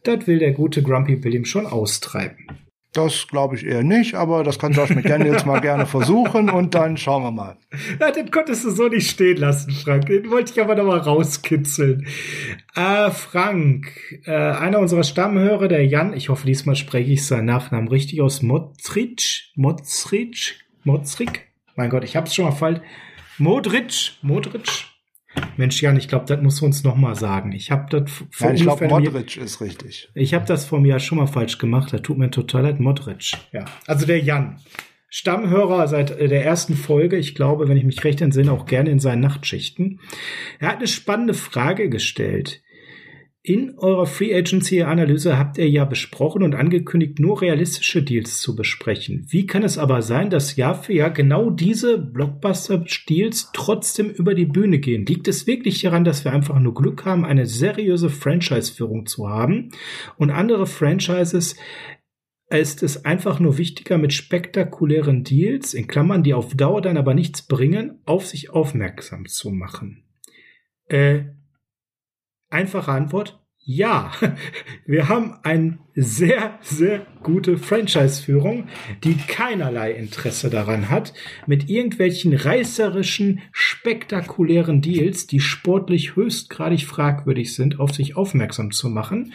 Das will der gute Grumpy Bill ihm schon austreiben. Das glaube ich eher nicht, aber das kann Josh McDaniels mal gerne versuchen und dann schauen wir mal. Ja, den konntest du so nicht stehen lassen, Frank. Den wollte ich aber noch mal rauskitzeln. Äh, Frank, äh, einer unserer Stammhörer, der Jan, ich hoffe, diesmal spreche ich seinen Nachnamen richtig aus, Motzrich, Motzrich, Motzrik, mein Gott, ich hab's schon mal falsch. Modric, Modric. Mensch, Jan, ich glaube, das musst du uns noch mal sagen. Ich habe das vor Nein, ich glaube, Modric ist richtig. Ich habe das vor mir ja schon mal falsch gemacht. Das tut mir total leid. Modric. Ja, also der Jan. Stammhörer seit äh, der ersten Folge. Ich glaube, wenn ich mich recht entsinne, auch gerne in seinen Nachtschichten. Er hat eine spannende Frage gestellt. In eurer Free Agency Analyse habt ihr ja besprochen und angekündigt, nur realistische Deals zu besprechen. Wie kann es aber sein, dass Jahr für Jahr genau diese Blockbuster-Deals trotzdem über die Bühne gehen? Liegt es wirklich daran, dass wir einfach nur Glück haben, eine seriöse Franchise-Führung zu haben und andere Franchises ist es einfach nur wichtiger, mit spektakulären Deals, in Klammern, die auf Dauer dann aber nichts bringen, auf sich aufmerksam zu machen? Äh, Einfache Antwort, ja. Wir haben eine sehr, sehr gute Franchise-Führung, die keinerlei Interesse daran hat, mit irgendwelchen reißerischen, spektakulären Deals, die sportlich höchstgradig fragwürdig sind, auf sich aufmerksam zu machen.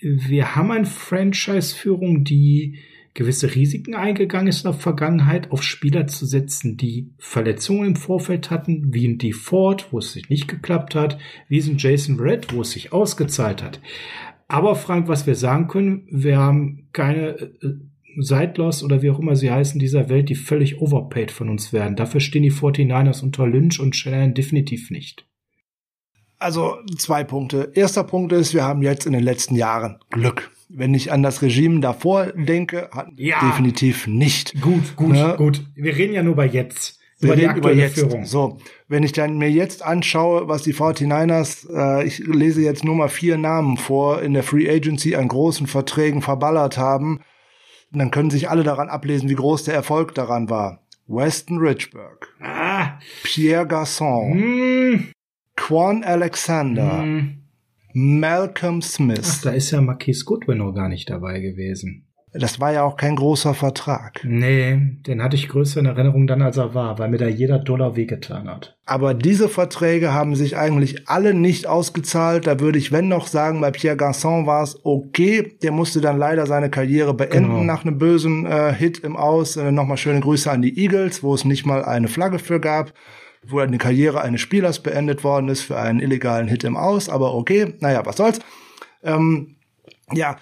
Wir haben eine Franchise-Führung, die gewisse Risiken eingegangen ist in der Vergangenheit, auf Spieler zu setzen, die Verletzungen im Vorfeld hatten, wie in die Ford, wo es sich nicht geklappt hat, wie in Jason Red, wo es sich ausgezahlt hat. Aber Frank, was wir sagen können, wir haben keine äh, Seidlos oder wie auch immer sie heißen dieser Welt, die völlig overpaid von uns werden. Dafür stehen die 49ers unter Lynch und Shannon definitiv nicht. Also zwei Punkte. Erster Punkt ist, wir haben jetzt in den letzten Jahren Glück wenn ich an das Regime davor denke, hatten ja. definitiv nicht. Gut, gut, ne? gut. Wir reden ja nur bei jetzt. Wir über reden über jetzt. Führung. So, wenn ich dann mir jetzt anschaue, was die 49ers, äh, ich lese jetzt nur mal vier Namen vor, in der Free Agency an großen Verträgen verballert haben, dann können sich alle daran ablesen, wie groß der Erfolg daran war. Weston Richburg, Ah, Pierre Garçon, hm, Quan Alexander, hm. Malcolm Ach, Smith. da ist ja Marquis Goodwin noch gar nicht dabei gewesen. Das war ja auch kein großer Vertrag. Nee, den hatte ich größer in Erinnerung dann, als er war, weil mir da jeder Dollar wehgetan hat. Aber diese Verträge haben sich eigentlich alle nicht ausgezahlt. Da würde ich, wenn noch sagen, bei Pierre Garçon war es okay. Der musste dann leider seine Karriere beenden Genau. nach einem bösen äh, Hit im Aus. Äh, Nochmal schöne Grüße an die Eagles, wo es nicht mal eine Flagge für gab, wo eine Karriere eines Spielers beendet worden ist für einen illegalen Hit im Aus. Aber okay, naja, was soll's. Ähm, ja,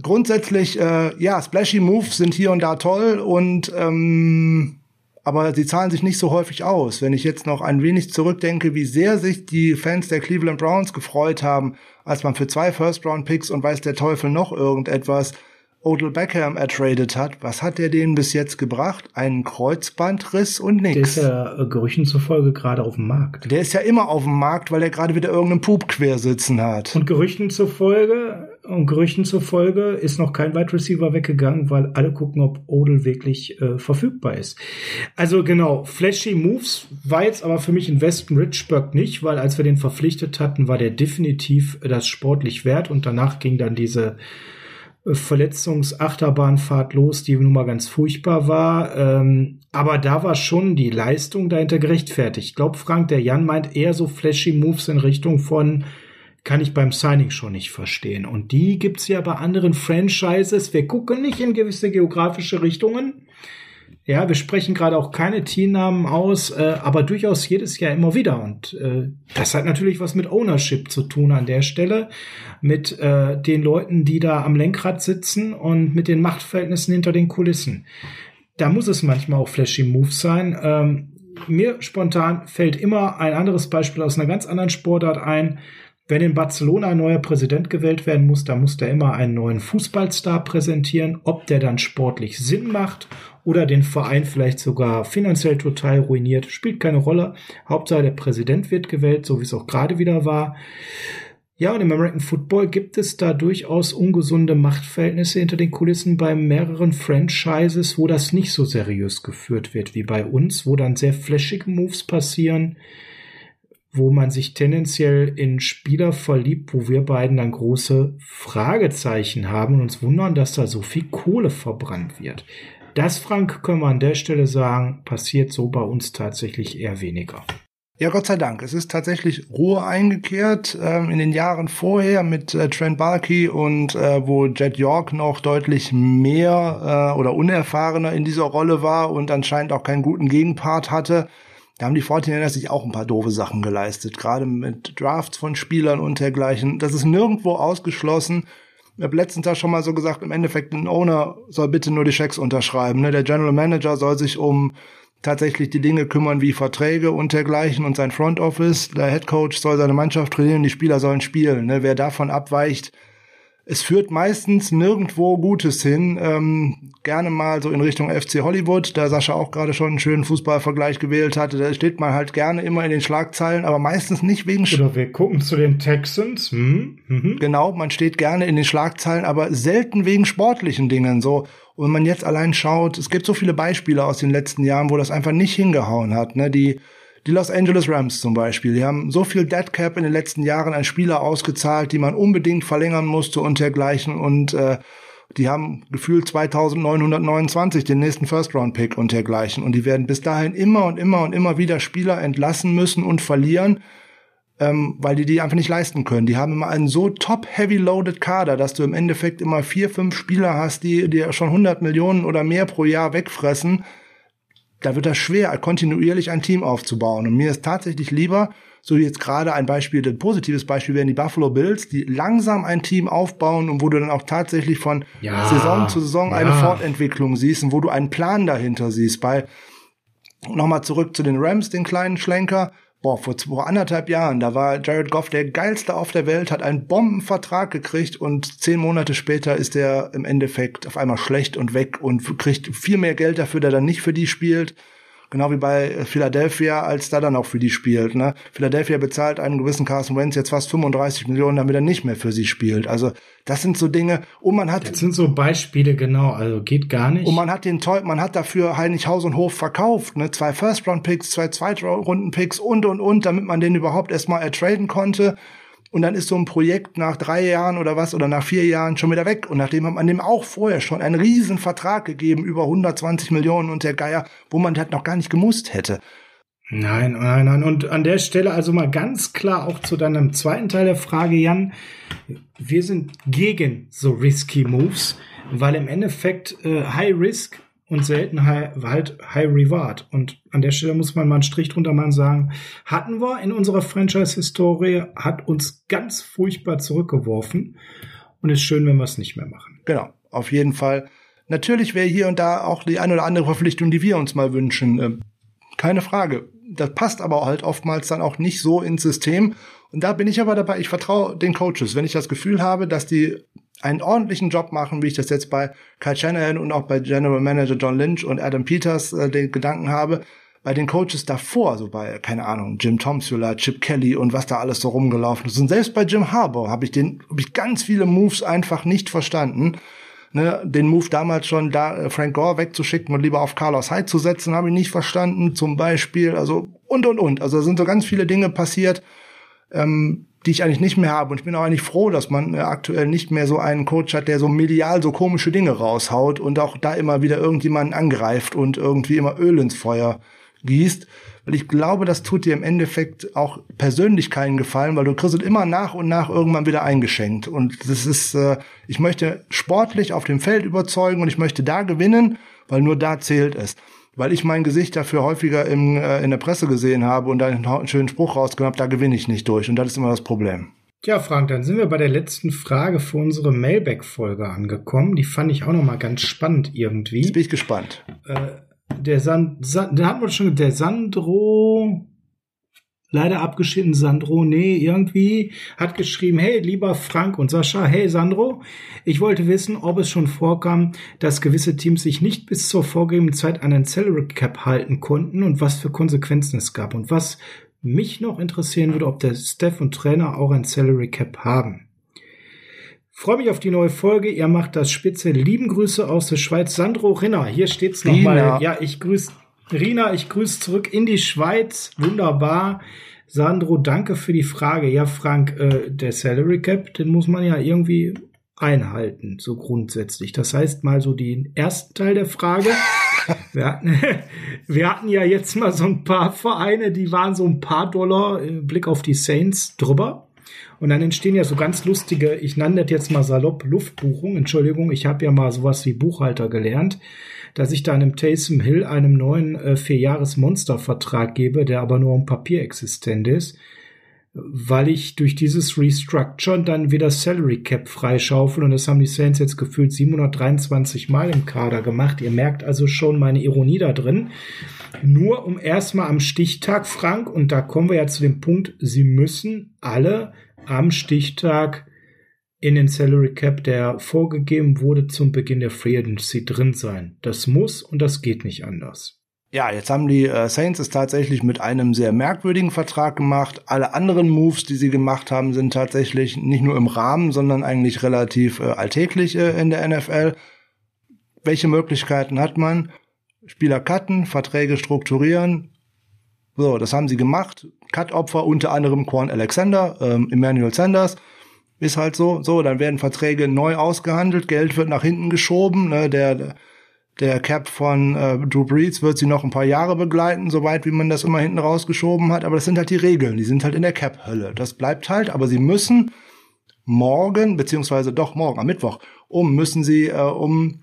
grundsätzlich, äh, ja, splashy Moves sind hier und da toll und ähm, aber sie zahlen sich nicht so häufig aus. Wenn ich jetzt noch ein wenig zurückdenke, wie sehr sich die Fans der Cleveland Browns gefreut haben, als man für zwei First-Round-Picks und weiß der Teufel noch irgendetwas Odell Beckham ertradet hat, was hat der denen bis jetzt gebracht? Einen Kreuzbandriss und Der ist ja äh, Gerüchen zufolge gerade auf dem Markt. Der ist ja immer auf dem Markt, weil er gerade wieder irgendeinen Pup quer sitzen hat. Und Gerüchten zufolge, und Gerüchten zufolge ist noch kein Wide Receiver weggegangen, weil alle gucken, ob Odell wirklich äh, verfügbar ist. Also genau, flashy Moves war jetzt aber für mich in Weston Richburg nicht, weil als wir den verpflichtet hatten, war der definitiv das sportlich wert und danach ging dann diese Verletzungsachterbahnfahrt los, die nun mal ganz furchtbar war. Ähm, aber da war schon die Leistung dahinter gerechtfertigt. Ich glaube, Frank, der Jan meint eher so flashy Moves in Richtung von kann ich beim Signing schon nicht verstehen. Und die gibt's ja bei anderen Franchises. Wir gucken nicht in gewisse geografische Richtungen. Ja, wir sprechen gerade auch keine Teamnamen aus, äh, aber durchaus jedes Jahr immer wieder. Und äh, das hat natürlich was mit Ownership zu tun an der Stelle, mit äh, den Leuten, die da am Lenkrad sitzen und mit den Machtverhältnissen hinter den Kulissen. Da muss es manchmal auch flashy Moves sein. Ähm, mir spontan fällt immer ein anderes Beispiel aus einer ganz anderen Sportart ein. Wenn in Barcelona ein neuer Präsident gewählt werden muss, dann muss der immer einen neuen Fußballstar präsentieren. Ob der dann sportlich Sinn macht oder den Verein vielleicht sogar finanziell total ruiniert, spielt keine Rolle. Hauptsache der Präsident wird gewählt, so wie es auch gerade wieder war. Ja, und im American Football gibt es da durchaus ungesunde Machtverhältnisse hinter den Kulissen bei mehreren Franchises, wo das nicht so seriös geführt wird wie bei uns, wo dann sehr flashige Moves passieren, wo man sich tendenziell in Spieler verliebt, wo wir beiden dann große Fragezeichen haben und uns wundern, dass da so viel Kohle verbrannt wird. Das, Frank, können wir an der Stelle sagen, passiert so bei uns tatsächlich eher weniger. Ja, Gott sei Dank. Es ist tatsächlich Ruhe eingekehrt. Ähm, in den Jahren vorher mit äh, Trent Balky und äh, wo Jet York noch deutlich mehr äh, oder unerfahrener in dieser Rolle war und anscheinend auch keinen guten Gegenpart hatte, da haben die 49ers sich auch ein paar doofe Sachen geleistet. Gerade mit Drafts von Spielern und dergleichen. Das ist nirgendwo ausgeschlossen. Ich habe letztens da schon mal so gesagt, im Endeffekt ein Owner soll bitte nur die Schecks unterschreiben. Ne? Der General Manager soll sich um tatsächlich die Dinge kümmern wie Verträge und dergleichen und sein Front Office. Der Head Coach soll seine Mannschaft trainieren, die Spieler sollen spielen. Ne? Wer davon abweicht, es führt meistens nirgendwo Gutes hin. Ähm, gerne mal so in Richtung FC Hollywood, da Sascha auch gerade schon einen schönen Fußballvergleich gewählt hatte. Da steht man halt gerne immer in den Schlagzeilen, aber meistens nicht wegen Sch Oder wir gucken zu den Texans. Hm? Mhm. Genau, man steht gerne in den Schlagzeilen, aber selten wegen sportlichen Dingen. So, und wenn man jetzt allein schaut, es gibt so viele Beispiele aus den letzten Jahren, wo das einfach nicht hingehauen hat. Ne? Die, die Los Angeles Rams zum Beispiel, die haben so viel Dead Cap in den letzten Jahren an Spieler ausgezahlt, die man unbedingt verlängern musste und dergleichen. Und äh, die haben gefühlt 2929 den nächsten First-Round-Pick und dergleichen. Und die werden bis dahin immer und immer und immer wieder Spieler entlassen müssen und verlieren ähm, weil die die einfach nicht leisten können. Die haben immer einen so top heavy loaded Kader, dass du im Endeffekt immer vier, fünf Spieler hast, die dir schon 100 Millionen oder mehr pro Jahr wegfressen. Da wird das schwer, kontinuierlich ein Team aufzubauen. Und mir ist tatsächlich lieber, so wie jetzt gerade ein Beispiel, ein positives Beispiel wären die Buffalo Bills, die langsam ein Team aufbauen und wo du dann auch tatsächlich von Ja, Saison zu Saison ja. eine Fortentwicklung siehst und wo du einen Plan dahinter siehst. Bei nochmal zurück zu den Rams, den kleinen Schlenker. Boah, vor, vor anderthalb Jahren, da war Jared Goff der geilste auf der Welt, hat einen Bombenvertrag gekriegt und zehn Monate später ist er im Endeffekt auf einmal schlecht und weg und kriegt viel mehr Geld dafür, der dann nicht für die spielt. Genau wie bei Philadelphia, als da dann auch für die spielt. Ne? Philadelphia bezahlt einen gewissen Carson Wentz jetzt fast 35 Millionen, damit er nicht mehr für sie spielt. Also das sind so Dinge. Und man hat. Das sind so Beispiele, genau. Also geht gar nicht. Und man hat den Teut, man hat dafür Heinrich Haus und Hof verkauft. Ne? Zwei First-Round-Picks, zwei Zweitrunden-Picks und, und, und, damit man den überhaupt erstmal ertraden konnte. Und dann ist so ein Projekt nach drei Jahren oder was oder nach vier Jahren schon wieder weg. Und nachdem hat man dem auch vorher schon einen riesen Vertrag gegeben, über 120 Millionen und der Geier, wo man das noch gar nicht gemusst hätte. Nein, nein, nein. Und an der Stelle also mal ganz klar auch zu deinem zweiten Teil der Frage, Jan. Wir sind gegen so risky Moves, weil im Endeffekt äh, High Risk und selten high, halt High Reward. Und an der Stelle muss man mal einen Strich drunter machen sagen, hatten wir in unserer Franchise-Historie, hat uns ganz furchtbar zurückgeworfen und ist schön, wenn wir es nicht mehr machen. Genau, auf jeden Fall. Natürlich wäre hier und da auch die eine oder andere Verpflichtung, die wir uns mal wünschen. Ähm, keine Frage. Das passt aber halt oftmals dann auch nicht so ins System. Und da bin ich aber dabei, ich vertraue den Coaches. Wenn ich das Gefühl habe, dass die einen ordentlichen Job machen, wie ich das jetzt bei Kyle Shanahan und auch bei General Manager John Lynch und Adam Peters äh, den Gedanken habe, bei den Coaches davor, so bei, keine Ahnung, Jim Tomsula, Chip Kelly und was da alles so rumgelaufen ist. Und selbst bei Jim Harbour habe ich den, habe ich ganz viele Moves einfach nicht verstanden. Ne, den Move damals schon, da äh, Frank Gore wegzuschicken und lieber auf Carlos Hyde zu setzen, habe ich nicht verstanden, zum Beispiel. Also und und und. Also da sind so ganz viele Dinge passiert. Ähm, die ich eigentlich nicht mehr habe. Und ich bin auch eigentlich froh, dass man äh, aktuell nicht mehr so einen Coach hat, der so medial so komische Dinge raushaut und auch da immer wieder irgendjemanden angreift und irgendwie immer Öl ins Feuer gießt. Weil ich glaube, das tut dir im Endeffekt auch persönlich keinen Gefallen, weil du kriegst es immer nach und nach irgendwann wieder eingeschenkt. Und das ist, äh, ich möchte sportlich auf dem Feld überzeugen und ich möchte da gewinnen, weil nur da zählt es weil ich mein Gesicht dafür häufiger im, äh, in der Presse gesehen habe und da einen schönen Spruch rausgenommen habe, da gewinne ich nicht durch. Und das ist immer das Problem. Ja, Frank, dann sind wir bei der letzten Frage für unsere Mailback-Folge angekommen. Die fand ich auch noch mal ganz spannend irgendwie. Jetzt bin ich gespannt. Äh, der San, San, da hatten wir schon, der Sandro leider abgeschieden. Sandro, nee, irgendwie hat geschrieben, hey, lieber Frank und Sascha, hey Sandro, ich wollte wissen, ob es schon vorkam, dass gewisse Teams sich nicht bis zur vorgegebenen Zeit an den Salary Cap halten konnten und was für Konsequenzen es gab. Und was mich noch interessieren würde, ob der Staff und Trainer auch ein Salary Cap haben. Freue mich auf die neue Folge. Ihr macht das spitze. Lieben Grüße aus der Schweiz. Sandro Rinner, hier steht's nochmal. Ja, ich grüße Rina, ich grüße zurück in die Schweiz. Wunderbar. Sandro, danke für die Frage. Ja, Frank, äh, der Salary Cap, den muss man ja irgendwie einhalten, so grundsätzlich. Das heißt mal so den ersten Teil der Frage. wir, hatten, wir hatten ja jetzt mal so ein paar Vereine, die waren so ein paar Dollar im Blick auf die Saints drüber. Und dann entstehen ja so ganz lustige, ich nenne das jetzt mal salopp Luftbuchungen. Entschuldigung, ich habe ja mal sowas wie Buchhalter gelernt dass ich da einem Taysom Hill einem neuen äh, Vierjahres-Monster-Vertrag gebe, der aber nur am Papier existent ist, weil ich durch dieses Restructuren dann wieder Salary Cap freischaufel und das haben die Saints jetzt gefühlt 723 Mal im Kader gemacht. Ihr merkt also schon meine Ironie da drin. Nur um erstmal am Stichtag, Frank, und da kommen wir ja zu dem Punkt, sie müssen alle am Stichtag in den Salary Cap, der vorgegeben wurde zum Beginn der Free Agency drin sein. Das muss und das geht nicht anders. Ja, jetzt haben die äh, Saints es tatsächlich mit einem sehr merkwürdigen Vertrag gemacht. Alle anderen Moves, die sie gemacht haben, sind tatsächlich nicht nur im Rahmen, sondern eigentlich relativ äh, alltäglich äh, in der NFL. Welche Möglichkeiten hat man? Spieler cutten, Verträge strukturieren. So, das haben sie gemacht. Cut-Opfer unter anderem Quan Alexander, ähm, Emmanuel Sanders. Ist halt so. So, dann werden Verträge neu ausgehandelt, Geld wird nach hinten geschoben. Ne? Der, der Cap von äh, Drew Brees wird sie noch ein paar Jahre begleiten, soweit wie man das immer hinten rausgeschoben hat. Aber das sind halt die Regeln. Die sind halt in der Cap-Hölle. Das bleibt halt. Aber sie müssen morgen, beziehungsweise doch morgen, am Mittwoch, um, müssen sie äh, um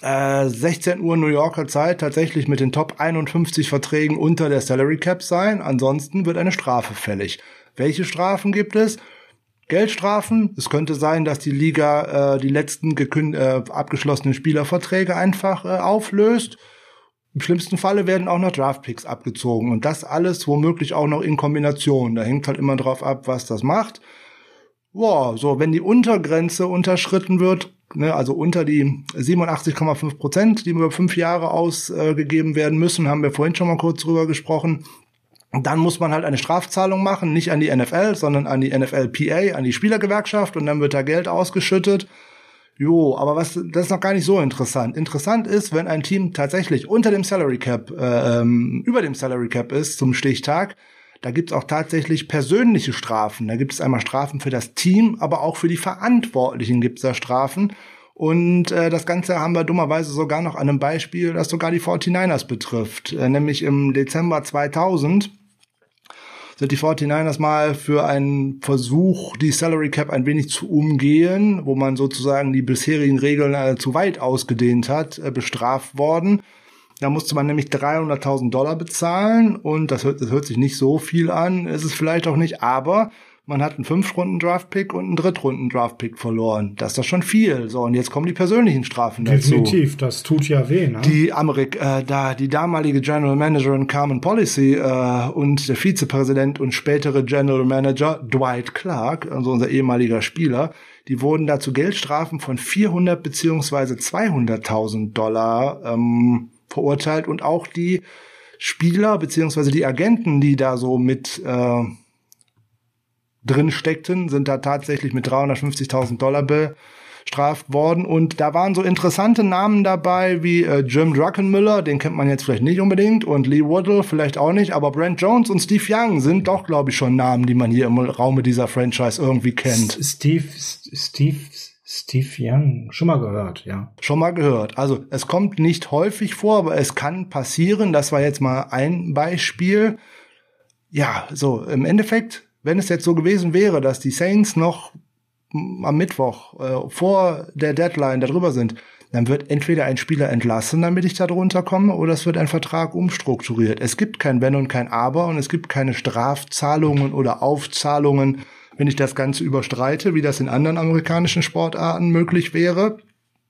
äh, 16 Uhr New Yorker Zeit tatsächlich mit den Top 51 Verträgen unter der Salary Cap sein. Ansonsten wird eine Strafe fällig. Welche Strafen gibt es? Geldstrafen. Es könnte sein, dass die Liga äh, die letzten äh, abgeschlossenen Spielerverträge einfach äh, auflöst. Im schlimmsten Falle werden auch noch Draftpicks abgezogen und das alles womöglich auch noch in Kombination. Da hängt halt immer drauf ab, was das macht. wow, so, wenn die Untergrenze unterschritten wird, ne, also unter die 87,5 Prozent, die über fünf Jahre ausgegeben werden müssen, haben wir vorhin schon mal kurz drüber gesprochen, dann muss man halt eine Strafzahlung machen, nicht an die NFL, sondern an die NFLPA, an die Spielergewerkschaft und dann wird da Geld ausgeschüttet. Jo, aber was, das ist noch gar nicht so interessant. Interessant ist, wenn ein Team tatsächlich unter dem Salary Cap, äh, ähm, über dem Salary Cap ist zum Stichtag, da gibt's auch tatsächlich persönliche Strafen. Da gibt es einmal Strafen für das Team, aber auch für die Verantwortlichen gibt's da Strafen. Und äh, das Ganze haben wir dummerweise sogar noch an einem Beispiel, das sogar die 49ers betrifft. Äh, nämlich im Dezember 2000 sind die 49ers mal für einen Versuch, die Salary Cap ein wenig zu umgehen, wo man sozusagen die bisherigen Regeln äh, zu weit ausgedehnt hat, äh, bestraft worden. Da musste man nämlich 300.000 Dollar bezahlen und das hört, das hört sich nicht so viel an, ist es vielleicht auch nicht, aber man hat einen Fünf-Runden-Draft-Pick und einen Drittrunden-Draft-Pick verloren. Das ist doch schon viel. So, und jetzt kommen die persönlichen Strafen dazu. Definitiv, das tut ja weh. Ne? Die Amerik äh, da die damalige General Managerin Carmen Policy äh, und der Vizepräsident und spätere General Manager Dwight Clark, also unser ehemaliger Spieler, die wurden dazu Geldstrafen von 400 beziehungsweise 200.000 Dollar ähm, verurteilt und auch die Spieler beziehungsweise die Agenten, die da so mit äh, drin steckten, sind da tatsächlich mit 350.000 Dollar bestraft worden. Und da waren so interessante Namen dabei wie äh, Jim Druckenmiller, den kennt man jetzt vielleicht nicht unbedingt, und Lee Waddle vielleicht auch nicht, aber Brent Jones und Steve Young sind doch, glaube ich, schon Namen, die man hier im Raume dieser Franchise irgendwie kennt. Steve, Steve, Steve Young, schon mal gehört, ja. Schon mal gehört. Also es kommt nicht häufig vor, aber es kann passieren. Das war jetzt mal ein Beispiel. Ja, so im Endeffekt wenn es jetzt so gewesen wäre, dass die Saints noch am Mittwoch äh, vor der Deadline darüber sind, dann wird entweder ein Spieler entlassen, damit ich da drunter komme, oder es wird ein Vertrag umstrukturiert. Es gibt kein Wenn und kein Aber und es gibt keine Strafzahlungen oder Aufzahlungen, wenn ich das Ganze überstreite, wie das in anderen amerikanischen Sportarten möglich wäre.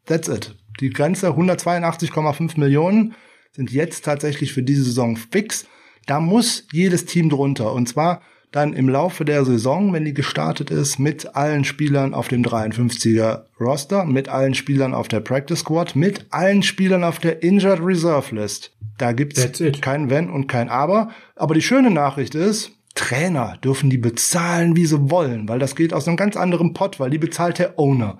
That's it. Die Grenze 182,5 Millionen sind jetzt tatsächlich für diese Saison fix. Da muss jedes Team drunter. Und zwar dann im Laufe der Saison, wenn die gestartet ist, mit allen Spielern auf dem 53er Roster, mit allen Spielern auf der Practice Squad, mit allen Spielern auf der Injured Reserve List. Da gibt's kein Wenn und kein Aber. Aber die schöne Nachricht ist, Trainer dürfen die bezahlen, wie sie wollen, weil das geht aus einem ganz anderen Pot, weil die bezahlt der Owner.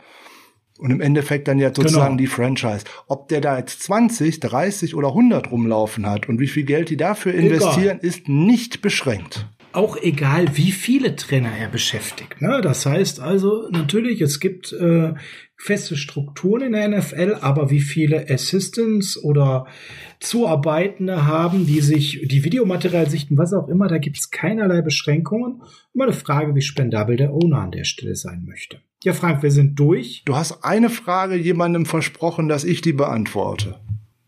Und im Endeffekt dann ja sozusagen genau. die Franchise. Ob der da jetzt 20, 30 oder 100 rumlaufen hat und wie viel Geld die dafür investieren, Egal. ist nicht beschränkt auch egal, wie viele Trainer er beschäftigt. Ne? Das heißt also natürlich, es gibt äh, feste Strukturen in der NFL, aber wie viele Assistants oder Zuarbeitende haben, die sich die Videomaterial sichten, was auch immer, da gibt es keinerlei Beschränkungen. Immer eine Frage, wie spendabel der Owner an der Stelle sein möchte. Ja, Frank, wir sind durch. Du hast eine Frage jemandem versprochen, dass ich die beantworte.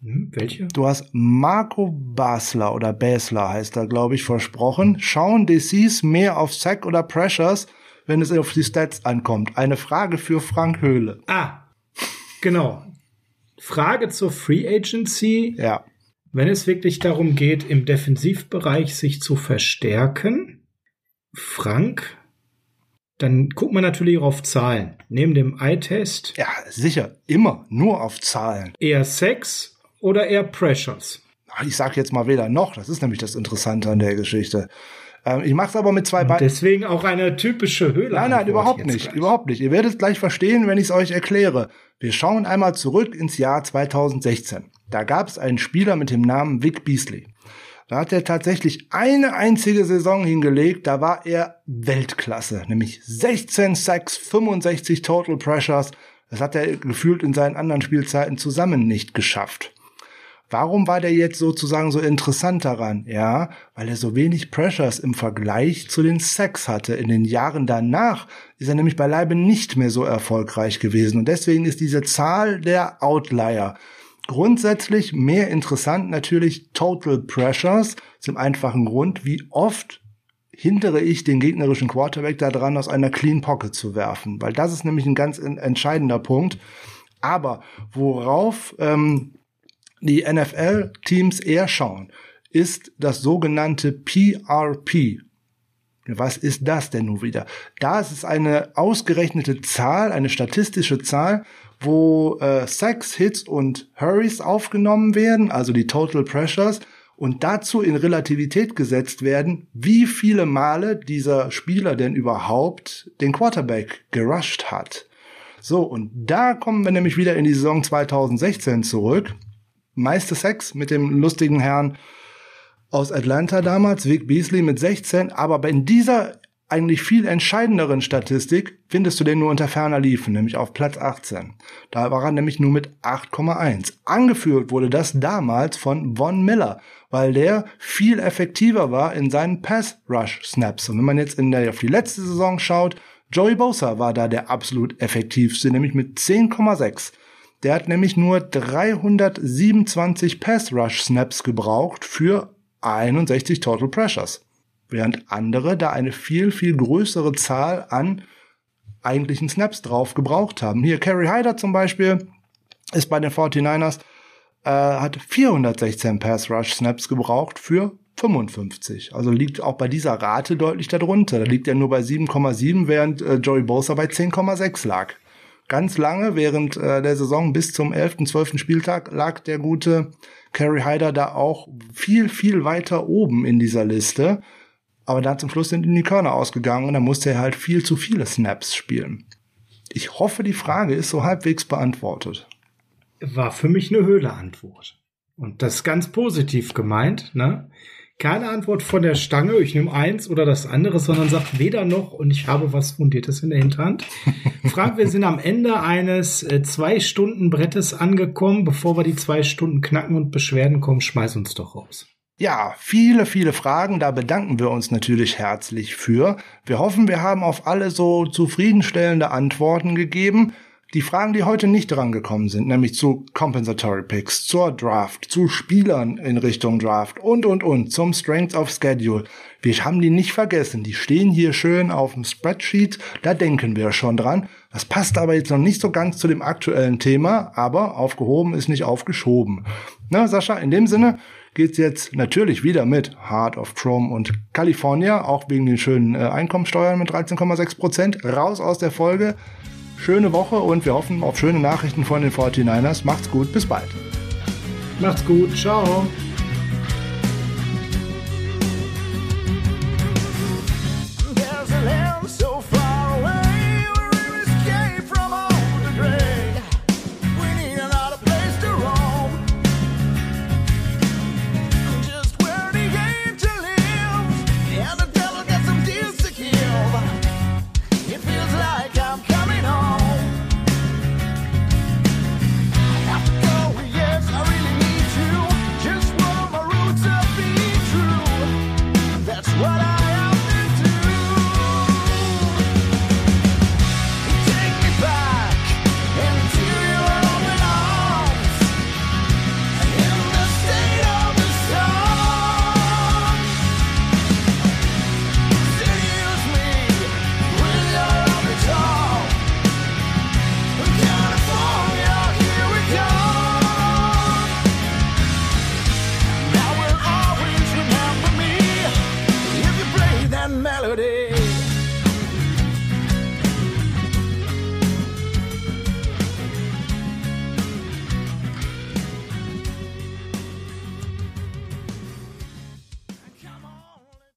Hm, welche? Du hast Marco Basler oder Basler heißt er, glaube ich, versprochen. Schauen DCs mehr auf Sack oder Pressures, wenn es auf die Stats ankommt. Eine Frage für Frank Höhle. Ah, genau. Frage zur Free Agency. Ja. Wenn es wirklich darum geht, im Defensivbereich sich zu verstärken, Frank, dann guckt man natürlich auch auf Zahlen. Neben dem Eye-Test. Ja, sicher. Immer. Nur auf Zahlen. Eher Sex oder eher Pressures? Ich sage jetzt mal weder noch. Das ist nämlich das Interessante an der Geschichte. Ähm, ich mache es aber mit zwei Beinen. Deswegen auch eine typische Höhle. Nein, nein, überhaupt nicht. Gleich. Überhaupt nicht. Ihr werdet gleich verstehen, wenn ich es euch erkläre. Wir schauen einmal zurück ins Jahr 2016. Da gab es einen Spieler mit dem Namen Vic Beasley. Da hat er tatsächlich eine einzige Saison hingelegt, da war er Weltklasse, nämlich 16 Sacks, 65 Total Pressures. Das hat er gefühlt in seinen anderen Spielzeiten zusammen nicht geschafft. Warum war der jetzt sozusagen so interessant daran? Ja, weil er so wenig Pressures im Vergleich zu den Sex hatte. In den Jahren danach ist er nämlich beileibe nicht mehr so erfolgreich gewesen. Und deswegen ist diese Zahl der Outlier. Grundsätzlich mehr interessant natürlich Total Pressures, zum einfachen Grund, wie oft hintere ich den gegnerischen Quarterback daran, aus einer Clean Pocket zu werfen. Weil das ist nämlich ein ganz entscheidender Punkt. Aber worauf ähm, die NFL-Teams eher schauen, ist das sogenannte PRP. Was ist das denn nun wieder? Da ist es eine ausgerechnete Zahl, eine statistische Zahl, wo äh, Sacks, Hits und Hurries aufgenommen werden, also die Total Pressures, und dazu in Relativität gesetzt werden, wie viele Male dieser Spieler denn überhaupt den Quarterback gerusht hat. So, und da kommen wir nämlich wieder in die Saison 2016 zurück. Meiste Sex mit dem lustigen Herrn aus Atlanta damals, Vic Beasley mit 16, aber in dieser eigentlich viel entscheidenderen Statistik findest du den nur unter ferner Liefen, nämlich auf Platz 18. Da war er nämlich nur mit 8,1. Angeführt wurde das damals von Von Miller, weil der viel effektiver war in seinen Pass-Rush-Snaps. Und wenn man jetzt in der, auf die letzte Saison schaut, Joey Bosa war da der absolut effektivste, nämlich mit 10,6. Der hat nämlich nur 327 Pass-Rush-Snaps gebraucht für 61 Total Pressures während andere da eine viel, viel größere Zahl an eigentlichen Snaps drauf gebraucht haben. Hier Kerry Hyder zum Beispiel ist bei den 49ers, äh, hat 416 Pass Rush Snaps gebraucht für 55. Also liegt auch bei dieser Rate deutlich darunter. Da liegt er nur bei 7,7, während äh, Joey Bosa bei 10,6 lag. Ganz lange während äh, der Saison bis zum 11., 12. Spieltag lag der gute Kerry Hyder da auch viel, viel weiter oben in dieser Liste. Aber dann zum Schluss sind ihm die Körner ausgegangen und dann musste er halt viel zu viele Snaps spielen. Ich hoffe, die Frage ist so halbwegs beantwortet. War für mich eine Höhle-Antwort. Und das ist ganz positiv gemeint, ne? Keine Antwort von der Stange, ich nehme eins oder das andere, sondern sagt weder noch und ich habe was Fundiertes in der Hinterhand. Frank, wir sind am Ende eines äh, zwei Stunden Brettes angekommen. Bevor wir die zwei Stunden knacken und Beschwerden kommen, schmeiß uns doch raus. Ja, viele, viele Fragen. Da bedanken wir uns natürlich herzlich für. Wir hoffen, wir haben auf alle so zufriedenstellende Antworten gegeben. Die Fragen, die heute nicht drangekommen sind, nämlich zu Compensatory Picks, zur Draft, zu Spielern in Richtung Draft und, und, und, zum Strength of Schedule. Wir haben die nicht vergessen. Die stehen hier schön auf dem Spreadsheet. Da denken wir schon dran. Das passt aber jetzt noch nicht so ganz zu dem aktuellen Thema, aber aufgehoben ist nicht aufgeschoben. Na, Sascha, in dem Sinne, geht's jetzt natürlich wieder mit Heart of Chrome und California, auch wegen den schönen äh, Einkommensteuern mit 13,6 Prozent, raus aus der Folge. Schöne Woche und wir hoffen auf schöne Nachrichten von den 49ers. Macht's gut, bis bald. Macht's gut, ciao.